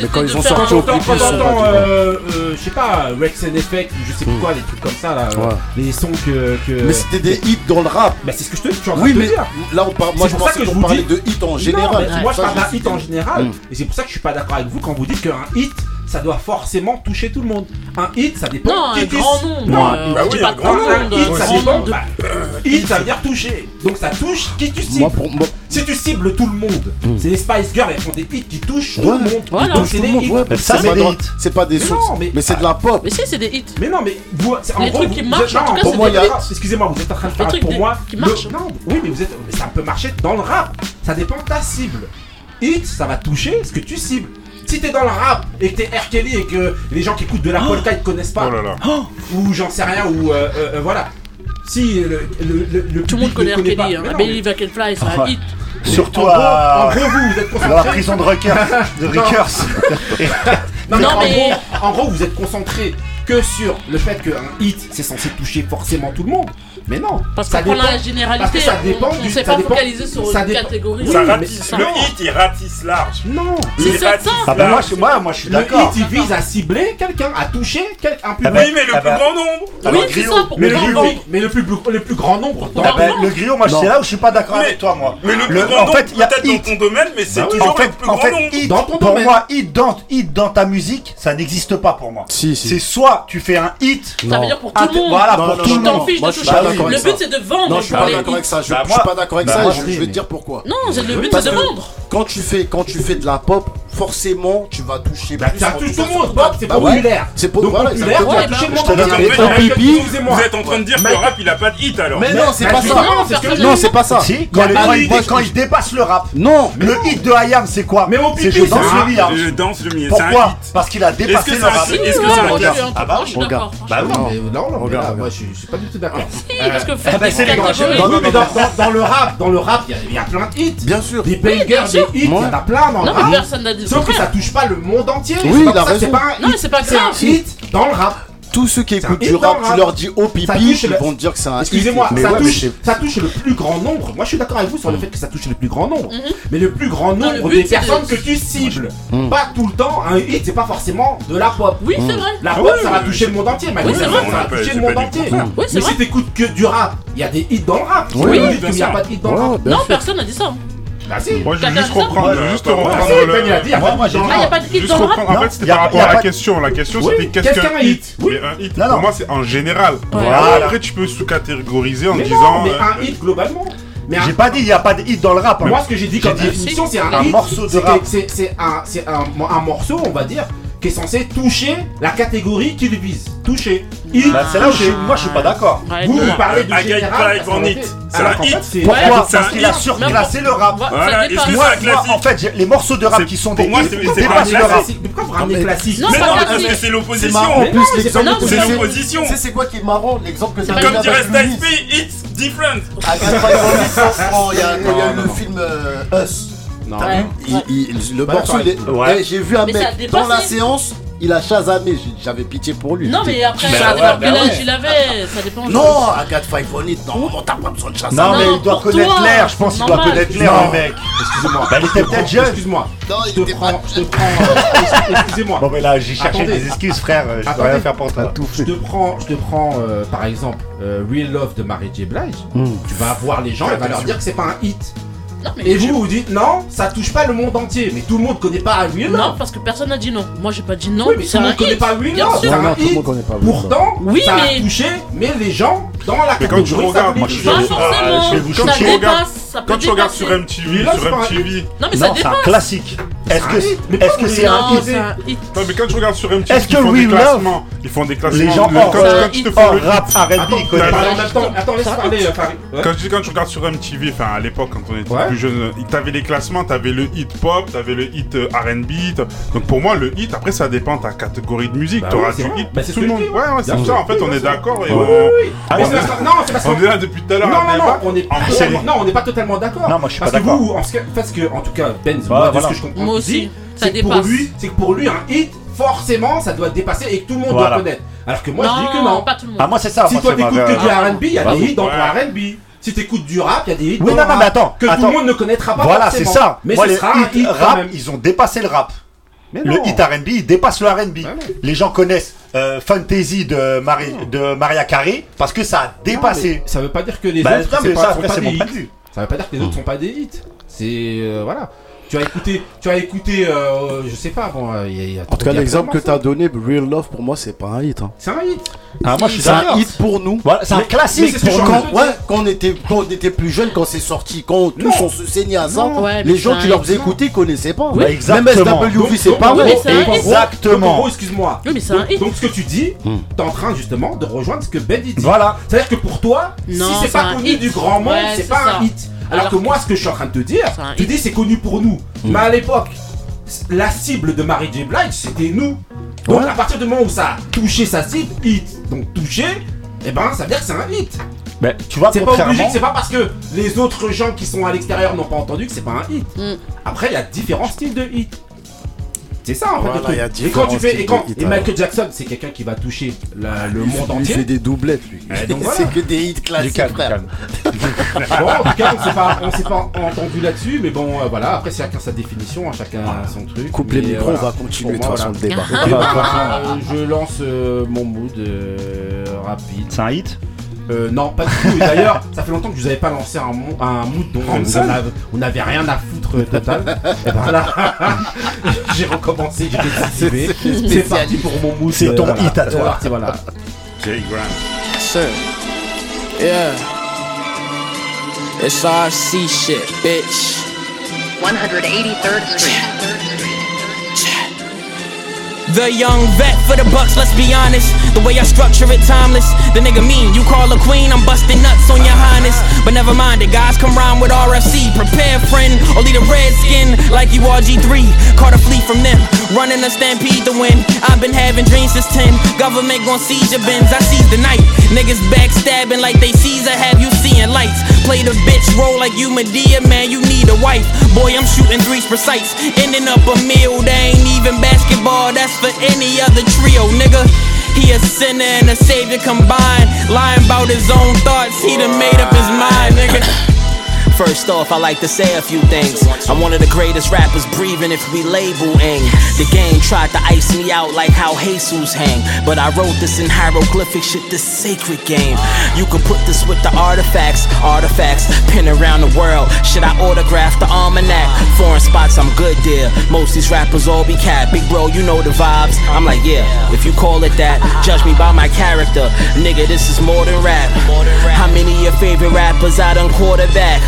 Mais quand ils ont sorti au clip, ils sont. Euh, euh, je sais pas, Rex and Effect, je sais plus mm. quoi, les trucs comme ça là. Les sons que. Mais c'était des hits dans le rap. Bah c'est ce que je te dis. Oui, mais là, on parle. Moi, je pensais qu'on parlait de hit en général. Moi, je parle d'un hit en général. Mm. Et c'est pour ça que je suis pas d'accord avec vous quand vous dites qu'un hit ça doit forcément toucher tout le monde. Un hit, ça dépend. Non, un grand nombre. Un. Hit, ça dépend. De... Hit, ça veut toucher. Donc ça touche qui tu cibles. Si tu cibles tout le monde, hmm. c'est les Spice Girls, elles font des hits qui touchent tout le monde. Voilà. Donc c'est des hits. C'est pas, des choses. Mais, mais, c'est de la pop. Mais si, c'est des hits. Mais non, mais vous, en les gros, qui marchent. Non, pour moi, Excusez-moi, vous êtes en train de faire pour moi. Qui. Non, oui, mais vous êtes. Ça peut marcher dans le rap. Ça dépend de ta cible. Hit, ça va toucher ce que tu cibles. Si t'es dans le rap et que t'es R. Kelly et que les gens qui écoutent de la oh polka ils te connaissent pas, oh ou j'en sais rien, ou euh, euh, euh voilà. Si le, le, Tout le monde connaît R. Kelly, hein. La Baby Vacan Fly, c'est un hit. Surtout à... En gros, vous, êtes dans la prison de Rikers. De <laughs> Non. Rikers. <laughs> Non, mais en, Gros, en gros, vous êtes concentré que sur le fait qu'un hit, c'est censé toucher forcément tout le monde. Mais non. Parce que ça dépend, la généralité, que ça dépend on, on du, sait pas sur une catégorie. Le hit, il ratisse large. Non. C'est ça. Ah bah moi, je, moi, moi, je suis d'accord. Le hit, il vise à cibler quelqu'un, à toucher quelqu'un. Un ah bah, public. Ah bah. Oui, mais le plus grand nombre. Oui, c'est ça. Mais le plus, le plus grand nombre. Le griot, moi, c'est là où je ne suis pas d'accord avec toi, moi. Mais le plus grand nombre, peut-être dans ton domaine, mais c'est toujours le plus grand nombre. Pour moi, hit dans ta musique, ça n'existe pas pour moi. Si... C'est soit tu fais un hit. Ça veut dire pour tout le monde. Voilà, pour tout le monde. Le but c'est de vendre. Non, je bah, suis pas d'accord avec bah, ça. Je, suis pas d'accord avec ça. je, je vais te dire pourquoi. Non, le but c'est de vendre. Quand tu fais, quand tu fais de la pop, forcément tu vas toucher bah, plus. Ça touche tout le monde. Pop, c'est bah populaire. C'est populaire. Vous êtes en train de dire que le rap il a pas de hit alors. Mais non, c'est pas ça. Non, c'est pas ça. Quand il dépasse le rap. Non. Le hit de Hayam c'est quoi Mais mon pipi, je danse le milliard. Je danse le. Pourquoi Parce qu'il a dépassé le rap. Ah bah oui. Regarde. Bah non, regarde. Moi je suis pas du tout d'accord parce que euh, faire ah bah, des catégories. Dans, le rap, dans le rap, il y, a plein de hits. Bien sûr. Des bangers, des hits, il y en a plein dans le rap. Sauf que ça touche pas le monde entier. Oui, C'est pas un hit dans le rap tous ceux qui écoutent du rap, tu leur dis oh pipi, ils vont te dire que c'est un. Excusez-moi, ça, touche, ça touche le plus grand nombre. Moi, je suis d'accord avec vous sur le mm. fait que ça touche le plus grand nombre. Mm-hmm. Mais le plus grand nombre des personnes que tu cibles. Mm. Pas tout le temps, un hit, c'est pas forcément de la pop. Oui, c'est mm. vrai. La ah pop, ça va toucher le monde entier. Oui, c'est vrai. Ça va toucher le monde entier. Mais si t'écoutes que du rap, il y a des hits dans le rap. Oui, il n'y a pas de hits dans le rap. Non, personne n'a dit ça. Bah. Moi, je veux juste reprendre. Juste reprendre. Moi, j'ai Ah, y a pas de hit dans le rap. En fait, c'était par rapport à la question. La question, c'était qu'est-ce qu'un hit? Mais un hit, pour moi, c'est en général. Après, tu peux sous-catégoriser en disant. Mais un hit globalement. J'ai pas dit il n'y a pas de hit dans le rap. Moi, ce que j'ai dit comme définition, c'est un, un hit, morceau de rap. C'est un, un, un, morceau, on va dire, qui est censé toucher la catégorie qu'il vise. Toucher. Hit, Bah, c'est là où je moi je suis pas d'accord. Vous, vous parlez de général. C'est qu'en hit. fait, c'est- Pourquoi Parce qu'il a surclassé le rap. Voilà, est-ce que c'est Moi, un moi, classique en fait, les morceaux de rap qui sont pour des moi, hits c'est- pas le classique. rap. Mais pourquoi vous ramenez classique Mais non, parce que c'est l'opposition. C'est l'opposition. Tu sais, c'est quoi qui est marrant? L'exemple que j'ai Comme dirait P, it's different. À 90 quand il y a il le film euh, Us. Non. Il- il- Le morceau, d'accord il est- Ouais. J'ai vu un Mais mec dans la séance, il a chasamé. J'avais pitié pour lui. Non, mais après, ça ouais, dépend quel âge ouais. il avait, ça dépend. Non, à 4 5 on it, normalement t'as pas besoin de chasser. Non, mais il doit connaître l'air, je pense qu'il doit connaître l'air, Non. le mec. Excusez-moi. Bah, il était peut-être jeune. Excuse-moi. Non, Je il te était prends, pas- je te <laughs> prends. euh, Excusez-moi. Bon, mais là, j'ai cherché des excuses, frère. Je dois Attendez. rien faire pour toi. Je te prends, je te prends euh, par exemple euh, Real Love de Mary J. Blige. Hmm. Tu vas voir les gens, et va leur dire que c'est pas un hit. Mais Et je- vous, vous dites non, ça touche pas le monde entier. Mais tout le monde connaît pas Love. Non, parce que personne n'a dit non. Moi, j'ai pas dit non. Oui, mais tout le monde connaît pas. C'est un hit. Pourtant, Oui, ça mais- a touché, mais les gens dans la Mais quand tu catégorie, voulait moi je toucher. suis Pas forcément. je vais vous quand tu regardes, ça peut quand tu regardes sur. MTV, c'est sur pas un MTV. Non, mais ça Non, c'est un dépasse. classique. Est-ce que Mais est-ce que c'est un Non, hit c'est un hit. Non, mais quand tu regardes sur MTV, Est-ce ils que font des Love, classements. Ils font des classements. les gens hors, quand, euh, quand ils te hors le rap R&B, Attends, ils connaissent laisse parler, euh, Farid. Ouais. Quand tu regardes sur MTV, enfin à l'époque quand on était Ouais. plus jeune, t'avais les classements, t'avais le hit pop, t'avais le hit euh, R&B. t'as- Donc pour moi le hit, après ça dépend de ta catégorie de musique. Bah T'auras oui, c'est du vrai. hit Bah, pour tout ce le que monde. je dis, Ouais, ouais, c'est Bien ça. sûr. En fait, on est d'accord et Oui, on. oui, oui. on Mais c'est est- parce que- non, c'est parce On que- est là depuis tout à l'heure. Non, à non, non, débattre. on est pas, En on- série. non, on n'est pas totalement d'accord. Non, moi, je suis parce pas que d'accord. vous, en ce parce que, en tout cas, Benz, Bah, moi, de voilà. ce que je comprends, Moi qu'il aussi, c'est que pour dépasse. lui, c'est que pour lui, un hit, forcément, ça doit dépasser et que tout le monde Voilà. doit connaître. Alors que moi, je dis que Non, non. pas tout le monde. Ah moi c'est ça. Si moi, toi t'écoutes que du R&B, il y a Bravo. des hits dans ton. R&B. Si t'écoutes du rap, il y a des hits Oui, dans non, le non, rap mais attends, que tout le monde ne connaîtra pas Voilà, c'est ça. Mais ce sera un hit rap, ils ont dépassé le rap. Le non. hit R&B, il dépasse le R&B. Ouais. Les gens connaissent euh, Fantasy de, Mari- de Maria Carey parce que ça a Non, dépassé. Ça veut pas dire que les Bah, autres non, c'est pas, ça, sont après, pas c'est des mon hits. Ça veut pas dire que les autres sont pas des hits. C'est euh, voilà. Tu as écouté, tu as écouté, euh, je sais pas, bon, euh, il y a- il y a En tout cas, l'exemple que tu as donné, Real Love, pour moi, c'est pas un hit. hein. C'est un hit. Ah, moi je suis C'est un hit pour nous. Voilà, c'est un Mais- classique pour Quand, ouais, quand on était, quand on était plus jeune, quand c'est sorti, quand tous Non. on se saignait à ça, Ouais, les gens qui leur faisaient écouter, ils connaissaient pas. Bah, Même exactement. SWV, c'est pas vrai. Exactement. excuse-moi. Oui, Donc, ce que tu dis, Hmm. t'es en train justement de rejoindre ce que Ben dit. Voilà. C'est-à-dire que pour toi, si c'est pas un connu hit. du grand monde, c'est pas un hit. Alors, Alors que moi, ce que je suis en train de te dire, tu hit. dis c'est connu pour nous. Hmm. Mais à l'époque, la cible de Mary J. Blige, c'était nous. Donc Ouais. à partir du moment où ça a touché sa cible, hit, donc touché, eh ben ça veut dire que c'est un hit. Mais tu vois, C'est pas obligé, c'est pas parce que les autres gens qui sont à l'extérieur n'ont pas entendu que c'est pas un hit. Mm. Après, il y a différents styles de hits. C'est ça en fait Voilà, et quand tu fais et quand et. Michael Jackson, c'est quelqu'un qui va toucher la- le monde Il fait entier. des doublettes, lui. Eh, voilà. <laughs> C'est que des hits classiques, calme, frère. calme. Bon, en tout cas, on s'est pas, on s'est pas entendu là-dessus, mais bon, euh, voilà. Après, chacun sa définition, hein, chacun son truc. Coupe les micros, euh, on va continuer de toute façon le débat. <laughs> euh, je lance euh, mon mood euh, rapide. C'est un hit? Euh, non, pas du tout. Et d'ailleurs, ça fait longtemps que je vous avais pas lancé un, mo- un mood dont on Hanson avait- on n'avait rien à foutre euh, total. Et ben là, <laughs> j'ai recommencé, j'ai décidé. C'est parti pour mon mood. C'est euh, ton hit à toi. Voilà. Jay Graham. Sir. Yeah. It's RC shit, bitch. 183rd Street. The young vet for the bucks, let's be honest. The way I structure it, timeless. The nigga mean, you call a queen, I'm busting nuts on your highness. But never mind, the guys come round with RFC. Prepare, friend, lead a red skin like you RG3. Caught a fleet from them, running a stampede to win. I've been having dreams since 10. Government gon' seize your bins, I seize the night. Niggas backstabbing like they Caesar, have you seeing lights? Play the bitch role like you Medea, man, you need a wife. Boy, I'm shooting threes precise. Ending up a meal, they ain't even basketball, that's for any other trio, nigga. He a sinner and a savior combined. Lying about his own thoughts, he done made up his mind, nigga. First off, I like to say a few things. I'm one of the greatest rappers breathing if we label ing. The game tried to ice me out like how Jesus hang. But I wrote this in hieroglyphic shit, this sacred game. You can put this with the artifacts, artifacts, pin around the world. Should I autograph the almanac? Foreign spots, I'm good there. Most these rappers all be cat. Big bro, you know the vibes. I'm like, yeah, if you call it that, judge me by my character. Nigga, this is more than rap. How many of your favorite rappers I done quarterback?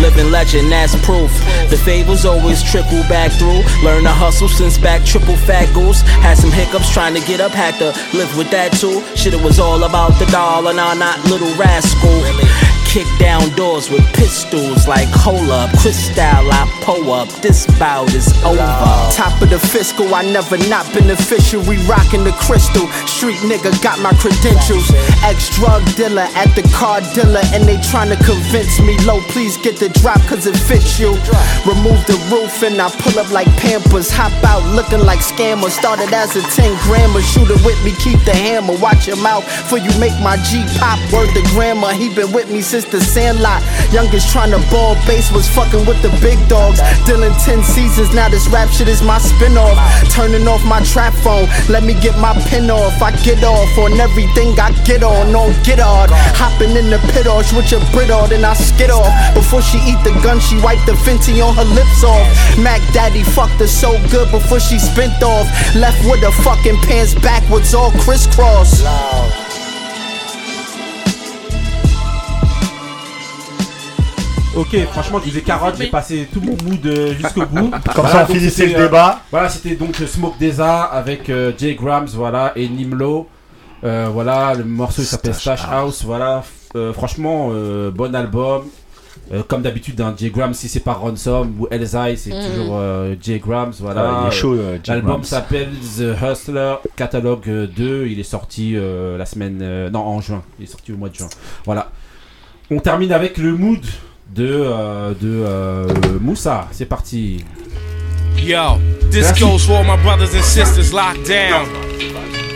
Living legend, that's proof. The favors always trickle back through. Learn to hustle since back triple fat goose. Had some hiccups trying to get up, had to live with that too. Shit, it was all about the dollar, nah, not little rascal. Kick down doors with pistols like hold up, crystal, I pull up. This bout is over. Top of the fiscal, I never not beneficial. We rockin' the crystal. Street nigga got my credentials. Ex drug dealer at the car dealer, and they tryna convince me low. Please get the drop, cause it fits you. Remove the roof, and I pull up like Pampers. Hop out looking like scammer. Started as a 10 grammer. Shooter with me, keep the hammer. Watch your mouth, for you make my G pop. Word the grammar. He been with me since since the sandlot. Youngest trying to ball base was fucking with the big dogs. Dealing 10 seasons, now this rap shit is my spin off. Turning off my trap phone, let me get my pin off. I get off on everything I get on, on get hard. Hopping in the pit off, with your Brit on, then I skid off. Before she eat the gun, she wiped the Fenty on her lips off. Mac Daddy fucked her so good before she spent off. Left with her fucking pants backwards, all crisscross. Ok, franchement, je disais carotte, j'ai passé tout mon mood euh, jusqu'au bout. <laughs> Comme ça, on finissait le euh, débat. Voilà, c'était donc Smoke Desa avec euh, Jay Grams, voilà, et Nimlo. Euh, voilà, le morceau s'appelle Stash House. Voilà, euh, franchement, euh, bon album. Euh, comme d'habitude, dans Jay Grams, si c'est pas Ransom ou Elzai, c'est Mhm. toujours euh, Jay Grams. Voilà. Ouais, il est chaud, euh, Jay L'album s'appelle The Hustler Catalogue euh, 2. Il est sorti euh, la semaine. euh, non, en juin. Il est sorti au mois de juin. Voilà. On termine avec le mood de, euh, de euh, Moussa. C'est parti. Yo, this Merci. goes for all my brothers and sisters locked down.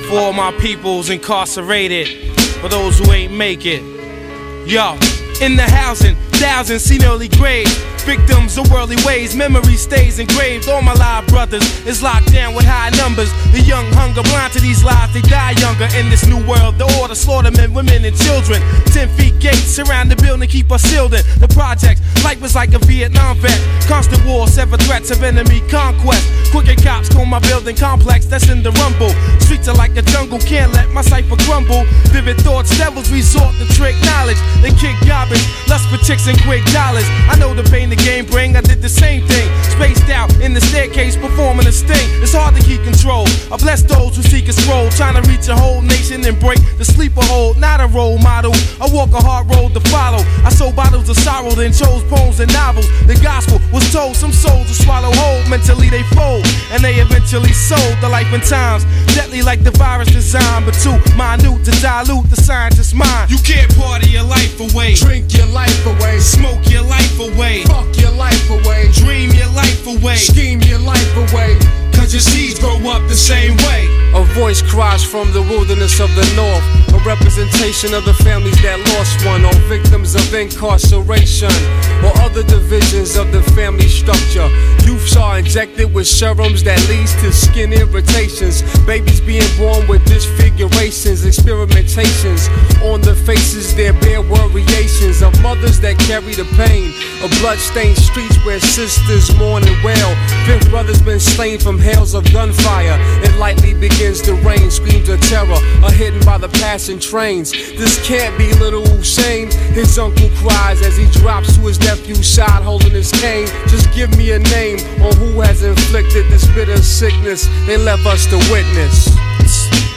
For all my peoples incarcerated. For those who ain't make it. Yo, in the housing, thousands seen early graves. Victims of worldly ways, memory stays engraved. All my live brothers is locked down with high numbers. The young hunger blind to these lies, they die younger in this new world. The order slaughter men, women, and children. Ten feet gates surround the building, keep us sealed in. The project, life was like a Vietnam vet. Constant war, sever threats of enemy conquest. Quicker cops call my building complex, that's in the rumble. Streets are like a jungle, can't let my cipher crumble. Vivid thoughts, devils resort to trick knowledge. They kick garbage, lust for chicks and quick dollars. I know the pain the game bring, I did the same thing. Spaced out in the staircase, performing a sting. It's hard to keep control. I bless those who seek a scroll, trying to reach a whole nation and break the sleeper hold. Not a role model, I walk a hard road to follow. I sold bottles of sorrow, then chose poems and novels. The gospel was told some souls will swallow whole. Mentally they fold, and they eventually sold the life and times. Deadly like the virus design, but too minute to dilute the scientist's mind. You can't party your life away, drink your life away, smoke your life away, fuck your life away, dream your life away, scheme your life away. Your seeds grow up the same way. A voice cries from the wilderness of the north. A representation of the families that lost one, or victims of incarceration, or other divisions of the family structure. Youths are injected with serums that leads to skin irritations. Babies being born with disfigurations, experimentations on the faces. There bear variations of mothers that carry the pain of bloodstained streets where sisters mourn and wail. Fifth brother's been slain from hails of gunfire. It lightly begins to rain. Screams of terror are hidden by the passing trains. This can't be little Hussein. His uncle cries as he drops to his nephew's side holding his cane. Just give me a name on who has inflicted this bitter sickness they left us to witness.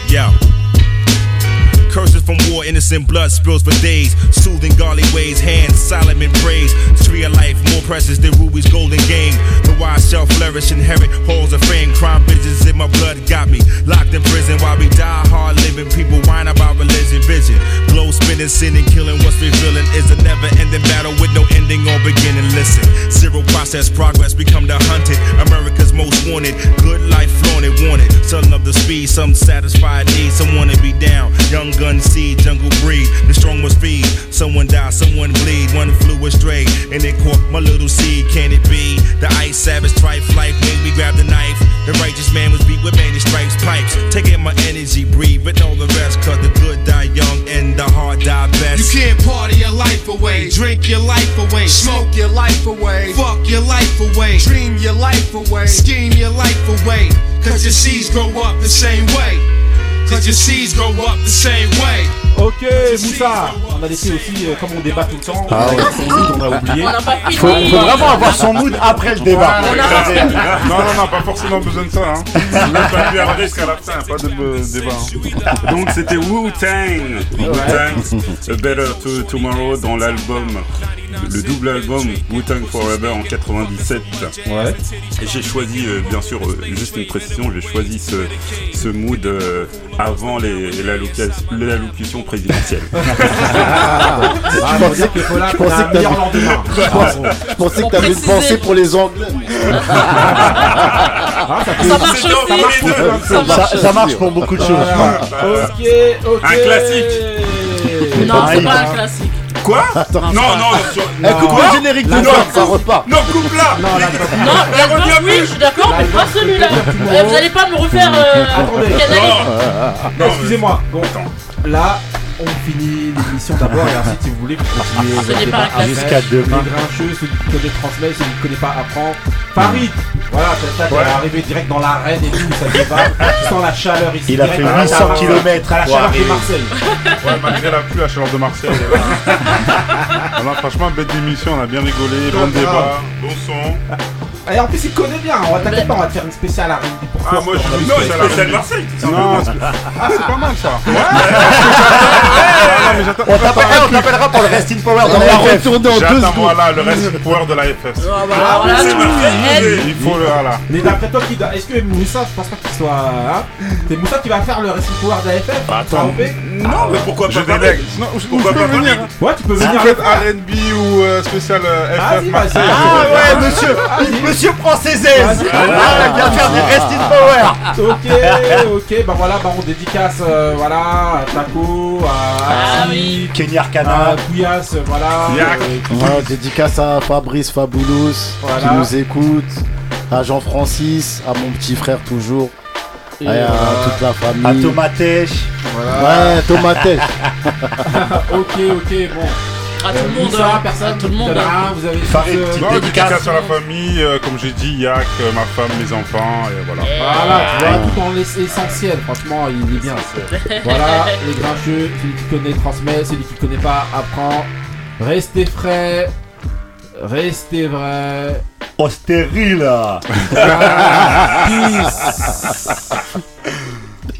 Yo. Curses from war, innocent blood spills for days. Soothing godly ways, hands Solomon praise. The tree of life more precious than ruby's golden game. The wise shall flourish, inherit halls of fame. Crime bitches in my blood got me locked in prison while we die hard living. People whine about religion, vision. Glow spinning, sinning, killing. What's revealing is a never ending battle with no ending or beginning. Listen, zero process progress become the hunted. America's most wanted. Good life flaunted, wanted. Some love the speed, some satisfied need, someone wanna be down. Young gun seed, jungle breed. The strong must feed. Someone die, someone bleed. One flew astray, and it caught my little seed. Can it be? The ice savage trife life made me grab the knife. The righteous man was beat with many stripes, pipes. Taking my energy, breathe, but all the rest. Cause the good die young and the hard die best. You can't party your life away, drink your life away, smoke your life away, fuck your life away, dream your life away, scheme your life away. Cause your seeds grow up the same way. Cause your seeds grow up the same way. Ok, Moussa, on a laissé aussi, euh, comme on débat tout le temps, Ah on a ouais. laissé son mood, on a oublié. Faut, faut vraiment avoir son mood après le débat. non, non, non, pas forcément besoin de ça. Hein. Même pas lui à la risque à la fin, pas de euh, débat. hein. Donc c'était Wu-Tang. Wu-Tang, A Better to Tomorrow dans l'album, le double album Wu-Tang Forever en 97. Ouais. Et j'ai choisi, euh, bien sûr, euh, juste une précision, j'ai choisi ce, ce mood euh, avant l'allocution présidentielle. <laughs> Ah, Je pensais que. Je pensais- que t'avais une pensée pour les Anglais. Ah, ça, marche ça marche pour plein de Ça choses. marche- ça marche pour beaucoup de choses. Voilà. Ok. Un classique. Non, c'est pas un classique. Quoi Attends. Non, non, sur- Eh, coupe le générique Non, du ça, repart. Non, coupe là Non, l'album, oui, je suis d'accord, mais pas celui-là. Eh, Vous allez pas me refaire. euh, Attendez. Non, excusez-moi. Bon, là, on finit l'émission d'abord et ensuite, si vous voulez, vous continuez après. Jusqu'à demain. Les grincheux, celui qui connaît transmet, celui qui connaît pas apprend. Farid, voilà, t'as t'as- t'es arrivé direct dans l'arène et tout, ça débat. Tu sens la chaleur ici. Il a fait à 800 la- kilomètres à la pour chaleur de. Marseille. Ouais, malgré la pluie, la chaleur de Marseille. <laughs> non, franchement, bête d'émission, on a bien rigolé, bon débat, bon son. Et en plus, il connaît bien. On va t'inquiète pas, on va te faire une spéciale à Ah, moi je suis Non, spécial il est spécial R&B. Marseille. Non, c'est- ah, c'est pas mal ça. On t'appellera, on t'appellera pour le Rest in Power dans On la va FF. retourner en deux J'attends secondes. voilà le reste <laughs> power de la FS. Ah, c'est Il faut le voilà. Mais d'après toi, est-ce que Moussa, je pense pas qu'il soit. Hein c'est Moussa qui va faire le Racing Power de la FF Bah, attends. Non, mais pourquoi Je pas Pourquoi je peux pas venir. Ouais, tu peux Si venir. vous faites R&B ou euh, spécial euh, FF. Marseille. Ah je- ouais, monsieur, monsieur prend ses aises. Ah, il vient faire du Rest in Power. Ok, ok, bah voilà, bah on dédicace, euh, voilà, à Taco, à Ah Axi, Kenny à Arcana. Couillasse, voilà. Euh, dédicace à Fabrice Fabulous Voilà. qui nous écoute, à Jean-Francis, à mon petit frère toujours, et, et à euh, toute la famille. À Tomatèche. voilà. Ouais, Tomatech. <laughs> ok, ok, bon. À tout le monde, Moussa, hein. personne, À tout le monde. Rien, hein. vous avez Farid, euh, petite Non, dédicace. dédicace à la famille, euh, comme j'ai dit, Yak, euh, ma femme, mes enfants, et voilà. Voilà, tu vois, tout dans l'essentiel, franchement, il est bien. <laughs> Voilà, les grincheux, celui qui connaît transmet, celui qui connaît pas apprend. Restez frais, restez vrai. Oh, stérile. <laughs> <laughs>